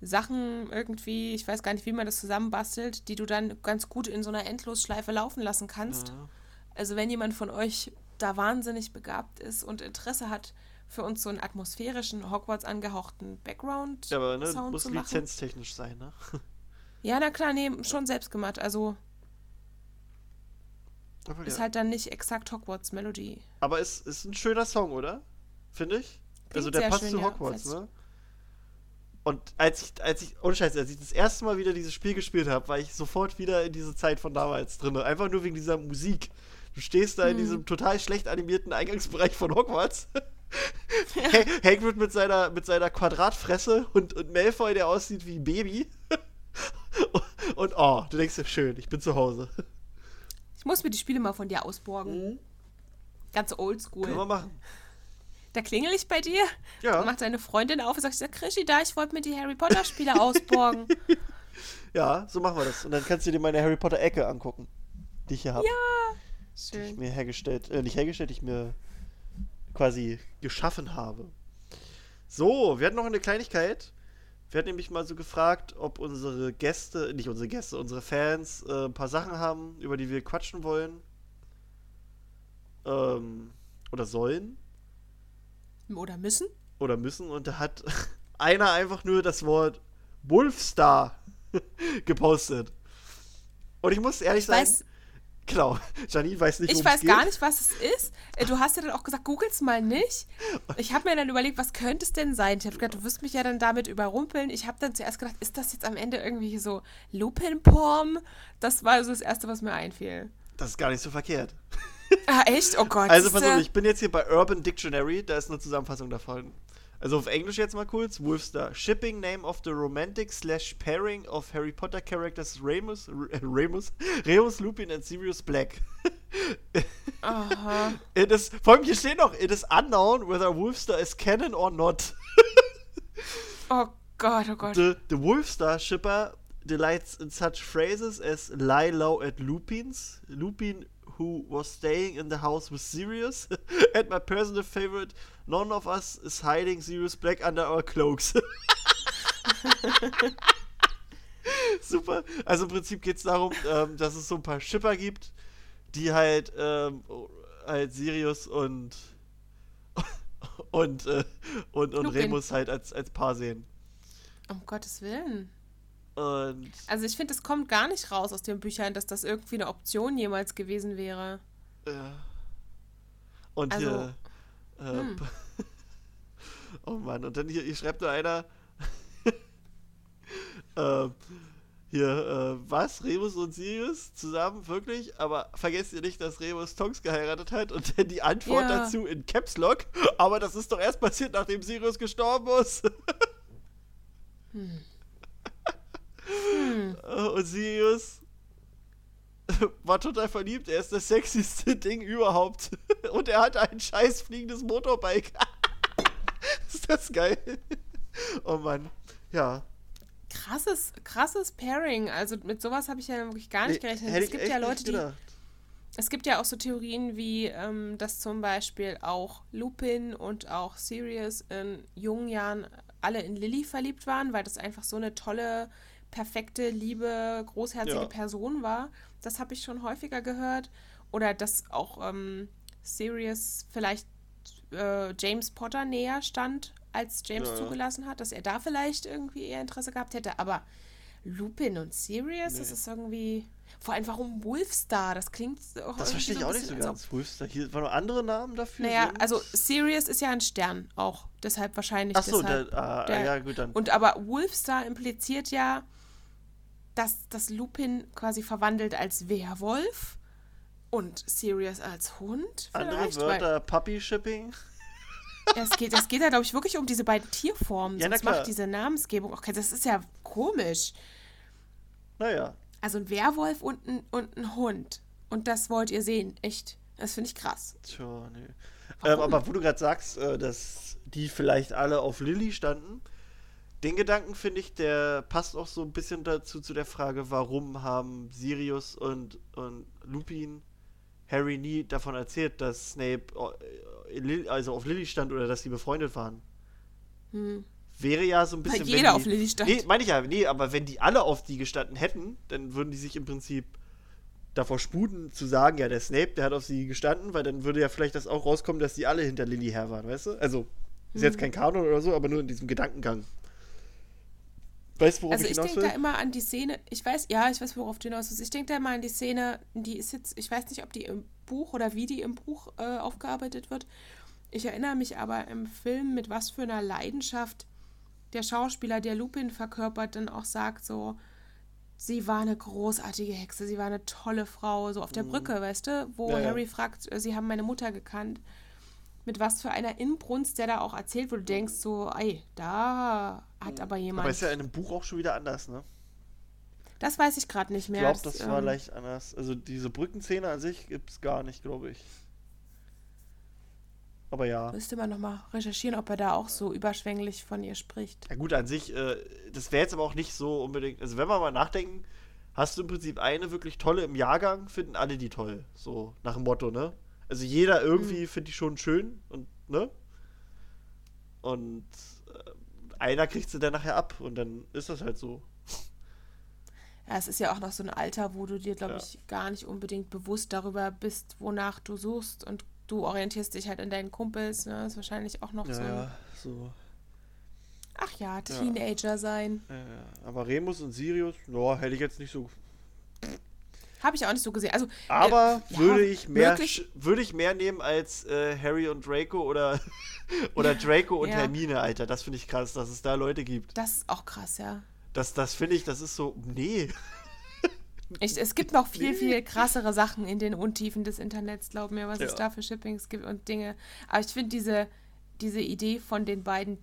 Sachen irgendwie, ich weiß gar nicht, wie man das zusammenbastelt, die du dann ganz gut in so einer Endlosschleife laufen lassen kannst. Ja. Also wenn jemand von euch da wahnsinnig begabt ist und Interesse hat, für uns so einen atmosphärischen, Hogwarts angehauchten Background Ja, aber ne, Sound muss lizenztechnisch sein, ne? [LAUGHS] Ja, na klar, nee, schon selbst gemacht. Also Aber, ist ja. halt dann nicht exakt Hogwarts Melodie. aber es ist ein schöner Song, oder? Finde ich. also der passt schön, zu ja, Hogwarts, fest. ne? Und als ich, als ich, ohne Scheiß, als ich das erste Mal wieder dieses Spiel gespielt habe, war ich sofort wieder in diese Zeit von damals drin. Einfach nur wegen dieser Musik. Du stehst da in Hm. diesem total schlecht animierten Eingangsbereich von Hogwarts. [LAUGHS] [LAUGHS] Ha- Hagrid mit seiner, mit seiner Quadratfresse und, und Malfoy, der aussieht wie ein Baby. [LAUGHS] und oh, du denkst dir, schön, ich bin zu Hause. Ich muss mir die Spiele mal von dir ausborgen. Ganz Können wir oldschool. machen. Da klingel ich bei dir, Ja. macht deine Freundin auf und sagt, ja, Krischi, da, ich wollte mir die Harry Potter Spiele [LAUGHS] ausborgen. Ja, so machen wir das. Und dann kannst du dir meine Harry Potter Ecke angucken, die ich hier habe. die ich Schön. mir hergestellt, äh, nicht hergestellt, die ich mir quasi geschaffen habe. So, wir hatten noch eine Kleinigkeit. Wir hatten nämlich mal so gefragt, ob unsere Gäste, nicht unsere Gäste, unsere Fans äh, ein paar Sachen haben, über die wir quatschen wollen. Ähm, oder sollen. Oder müssen? Oder müssen. Und da hat [LAUGHS] einer einfach nur das Wort Wolfstar [LAUGHS] gepostet. Und ich muss ehrlich Ich sagen, weiß, genau, Janine weiß nicht, ich weiß geht. gar nicht, was es ist. Äh, Du hast ja dann auch gesagt, googel's mal nicht. Ich habe mir dann überlegt, was könnte es denn sein? Ich habe gedacht, du wirst mich ja dann damit überrumpeln. Ich habe dann zuerst gedacht, ist das jetzt am Ende irgendwie so Lupinporn? Das war so das Erste, was mir einfiel. Das ist gar nicht so verkehrt. Ah, echt? Oh Gott. Also, pass auf, ich bin jetzt hier bei Urban Dictionary, da ist eine Zusammenfassung davon. Also auf Englisch jetzt mal kurz. Wolfstar. Shipping name of the romantic slash pairing of Harry Potter characters Remus, [LAUGHS] Remus, Remus Lupin and Sirius Black. [LAUGHS] Aha. It is, vor allem hier steht noch, it is unknown whether Wolfstar is canon or not. [LAUGHS] Oh Gott, oh Gott. The, the Wolfstar shipper delights in such phrases as lie low at Lupin's, Lupin who was staying in the house with Sirius, [LAUGHS] and my personal favorite, none of us is hiding Sirius Black under our cloaks. [LAUGHS] Super. Also im Prinzip geht es darum, ähm, dass es so ein paar Shipper gibt, die halt, ähm, halt Sirius und [LAUGHS] und, äh, und, und Lupin. Remus halt als, als Paar sehen. Um Gottes Willen. Und Also ich finde, es kommt gar nicht raus aus den Büchern, dass das irgendwie eine Option jemals gewesen wäre. Ja. Und Also, hier. Äh, hm. [LAUGHS] oh Mann, und dann hier, hier schreibt nur einer. [LAUGHS] äh, hier, äh, was? Remus und Sirius zusammen? Wirklich? Aber vergesst ihr nicht, dass Remus Tonks geheiratet hat und dann die Antwort Ja. dazu in Caps Lock. Aber das ist doch erst passiert, nachdem Sirius gestorben ist. Äh, [LAUGHS] Und Sirius [LAUGHS] war total verliebt. Er ist das sexyste [LAUGHS] Ding überhaupt. [LAUGHS] Und er hat ein scheiß fliegendes Motorbike. ist das geil? Oh Mann. Ja. Krasses, krasses Pairing. Also mit sowas habe ich ja wirklich gar nicht gerechnet. Hätte Es gibt ja Leute, die. Es gibt ja auch so Theorien wie, ähm, dass zum Beispiel auch Lupin und auch Sirius in jungen Jahren alle in Lily verliebt waren, weil das einfach so eine tolle, perfekte, liebe, großherzige Ja. Person war. Das habe ich schon häufiger gehört. Oder dass auch ähm, Sirius vielleicht äh, James Potter näher stand, als James Ja, zugelassen hat, dass er da vielleicht irgendwie eher Interesse gehabt hätte. Aber Lupin und Sirius, das Nee. ist irgendwie. Vor allem, warum Wolfstar? Das klingt auch Das verstehe ich ein auch nicht so ganz. Wolfstar. Hier waren noch andere Namen dafür. Naja, Sind- also Sirius ist ja ein Stern auch. Deshalb wahrscheinlich. Ach so, deshalb. der, ah, der- ja, gut, dann. Und aber Wolfstar impliziert ja, dass das Lupin quasi verwandelt als Werwolf und Sirius als Hund. andere Wörter, Puppy-Shipping. es geht, es geht ja, glaube ich, wirklich um diese beiden Tierformen. Ja, Sonst macht diese Namensgebung auch. Das ist ja komisch. Naja. Also ein Werwolf und ein, und ein Hund. Und das wollt ihr sehen. Echt. Das finde ich krass. Tja, nee. Ähm, aber wo du gerade sagst, äh, dass die vielleicht alle auf Lilly standen, den Gedanken finde ich, der passt auch so ein bisschen dazu zu der Frage, warum haben Sirius und, und Lupin Harry nie davon erzählt, dass Snape äh, also auf Lilly stand oder dass sie befreundet waren. Hm. Wäre ja so ein Weil bisschen. jeder wenn auf die, Lilly stand. Nee, meine ich ja, nee, aber wenn die alle auf die gestanden hätten, dann würden die sich im Prinzip davor sputen zu sagen, ja, der Snape, der hat auf sie gestanden, weil dann würde ja vielleicht das auch rauskommen, dass die alle hinter Lilly her waren, weißt du? Also, ist jetzt kein Kanon oder so, aber nur in diesem Gedankengang. Weißt du, worauf Also ich ich hinaus denke will? da immer an die Szene, ich weiß, ja, ich weiß, worauf du hinaus willst. Ich denke da immer an die Szene, die ist jetzt, ich weiß nicht, ob die im Buch oder wie die im Buch äh, aufgearbeitet wird. Ich erinnere mich aber im Film, mit was für einer Leidenschaft der Schauspieler, der Lupin verkörpert, dann auch sagt so, sie war eine großartige Hexe, sie war eine tolle Frau, so auf der Brücke, weißt du, wo Mhm. Ja, ja. Harry fragt, äh, sie haben meine Mutter gekannt. Mit was für einer Inbrunst der da auch erzählt, wo du denkst so, ey, da hat aber jemand... Aber ist ja in einem Buch auch schon wieder anders, ne? Das weiß ich gerade nicht Ich mehr. glaube, das war ähm, leicht anders. Also diese Brückenszene an sich gibt es gar nicht, glaube ich. Aber ja. Müsste man nochmal recherchieren, ob er da auch so überschwänglich von ihr spricht. Ja gut, an sich, äh, das wäre jetzt aber auch nicht so unbedingt. Also wenn wir mal nachdenken, hast du im Prinzip eine wirklich tolle im Jahrgang, finden alle die toll. So nach dem Motto, ne? Also jeder irgendwie Mhm. findet die schon schön und, ne? Und äh, einer kriegt sie dann nachher ab und dann ist das halt so. Ja, es ist ja auch noch so ein Alter, wo du dir, glaube Ja. ich, gar nicht unbedingt bewusst darüber bist, wonach du suchst und du orientierst dich halt an deinen Kumpels. Ne? ist wahrscheinlich auch noch so ein, so. ach ja, Teenager sein. Ja, ja. Aber Remus und Sirius, ja, hätte ich jetzt nicht so. Habe ich auch nicht so gesehen. Also, Aber äh, ja, würde ich mehr würde ich mehr nehmen als äh, Harry und Draco oder [LAUGHS] oder Draco und Ja. Hermine, Alter. Das finde ich krass, dass es da Leute gibt. das ist auch krass, ja. Das, das finde ich, das ist so. Nee. [LAUGHS] Ich, es gibt noch viel, viel krassere Sachen in den Untiefen des Internets, glaub mir, was es Ja. da für Shippings gibt und Dinge. Aber ich finde diese, diese Idee von den beiden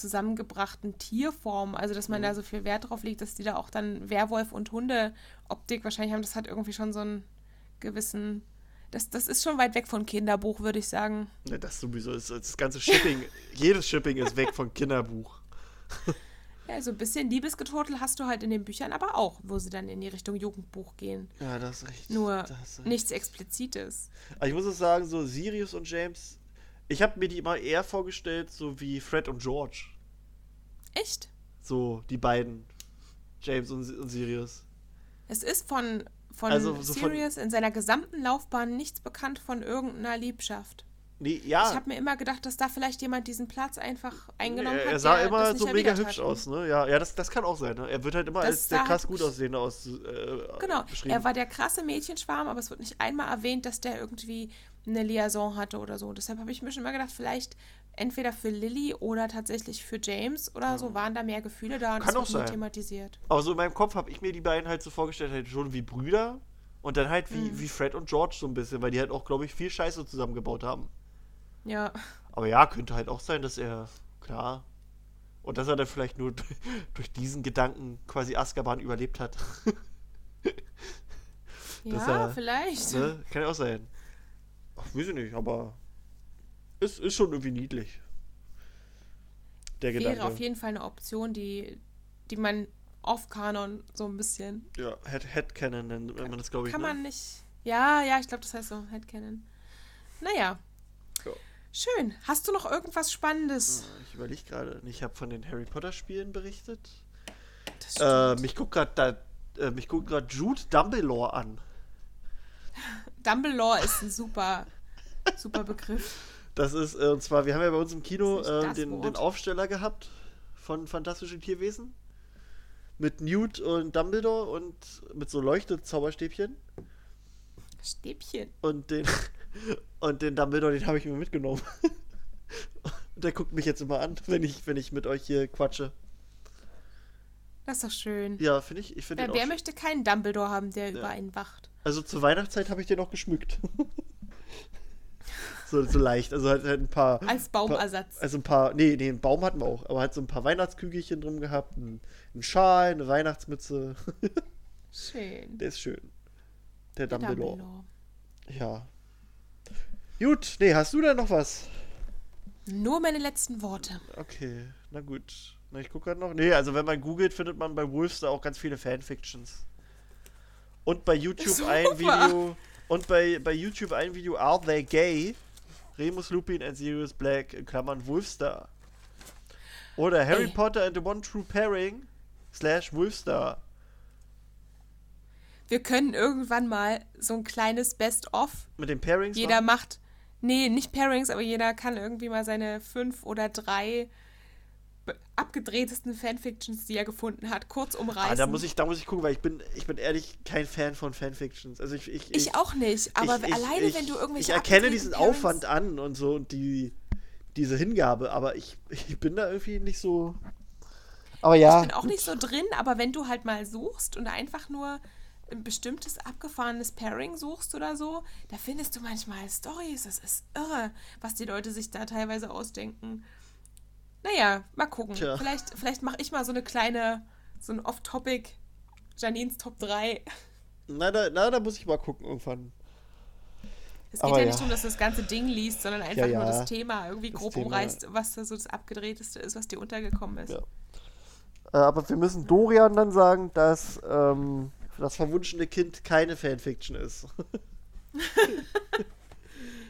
zusammengebrachten Tierformen, also dass man da so viel Wert drauf legt, dass die da auch dann Werwolf und Hunde-Optik wahrscheinlich haben, das hat irgendwie schon so einen gewissen. Das, das ist schon weit weg von Kinderbuch, würde ich sagen. Ja, das sowieso ist das ganze Shipping. [LAUGHS] jedes Shipping ist weg von Kinderbuch. Ja, so ein bisschen Liebesgeturtel hast du halt in den Büchern aber auch, wo sie dann in die Richtung Jugendbuch gehen. Ja, das ist recht. Nur ist recht. nichts Explizites. Aber ich muss auch sagen, so Sirius und James, ich habe mir die immer eher vorgestellt, so wie Fred und George. Echt? So, die beiden. James und, und Sirius. Es ist von, von Also so von- Sirius in seiner gesamten Laufbahn nichts bekannt von irgendeiner Liebschaft. Nee, ja. Ich habe mir immer gedacht, dass da vielleicht jemand diesen Platz einfach eingenommen er, hat. er sah immer so mega hübsch hat. aus, ne? Ja, ja das, das kann auch sein, ne? Er wird halt immer Das als der krass halt- gut aussehende aus äh, Genau, er war der krasse Mädchenschwarm, aber es wird nicht einmal erwähnt, dass der irgendwie eine Liaison hatte oder so. Deshalb habe ich mir schon immer gedacht, vielleicht entweder für Lily oder tatsächlich für James oder so waren da mehr Gefühle da und Kann das auch sein. thematisiert. Aber so in meinem Kopf habe ich mir die beiden halt so vorgestellt, halt schon wie Brüder und dann halt wie, Mhm. wie Fred und George so ein bisschen, weil die halt auch, glaube ich, viel Scheiße zusammengebaut haben. Ja, Aber ja, könnte halt auch sein, dass er, klar, und dass er dann vielleicht nur [LAUGHS] durch diesen Gedanken quasi Azkaban überlebt hat. [LAUGHS] Ja, er- vielleicht. ne? Kann ja auch sein. Ach, weiß ich nicht, aber es ist schon irgendwie niedlich. Der Wäre Gedanke. auf jeden Fall eine Option, die, die man off-Kanon so ein bisschen. ja, Head, Headcanon nennt man das, glaube ich. Kann ne? man nicht. Ja, ja, ich glaube, das heißt so, Headcanon. Naja. Ja. Schön. Hast du noch irgendwas Spannendes? Ich überlege gerade. Ich habe von den Harry Potter Spielen berichtet. Das Äh, mich guckt gerade äh, mich guckt gerade Jude Dumbledore an. Dumbledore ist ein super, super Begriff. Das ist, äh, und zwar, wir haben ja bei uns im Kino äh, den, den Aufsteller gehabt von Fantastische Tierwesen. Mit Newt und Dumbledore und mit so Leuchtezauberstäbchen. Stäbchen. Und den, [LAUGHS] und den Dumbledore, den habe ich mir mitgenommen. [LAUGHS] Der guckt mich jetzt immer an, wenn ich, wenn ich mit euch hier quatsche. Das ist doch schön. Ja, finde ich, ich den auch wer möchte keinen Dumbledore haben, der über einen wacht? Also zur Weihnachtszeit habe ich den auch geschmückt. [LAUGHS] so, so leicht. Also halt, halt ein paar. Als Baumersatz. Paar, also ein paar. Nee, nee, einen Baum hatten wir auch. Aber halt so ein paar Weihnachtskügelchen drum gehabt. Ein, ein Schal, eine Weihnachtsmütze. [LAUGHS] Schön. Der ist schön. Der Der Dumbledore. Dumbledore. Ja. Gut, nee, hast du da noch was? Nur meine letzten Worte. Okay, na gut. Na, ich gucke gerade noch. Nee, also wenn man googelt, findet man bei Wolves da auch ganz viele Fanfictions. Und bei YouTube Super. ein Video. Und bei, bei YouTube ein Video, Are They Gay? Remus Lupin and Sirius Black, in Klammern Wolfstar. Oder Harry Ey. Potter and the One True Pairing, slash Wolfstar. Wir können irgendwann mal so ein kleines Best-of. Mit den Pairings. Jeder machen? macht. Nee, nicht Pairings, aber jeder kann irgendwie mal seine fünf oder drei abgedrehtesten Fanfictions, die er gefunden hat, kurz umreißen. Ah, da muss ich, da muss ich gucken, weil ich bin, ich bin ehrlich kein Fan von Fanfictions. Also ich, ich, Ich auch nicht, aber ich- ich- alleine, ich, wenn du irgendwelche Ich erkenne diesen Pairings- Aufwand an und so und die, diese Hingabe, aber ich, ich bin da irgendwie nicht so. Aber ja. Ich bin auch nicht so drin, aber wenn du halt mal suchst und einfach nur ein bestimmtes abgefahrenes Pairing suchst oder so, da findest du manchmal Stories. Das ist irre, was die Leute sich da teilweise ausdenken. Naja, mal gucken. Tja. Vielleicht, vielleicht mache ich mal so eine kleine, so ein Off-Topic. Janines Top 3. Na da, na, da muss ich mal gucken irgendwann. Es geht Aber ja nicht ja. darum, dass du das ganze Ding liest, sondern einfach ja. nur das Thema irgendwie Das grob Thema. umreißt, was da so das abgedrehteste ist, was dir untergekommen ist. Ja. Äh, aber wir müssen Dorian dann sagen, dass ähm, das verwunschene Kind keine Fanfiction ist. [LAUGHS]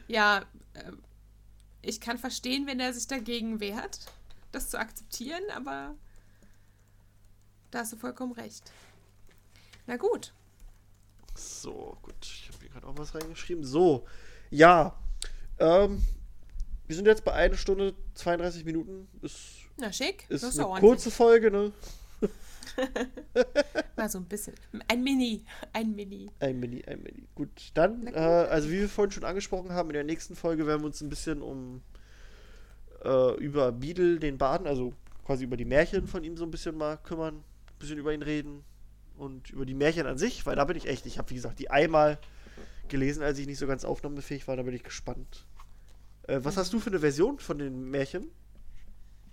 Ja, äh, ich kann verstehen, wenn er sich dagegen wehrt, das zu akzeptieren, aber da hast du vollkommen recht. Na gut, So, gut. Ich habe hier gerade auch was reingeschrieben. So, ja. Ähm, wir sind jetzt bei 1 Stunde 32 Minuten. Ist, na schick. ist das ist eine kurze Folge, ne? [LAUGHS] [LAUGHS] Mal so ein bisschen. Ein Mini. Ein Mini. Ein Mini, ein Mini. Gut, dann, äh, gut. also wie wir vorhin schon angesprochen haben, in der nächsten Folge werden wir uns ein bisschen um äh, über Beadle, den Baden, also quasi über die Märchen von ihm so ein bisschen mal kümmern, ein bisschen über ihn reden und über die Märchen an sich, weil da bin ich echt, ich habe wie gesagt die einmal gelesen, als ich nicht so ganz aufnahmefähig war, da bin ich gespannt. Äh, was hast du für eine Version von den Märchen?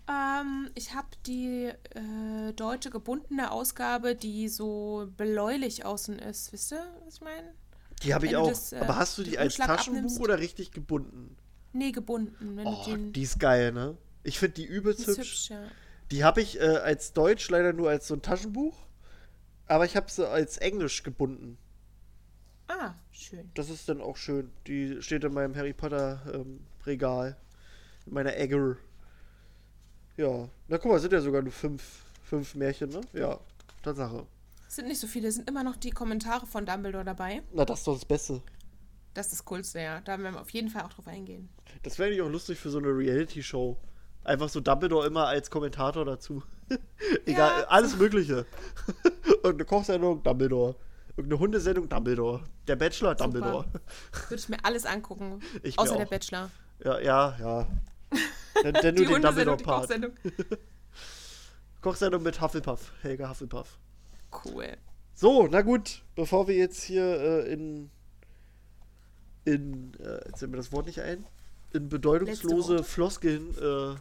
Ähm, ich habe die äh, deutsche gebundene Ausgabe, die so bläulich außen ist. Wisst ihr, was ich meine? Die habe ich auch. das, äh, Aber hast du die als Taschenbuch abnimmst? oder richtig gebunden? Nee, gebunden. Wenn Oh, den. die ist geil, ne? Ich finde die die übelst ist hübsch. hübsch, ja. Die habe ich äh, als Deutsch leider nur als so ein Taschenbuch. Aber ich habe sie als Englisch gebunden. Ah, schön. Das ist dann auch schön. Die steht in meinem Harry Potter ähm, Regal. In meiner Egger. Ja. Na guck mal, sind ja sogar nur fünf, fünf Märchen, ne? Ja. Tatsache. Es sind nicht so viele, sind immer noch die Kommentare von Dumbledore dabei. Na, das ist doch das Beste. Das ist das Coolste, ja. Da werden wir auf jeden Fall auch drauf eingehen. Das wäre eigentlich auch lustig für so eine Reality-Show. Einfach so Dumbledore immer als Kommentator dazu. [LAUGHS] Egal, Ja. alles Mögliche. [LAUGHS] Irgendeine Kochsendung, Dumbledore. Irgendeine Hundesendung, Dumbledore. Der Bachelor, Dumbledore. Würde ich mir alles angucken. [LAUGHS] Ich außer der. Bachelor. Ja, ja, ja. Dann, dann Die nur den Dumbledore-Part. Kochsendung. Kochsendung mit Hufflepuff. Helga Hufflepuff. Cool. So, na gut, bevor wir jetzt hier äh, in. In. Äh, jetzt fällt mir das Wort nicht ein. In bedeutungslose? Floskeln äh,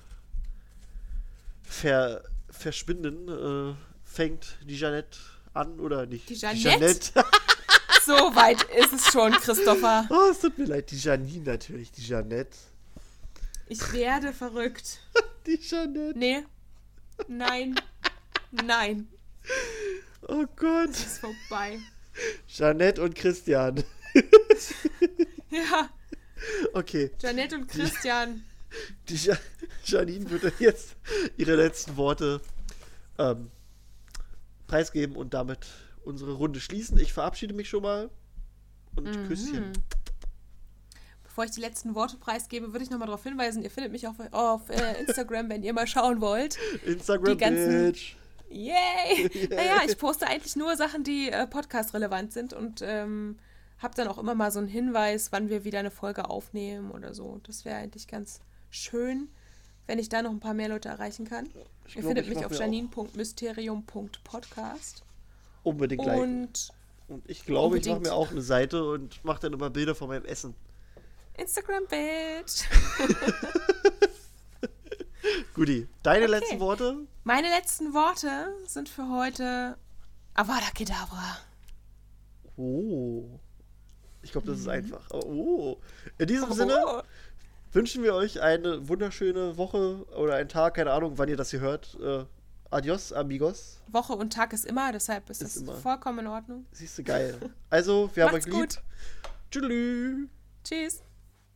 ver, verschwinden, äh, fängt die Jeanette an oder nicht? Die Jeanette? Jeanette. [LAUGHS] So weit ist es schon, Christopher. oh, es tut mir leid. Die Janine natürlich. Die Jeanette. Ich werde verrückt. [LAUGHS] Die Jeanette. Nee. Nein. Nein. Oh Gott. Es ist vorbei. Jeanette und Christian. [LAUGHS] [LAUGHS] Ja. Okay. Janette und Christian. Die ja Janine würde jetzt ihre letzten Worte ähm, preisgeben und damit unsere Runde schließen. Ich verabschiede mich schon mal und Mhm. Küsschen. Bevor ich die letzten Worte preisgebe, würde ich nochmal darauf hinweisen, ihr findet mich auf, auf äh, Instagram, wenn ihr mal schauen wollt. Instagram, Die ganzen- Bitch. Yay! [LAUGHS] Naja, ich poste eigentlich nur Sachen, die äh, podcast-relevant sind und ähm, habe dann auch immer mal so einen Hinweis, wann wir wieder eine Folge aufnehmen oder so. Das wäre eigentlich ganz schön, wenn ich da noch ein paar mehr Leute erreichen kann. Ich ihr glaub, findet ich mich auf janine.mysterium.podcast. Unbedingt liken. Und Und ich glaube, ich mache mir auch eine Seite und mache dann immer Bilder von meinem Essen. Instagram-Bild. [LAUGHS] Guti, deine Okay. letzten Worte? Meine letzten Worte sind für heute Avada Kedavra. Oh. Ich glaube, das ist einfach. Aber Oh. In diesem Sinne Oh. wünschen wir euch eine wunderschöne Woche oder einen Tag, keine Ahnung, wann ihr das hier hört. Äh, adios, amigos. Woche und Tag ist immer, deshalb ist, Ist es immer. vollkommen in Ordnung. Siehst du, geil. Also, wir haben euch lieb. gut. Tschüss.